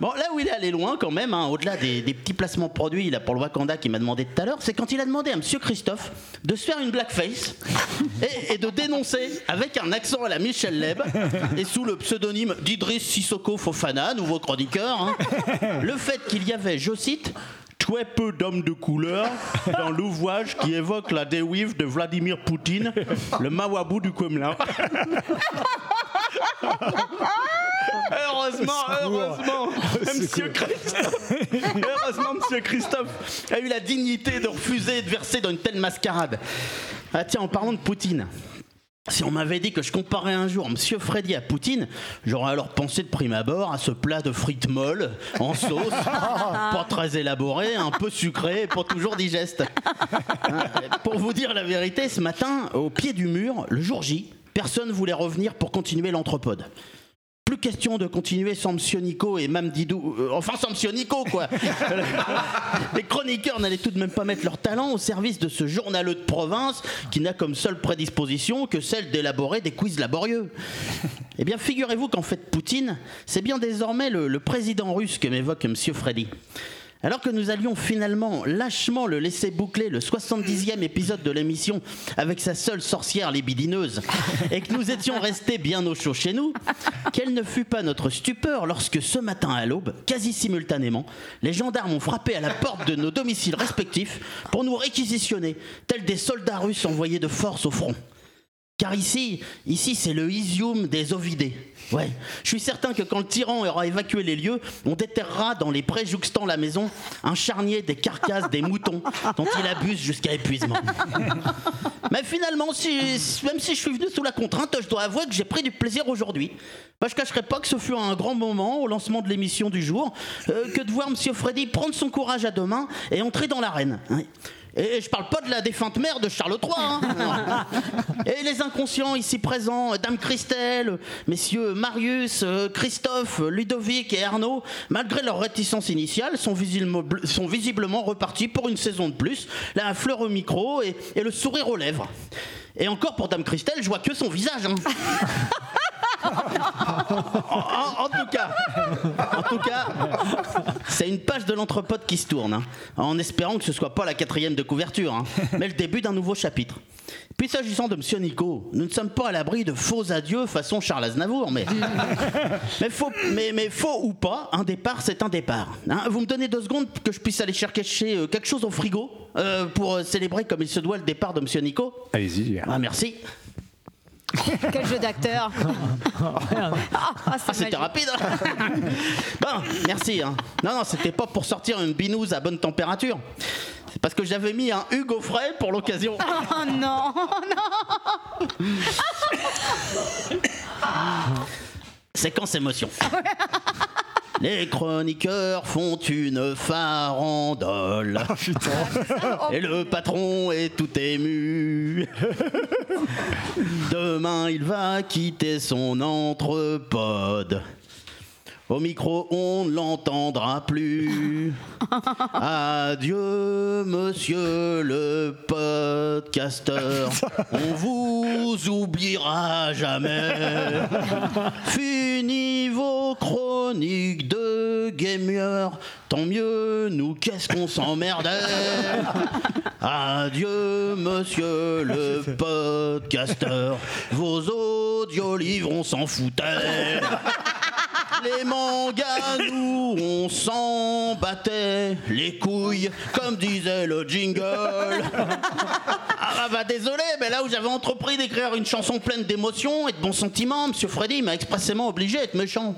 Bon, là où il est allé loin quand même, hein, au-delà des, des petits placements produits là, pour le Wakanda qu'il m'a demandé tout à l'heure, c'est quand il a demandé à Monsieur Christophe de se faire une blackface et, et de dénoncer avec un accent à la Michel Leb et sous le pseudonyme d'Idriss Sissoko Fofana, nouveau chroniqueur, hein, le fait qu'il y avait, je cite, très peu d'hommes de couleur dans l'ouvrage qui évoque la déwive de Vladimir Poutine, le Mawabou du Kremlin. Heureusement, heureusement, Monsieur Christophe, heureusement, Monsieur Christophe a eu la dignité de refuser de verser dans une telle mascarade. Ah tiens, en parlant de Poutine. Si on m'avait dit que je comparais un jour Monsieur Freddy à Poutine, j'aurais alors pensé de prime abord à ce plat de frites molles, en sauce, pas très élaboré, un peu sucré, pas toujours digeste. Pour vous dire la vérité, ce matin, au pied du mur, le jour J, personne voulait revenir pour continuer l'anthropode. Plus question de continuer sans Monsieur Nico et Mme Didou. euh, enfin, sans Monsieur Nico, quoi. Les chroniqueurs n'allaient tout de même pas mettre leur talent au service de ce journaleux de province qui n'a comme seule prédisposition que celle d'élaborer des quiz laborieux. Eh bien, figurez-vous qu'en fait, Poutine, c'est bien désormais le, le président russe que m'évoque Monsieur Freddy. Alors que nous allions finalement lâchement le laisser boucler le 70e épisode de l'émission avec sa seule sorcière libidineuse et que nous étions restés bien au chaud chez nous, quelle ne fut pas notre stupeur lorsque ce matin à l'aube, quasi simultanément, les gendarmes ont frappé à la porte de nos domiciles respectifs pour nous réquisitionner, tels des soldats russes envoyés de force au front. Car ici, ici c'est le Isium des Ovidés. Ouais, je suis certain que quand le tyran aura évacué les lieux, on déterrera dans les prés jouxtant la maison un charnier des carcasses des moutons dont il abuse jusqu'à épuisement. Mais finalement, si, même si je suis venu sous la contrainte, je dois avouer que j'ai pris du plaisir aujourd'hui. Bah, je cacherai pas que ce fut un grand moment au lancement de l'émission du jour euh, que de voir Monsieur Freddy prendre son courage à deux mains et entrer dans l'arène. Ouais. Et je parle pas de la défunte mère de Charles III. hein. Et les inconscients ici présents, Dame Christelle, messieurs Marius, euh, Christophe, Ludovic et Arnaud, malgré leur réticence initiale, sont, visiblement- sont visiblement repartis pour une saison de plus, la fleur au micro et, et le sourire aux lèvres. Et encore pour Dame Christelle, je vois que son visage. hein. En, en- en tout cas, tout cas, c'est une page de l'entrepode qui se tourne, hein, en espérant que ce soit pas la quatrième de couverture, hein, mais le début d'un nouveau chapitre. Puis s'agissant de Monsieur Nico, nous ne sommes pas à l'abri de faux adieux façon Charles Aznavour, mais mais faux, mais, mais faux ou pas, un départ c'est un départ. hein. vous me donnez deux secondes que je puisse aller chercher euh, quelque chose au frigo euh, pour euh, célébrer comme il se doit le départ de Monsieur Nico? Allez-y. Ah merci. Quel jeu d'acteur Ah, Ah, c'était rapide. hein. bon, merci. hein. Non, non, c'était pas pour sortir une binouse à bonne température. C'est parce que j'avais mis un Hugo frais pour l'occasion. Oh non, non Séquence émotion. Les chroniqueurs font une farandole. Et le patron est tout ému. Demain, il va quitter son entrepode. Au micro, on ne l'entendra plus. Adieu, monsieur le podcasteur. On vous oubliera jamais. Fini vos chroniques de gamer. Tant mieux, nous, qu'est-ce qu'on s'emmerdait. Adieu, monsieur le podcasteur. Vos audiolivres, on s'en foutait. Les mangas, nous, on s'en battait les couilles, comme disait le jingle. Ah bah désolé, mais là où j'avais entrepris d'écrire une chanson pleine d'émotions et de bons sentiments, Monsieur Freddy m'a expressément obligé à être méchant.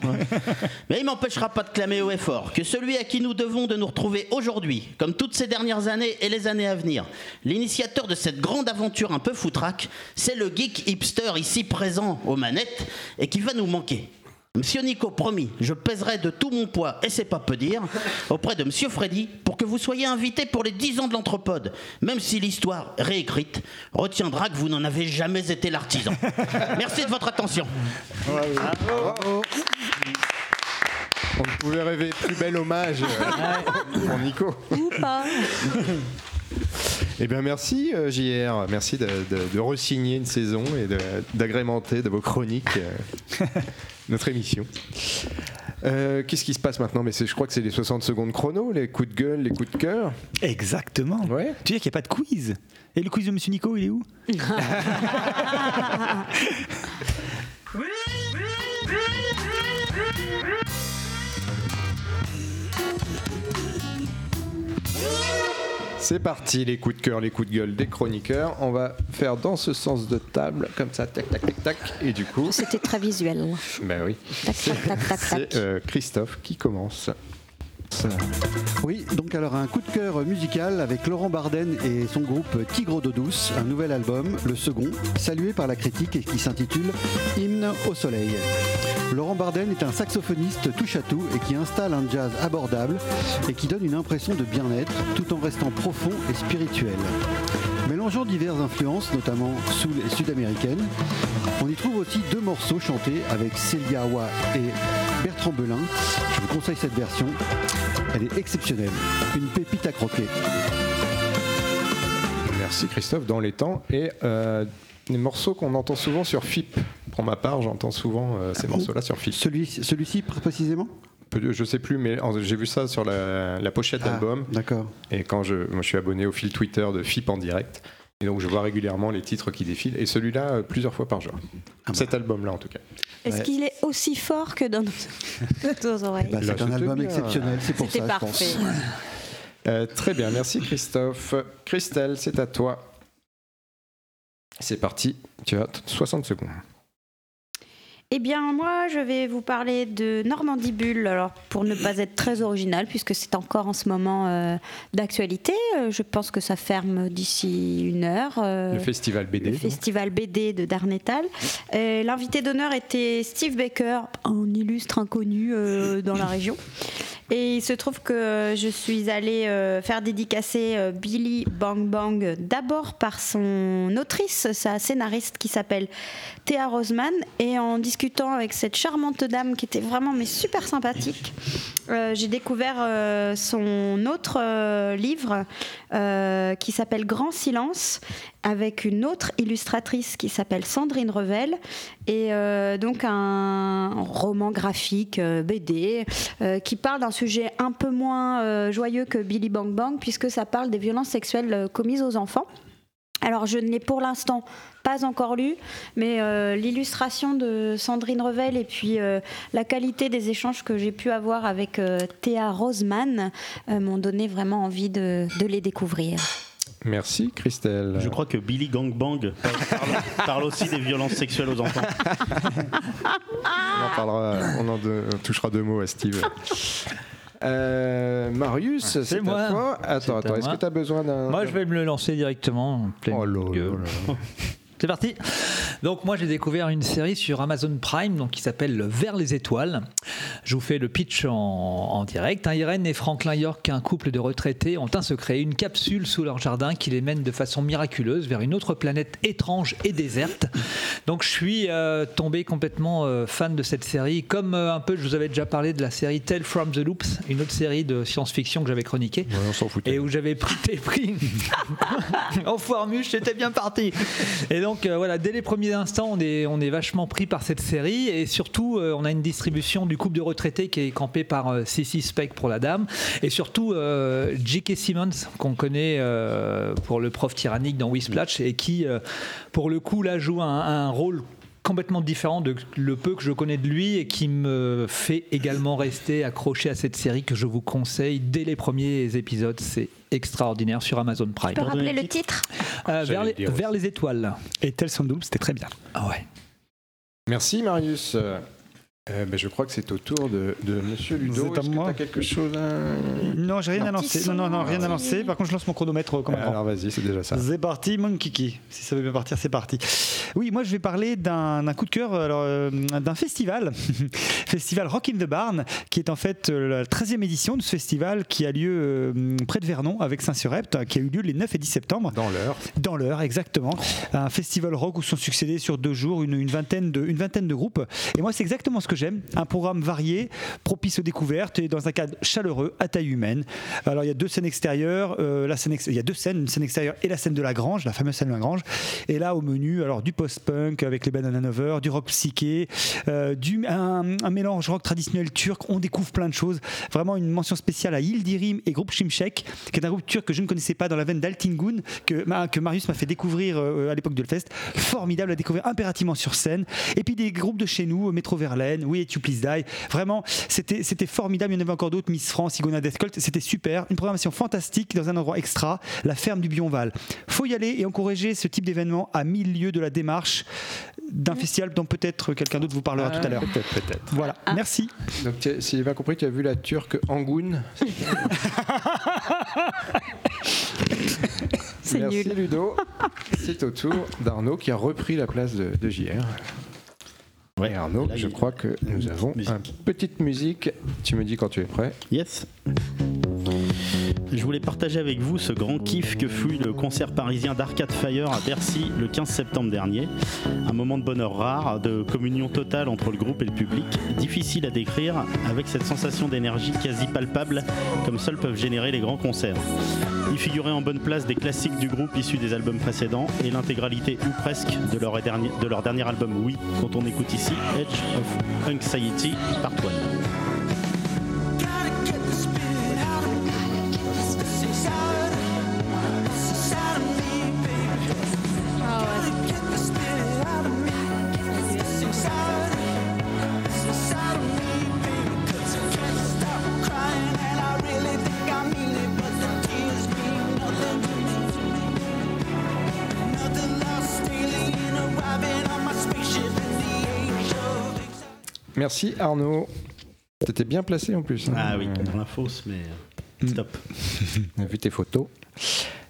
Mais il m'empêchera pas de clamer haut et fort que celui à qui nous devons de nous retrouver aujourd'hui, comme toutes ces dernières années et les années à venir, l'initiateur de cette grande aventure un peu foutraque, c'est le geek hipster ici présent aux manettes et qui va nous manquer. Monsieur Nico, promis, je pèserai de tout mon poids, et c'est pas peu dire, auprès de Monsieur Freddy pour que vous soyez invité pour les 10 ans de l'Anthropode, même si l'histoire réécrite retiendra que vous n'en avez jamais été l'artisan. Merci de votre attention. On ne pouvait rêver plus bel hommage euh, pour Nico. Ou pas. Eh bien, merci euh, JR. Merci de, de, de re-signer une saison et d'agrémenter de, vos chroniques euh, notre émission. Euh, Qu'est-ce qui se passe maintenant? Mais c'est- je crois que c'est les 60 secondes chrono, les coups de gueule, les coups de cœur. Exactement. Ouais. Tu veux dire qu'il n'y a pas de quiz? Et le quiz de Monsieur Nico, il est où? C'est parti, les coups de cœur, les coups de gueule des chroniqueurs. On va faire dans ce sens de table, comme ça, tac, tac, tac, tac. Et du coup, C'était très visuel. ben oui, Tac, tac, tac, tac, c'est euh, Christophe qui commence. Oui, donc alors un coup de cœur musical avec Laurent Barden et son groupe Tigre d'eau douce, un nouvel album, le second, salué par la critique et qui s'intitule Hymne au soleil. Laurent Barden est un saxophoniste touche à tout et qui installe un jazz abordable et qui donne une impression de bien-être tout en restant profond et spirituel. Mélangeant diverses influences, notamment soul et sud-américaines, on y trouve aussi deux morceaux chantés avec Célia Awa et Bertrand Belin. Je vous conseille cette version, elle est exceptionnelle, une pépite à croquer. Merci Christophe, dans les temps. Et euh, des morceaux qu'on entend souvent sur FIP. Pour ma part, j'entends souvent euh, ces morceaux-là sur FIP. Celui, celui-ci précisément? Je sais plus, mais j'ai vu ça sur la, la pochette Ah, d'album. D'accord. Et quand je, moi, je suis abonné au fil Twitter de FIP en direct. Et donc je vois régulièrement les titres qui défilent. Et celui-là, euh, plusieurs fois par jour. Cet album-là, en tout cas. Est-ce Ouais. qu'il est aussi fort que dans nos, nos oreilles Bah, c'est un album exceptionnel, c'est pour ça, C'était je pense. parfait. Euh, très bien, merci Christophe. Christelle, c'est à toi. C'est parti, tu as 60 secondes. Eh bien, moi, je vais vous parler de Normandie Bulle. Alors, pour ne pas être très original, puisque c'est encore en ce moment euh, d'actualité, euh, je pense que ça ferme d'ici une heure. euh, Le festival BD. le festival BD de Darnétal. Euh, L'invité d'honneur était Steve Baker, un illustre inconnu dans la région. Et il se trouve que je suis allée euh, faire dédicacer euh, Billy Bang Bang d'abord par son autrice, sa scénariste qui s'appelle Théa Roseman. Et en discutant avec cette charmante dame qui était vraiment mais super sympathique, euh, j'ai découvert euh, son autre euh, livre qui s'appelle Grand Silence avec une autre illustratrice qui s'appelle Sandrine Revel et donc un roman graphique BD qui parle d'un sujet un peu moins joyeux que Billy Bang Bang puisque ça parle des violences sexuelles commises aux enfants. Alors je ne l'ai pour l'instant pas encore lu, mais euh, l'illustration de Sandrine Revel et puis euh, la qualité des échanges que j'ai pu avoir avec euh, Théa Roseman euh, m'ont donné vraiment envie de, de les découvrir. Merci Christelle. Je crois que Billy Gangbang parle, parle aussi des violences sexuelles aux enfants. On en parlera, on en de- on touchera deux mots à Steve. Euh, Marius, c'est moi. toi. Attends, attends, est-ce que tu as besoin d'un. Moi, je vais me le lancer directement. en pleine Oh là là gueule. C'est parti. Donc moi j'ai découvert une série sur Amazon Prime donc qui s'appelle Vers les étoiles. Je vous fais le pitch en, en direct. hein. Irène et Franklin York, un couple de retraités, ont un secret, une capsule sous leur jardin qui les mène de façon miraculeuse vers une autre planète étrange et déserte. Donc je suis euh, tombé complètement euh, fan de cette série, comme euh, un peu je vous avais déjà parlé de la série Tale from the Loops, une autre série de science-fiction que j'avais chroniquée. on s'en foutait. Et où j'avais pris tes prix. Enfoirmuche, j'étais bien parti. Et donc euh, voilà, dès les premiers instants, on est, vachement pris par cette série. Et surtout, euh, on a une distribution du couple de retraités qui est campé par euh, Speck pour la dame. Et surtout, euh, J.K. Simmons, qu'on connaît pour le prof tyrannique dans Whiplash, et qui, pour le coup, là, joue un rôle complètement différent de le peu que je connais de lui et qui me fait également rester accroché à cette série que je vous conseille dès les premiers épisodes. C'est extraordinaire sur Amazon Prime. Tu peux rappeler le titre? Euh, vers, les, vers étoiles. Et Loop, c'était très bien. Ah ouais. Merci Marius. Euh, ben, je crois que c'est au tour de, de Monsieur Ludo. C'est à Est-ce que as quelque chose à... Non, j'ai rien à lancer. Non, non, non, rien à lancer. Par contre, je lance mon chronomètre comme un grand. Alors vas-y, c'est déjà ça. C'est parti, mon kiki. Si ça veut bien partir, c'est parti. Oui, moi je vais parler d'un coup de cœur, alors, euh, d'un festival, festival Rock in the Barn, qui est en fait euh, la 13e édition de ce festival qui a lieu euh, près de Vernon avec Saint-Surept, qui a eu lieu les 9 et 10 septembre. Dans l'heure. Dans l'heure, exactement. Un festival rock où sont succédés sur deux jours une, une vingtaine, de, une vingtaine de groupes. Et moi, c'est exactement ce que j'aime. Un programme varié, propice aux découvertes et dans un cadre chaleureux, à taille humaine. Alors, il y a deux scènes extérieures. euh, la scène ex- il y a deux scènes, une scène extérieure et la scène de la Grange, la fameuse scène de la Grange. Et là, au menu, alors du post-punk avec les Banana Nover, du rock psyché, euh, un, mélange rock traditionnel turc. On découvre plein de choses. Vraiment une mention spéciale à Yildirim et groupe Şimşek, qui est un groupe turc que je ne connaissais pas dans la veine d'Altingun, que, que Marius m'a fait découvrir euh, à l'époque de Hellfest. Formidable à découvrir impérativement sur scène. Et puis des groupes de chez nous, euh, Metro Verlaine, We Hate You Please Die. Vraiment, c'était c'était formidable. Il y en avait encore d'autres, Miss France, Igona Death Cult. C'était super. Une programmation fantastique dans un endroit extra, la ferme du Bionval. Faut y aller et encourager ce type d'événement à mille lieues de la démarche d'un festival dont peut-être quelqu'un d'autre vous parlera tout à l'heure. Peut-être, peut-être. Voilà, merci. Donc, tu as- si j'ai bien compris, tu as vu la turque Angoun. C'est Merci nul. Ludo. C'est au tour d'Arnaud qui a repris la place de, de JR. Et Arnaud, Là, je il- crois que nous avons Musique. une petite musique. Tu me dis quand tu es prêt. Yes. Je voulais partager avec vous ce grand kiff que fut le concert parisien d'Arcade Fire à Bercy le 15 septembre dernier. Un moment de bonheur rare, de communion totale entre le groupe et le public, difficile à décrire avec cette sensation d'énergie quasi palpable comme seuls peuvent générer les grands concerts. Y figuraient en bonne place des classiques du groupe issus des albums précédents et l'intégralité ou presque de leur, dernier, de leur dernier album Oui, dont on écoute ici Edge of Anxiety Part 1. Merci Arnaud. T'étais bien placé en plus. hein. Ah oui, dans la fosse, mais euh, stop. On a vu tes photos.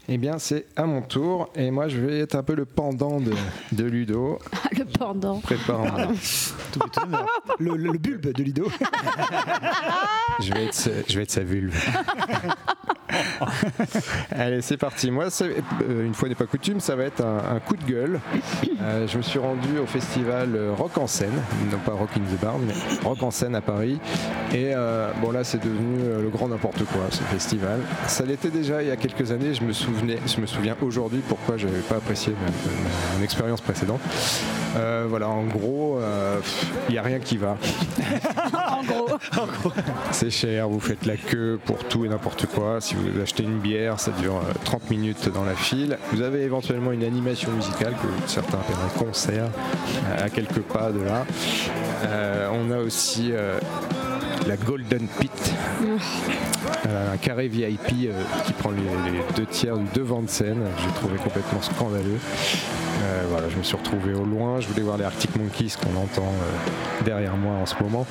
Eh bien, c'est à mon tour. Et moi, je vais être un peu le pendant de, de Ludo. Le pendant. Préparant. Le, le- le bulbe de Ludo. Je vais être, sa- je vais être sa vulve. Allez, c'est parti. Moi, c'est- euh, une fois n'est pas coutume, ça va être un, un coup de gueule. Euh, je me suis rendu au festival euh, Rock en scène, non pas Rock in the Barn, mais Rock en scène à Paris. Et euh, bon, là, c'est devenu le grand n'importe quoi, ce festival. Ça l'était déjà il y a quelques années. Je me souvenais, je me souviens aujourd'hui pourquoi je n'avais pas apprécié mon expérience précédente. Euh, voilà, en gros, euh, il n'y a rien qui va. en gros. C'est cher, vous faites la queue pour tout et n'importe quoi. Si vous achetez une bière, ça dure euh, 30 minutes dans la file. Vous avez éventuellement une animation musicale que certains appellent un concert euh, à quelques pas de là. Euh, on a aussi euh, la Golden Pit, euh, un carré VIP euh, qui prend les, deux tiers du devant de scène. J'ai trouvé complètement scandaleux. Euh, voilà, je me suis retrouvé au loin. Je voulais voir les Arctic Monkeys qu'on entend euh, derrière moi en ce moment.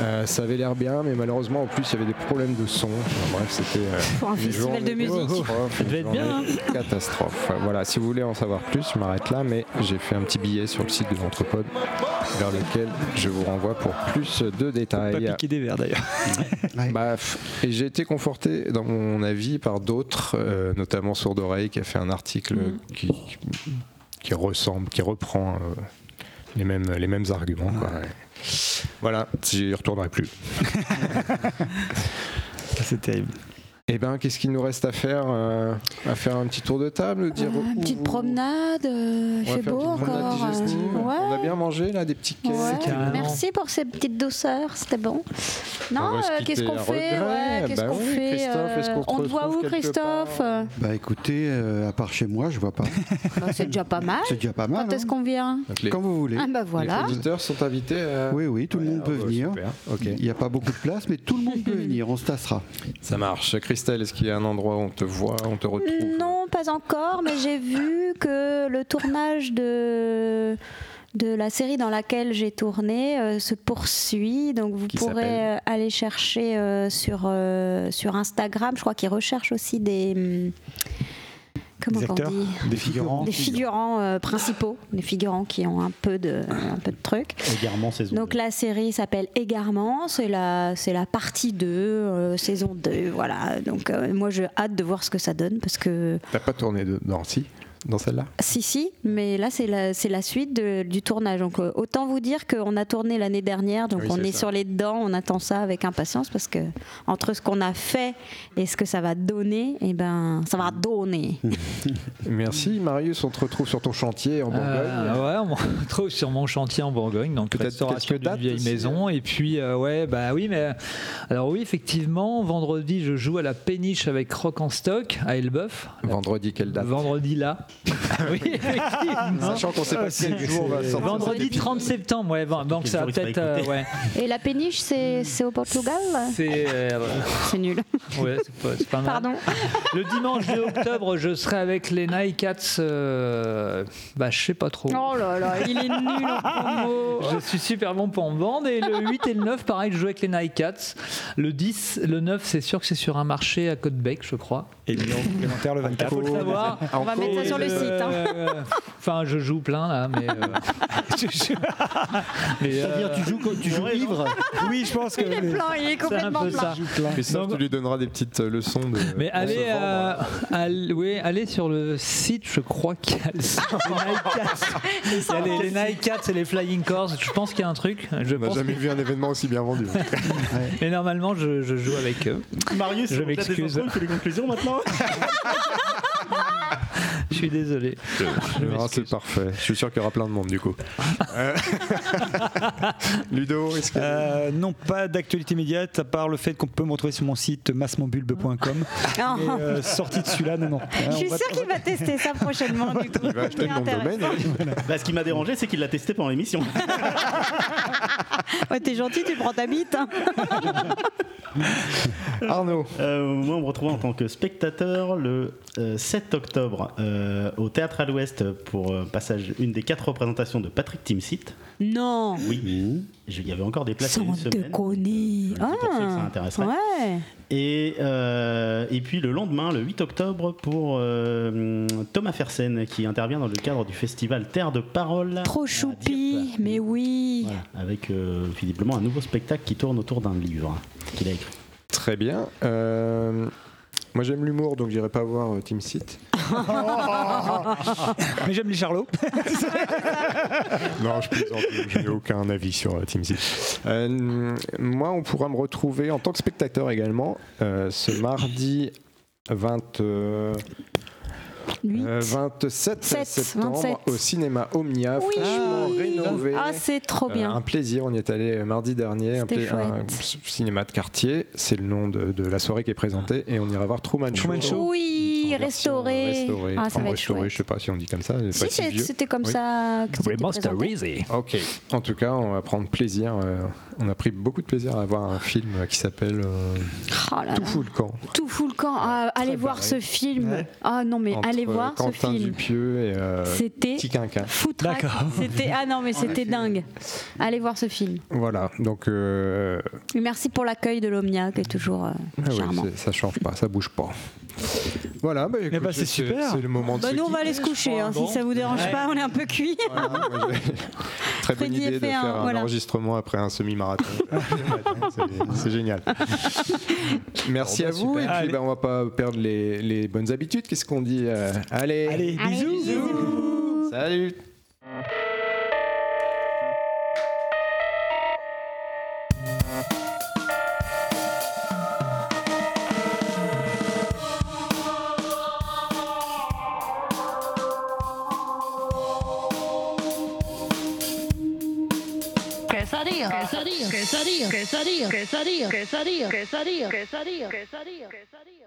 Euh, ça avait l'air bien, mais malheureusement, en plus, il y avait des problèmes de son. Enfin, bref, c'était euh, Pour un une festival journée de musique. catastrophe, Ça devait une être bien, journée Catastrophe. Voilà, si vous voulez en savoir plus, je m'arrête là, mais j'ai fait un petit billet sur le site de l'Entrepode vers lequel je vous renvoie pour plus de Pas détails. piquer des verres d'ailleurs. Bah, et j'ai été conforté dans mon avis par d'autres, euh, notamment Sourd Oreille qui a fait un article qui, qui ressemble, qui reprend euh, les, mêmes, les mêmes arguments. quoi. Voilà, j'y retournerai plus. C'est terrible. Eh ben, qu'est-ce qu'il nous reste à faire euh, À faire un petit tour de table dire Euh, une où- petite promenade, euh, il fait une beau encore. euh, ouais. On a bien mangé là, des petits cakes. Ouais, carrément. merci pour ces petites douceurs, c'était bon. Non, euh, qu'est-ce qu'on fait? Regret. ouais, Qu'est-ce Bah qu'on oui, fait Christophe, On te voit où, Christophe? Bah écoutez, euh, à part chez moi, je vois pas. Bah, C'est déjà pas mal. C'est déjà pas mal. Quand est-ce hein. qu'on vient? Les, Quand vous voulez. Ah bah voilà. les auditeurs sont invités à... Oui, oui, tout le monde peut ah bah, venir. Il n'y a pas beaucoup de place, mais tout le monde peut venir. On se tassera. Ça marche. Christelle, est-ce qu'il y a un endroit où on te voit, on te retrouve? Non, pas encore, mais j'ai vu que le tournage de de la série dans laquelle j'ai tourné euh, se poursuit. Donc vous Qui pourrez euh, aller chercher euh, sur, euh, sur Instagram. Je crois qu'ils recherchent aussi des... hum, Comment Des on acteurs, dit des figurants. Des figurants euh, principaux, des figurants qui ont un peu de, un peu de trucs. Égarement saison. Donc la série s'appelle Égarement, c'est la, c'est la partie 2, euh, saison 2, voilà. Donc euh, moi j'ai hâte de voir ce que ça donne parce que T'as pas tourné de... dans si dans celle-là si si, mais là c'est la, suite de- du tournage. Donc euh, autant vous dire qu'on a tourné l'année dernière, donc Oui, on est sur les dents, on attend ça avec impatience parce que entre ce qu'on a fait et ce que ça va donner, et ben ça va donner. Merci Marius, on te retrouve sur ton chantier en Bourgogne. Euh, ouais, on me retrouve sur mon chantier en Bourgogne, donc Peut-être restauration d'une vieille aussi, maison. Et puis, euh, ouais, bah oui, mais alors oui, effectivement, vendredi, je joue à la péniche avec Rock en stock à Elbeuf. Vendredi, quelle date? Vendredi là. Oui, effectivement. Sachant qu'on sait pas quel jour va sortir. Vendredi 30 septembre, ouais, bon, donc ça va peut-être. euh, ouais, Et la péniche c'est, c'est au Portugal c'est. euh, C'est nul. ouais, c'est pas, c'est pas mal. Pardon. Le dimanche 2 octobre, je serai avec les Nike Cats, euh, bah je sais pas trop. Oh là là, il est nul en promo. Je suis super bon pour me vendre. Et le 8 et le 9, pareil, je joue avec les Nike Cats. Le 10, le 9, c'est sûr que c'est sur un marché à Côte-Bec, je crois. Et numéro complémentaire le 24. Faut le savoir. On va mettre ça sur le site. hein. Euh, Enfin, je joue plein là, mais. euh, mais, C'est-à-dire, euh, tu joues, tu joues ivre Oui, je pense que. Il est plein, il est c'est un complètement peu plein. ça. Christophe, tu lui donneras des petites euh, leçons de. Mais allez, euh, allez- oui, allez sur le site, je crois qu'il y a le site des Nike Cats. Il y a les, les Nike Cats et les Flying Cars. Je pense qu'il y a un truc. Je On n'a jamais que- vu un événement aussi bien vendu. Et normalement, je, je joue avec eux. Marius, Je m'excuse. fait les conclusions maintenant? Suis désolé. M'excuse. c'est parfait. Je suis sûr qu'il y aura plein de monde du coup. Euh, Ludo, est-ce que. Euh, non, pas d'actualité immédiate, à part le fait qu'on peut me retrouver sur mon site massmonbulbe.com. Ah. Euh, sorti de celui-là, non, non. Je suis sûre qu'il va tester ça prochainement. Du coup. Il va acheter le nom de domaine. Bah, Ce qui m'a dérangé, c'est qu'il l'a testé pendant l'émission. Ouais, T'es gentil, tu prends ta bite. hein. Arnaud. Euh, moi, on me retrouve en tant que spectateur le euh, 7 octobre euh, au Théâtre à l'Ouest pour euh, passage une des quatre représentations de Patrick Timsit. Non. Oui, il y avait encore des places Sans une semaine. C'est pour ça que ça Ah, intéresserait. ouais. Et, euh, et puis le lendemain, le 8 octobre, pour euh, Thomas Fersen qui intervient dans le cadre du festival Terre de Parole. Trop choupi, mais oui. Voilà, avec euh, visiblement un nouveau spectacle qui tourne autour d'un livre qu'il a écrit. Très bien. Moi j'aime l'humour donc j'irai pas voir euh, Team Seat. Mais j'aime les charlots. Non, je plaisante, je n'ai aucun avis sur euh, Team Seat. Euh, moi on pourra me retrouver en tant que spectateur également euh, ce mardi 20, euh, Huit. euh, 27 Sept, septembre 27. au cinéma Omnia, Oui. fraîchement rénové. Ah, c'est trop Euh, bien. un plaisir, on y est allé euh, mardi dernier, un, un cinéma de quartier, c'est le nom de, de la soirée qui est présentée, et on ira voir Truman, Truman Show. Oui, restauré. restaurée. Ah, ça va être restaurée, chouette. je sais pas si on dit comme ça. Si, c'était comme Oui. ça que. Ok. En tout cas, on va prendre plaisir. euh, on a pris beaucoup de plaisir à voir un film qui s'appelle euh, Oh Tout fout le camp. Tout fout le camp. Ah, allez voir ce film. Ouais. Ah non, mais allez euh, voir ce Quentin film. Dupieux et euh, C'était Petit Quinquin. foutraque. D'accord. C'était ah non mais c'était dingue. Allez voir ce film. Voilà. Donc, euh, Et merci pour l'accueil de l'Omnia qui est toujours euh, ah oui, ça change pas, ça bouge pas. Voilà, bah, écoute, bah, c'est super. C'est le moment de Bah nous on va aller se coucher hein, Bon. si ça vous dérange Ouais. pas, on est un peu cuit. Voilà, moi, j'ai- Très bonne idée de fait faire un- un voilà. enregistrement après un semi-marathon. C'est- génial. Merci Bon, à bah, vous. super. Et puis, Allez. ben, on va pas perdre les, les bonnes habitudes. Qu'est-ce qu'on dit euh, Allez, Allez, Allez, bisous. bisous. salut. Quesadilla, quesadilla, quesadilla, quesadilla, quesadilla, quesadilla, quesadilla, quesadilla, quesadilla, quesadilla.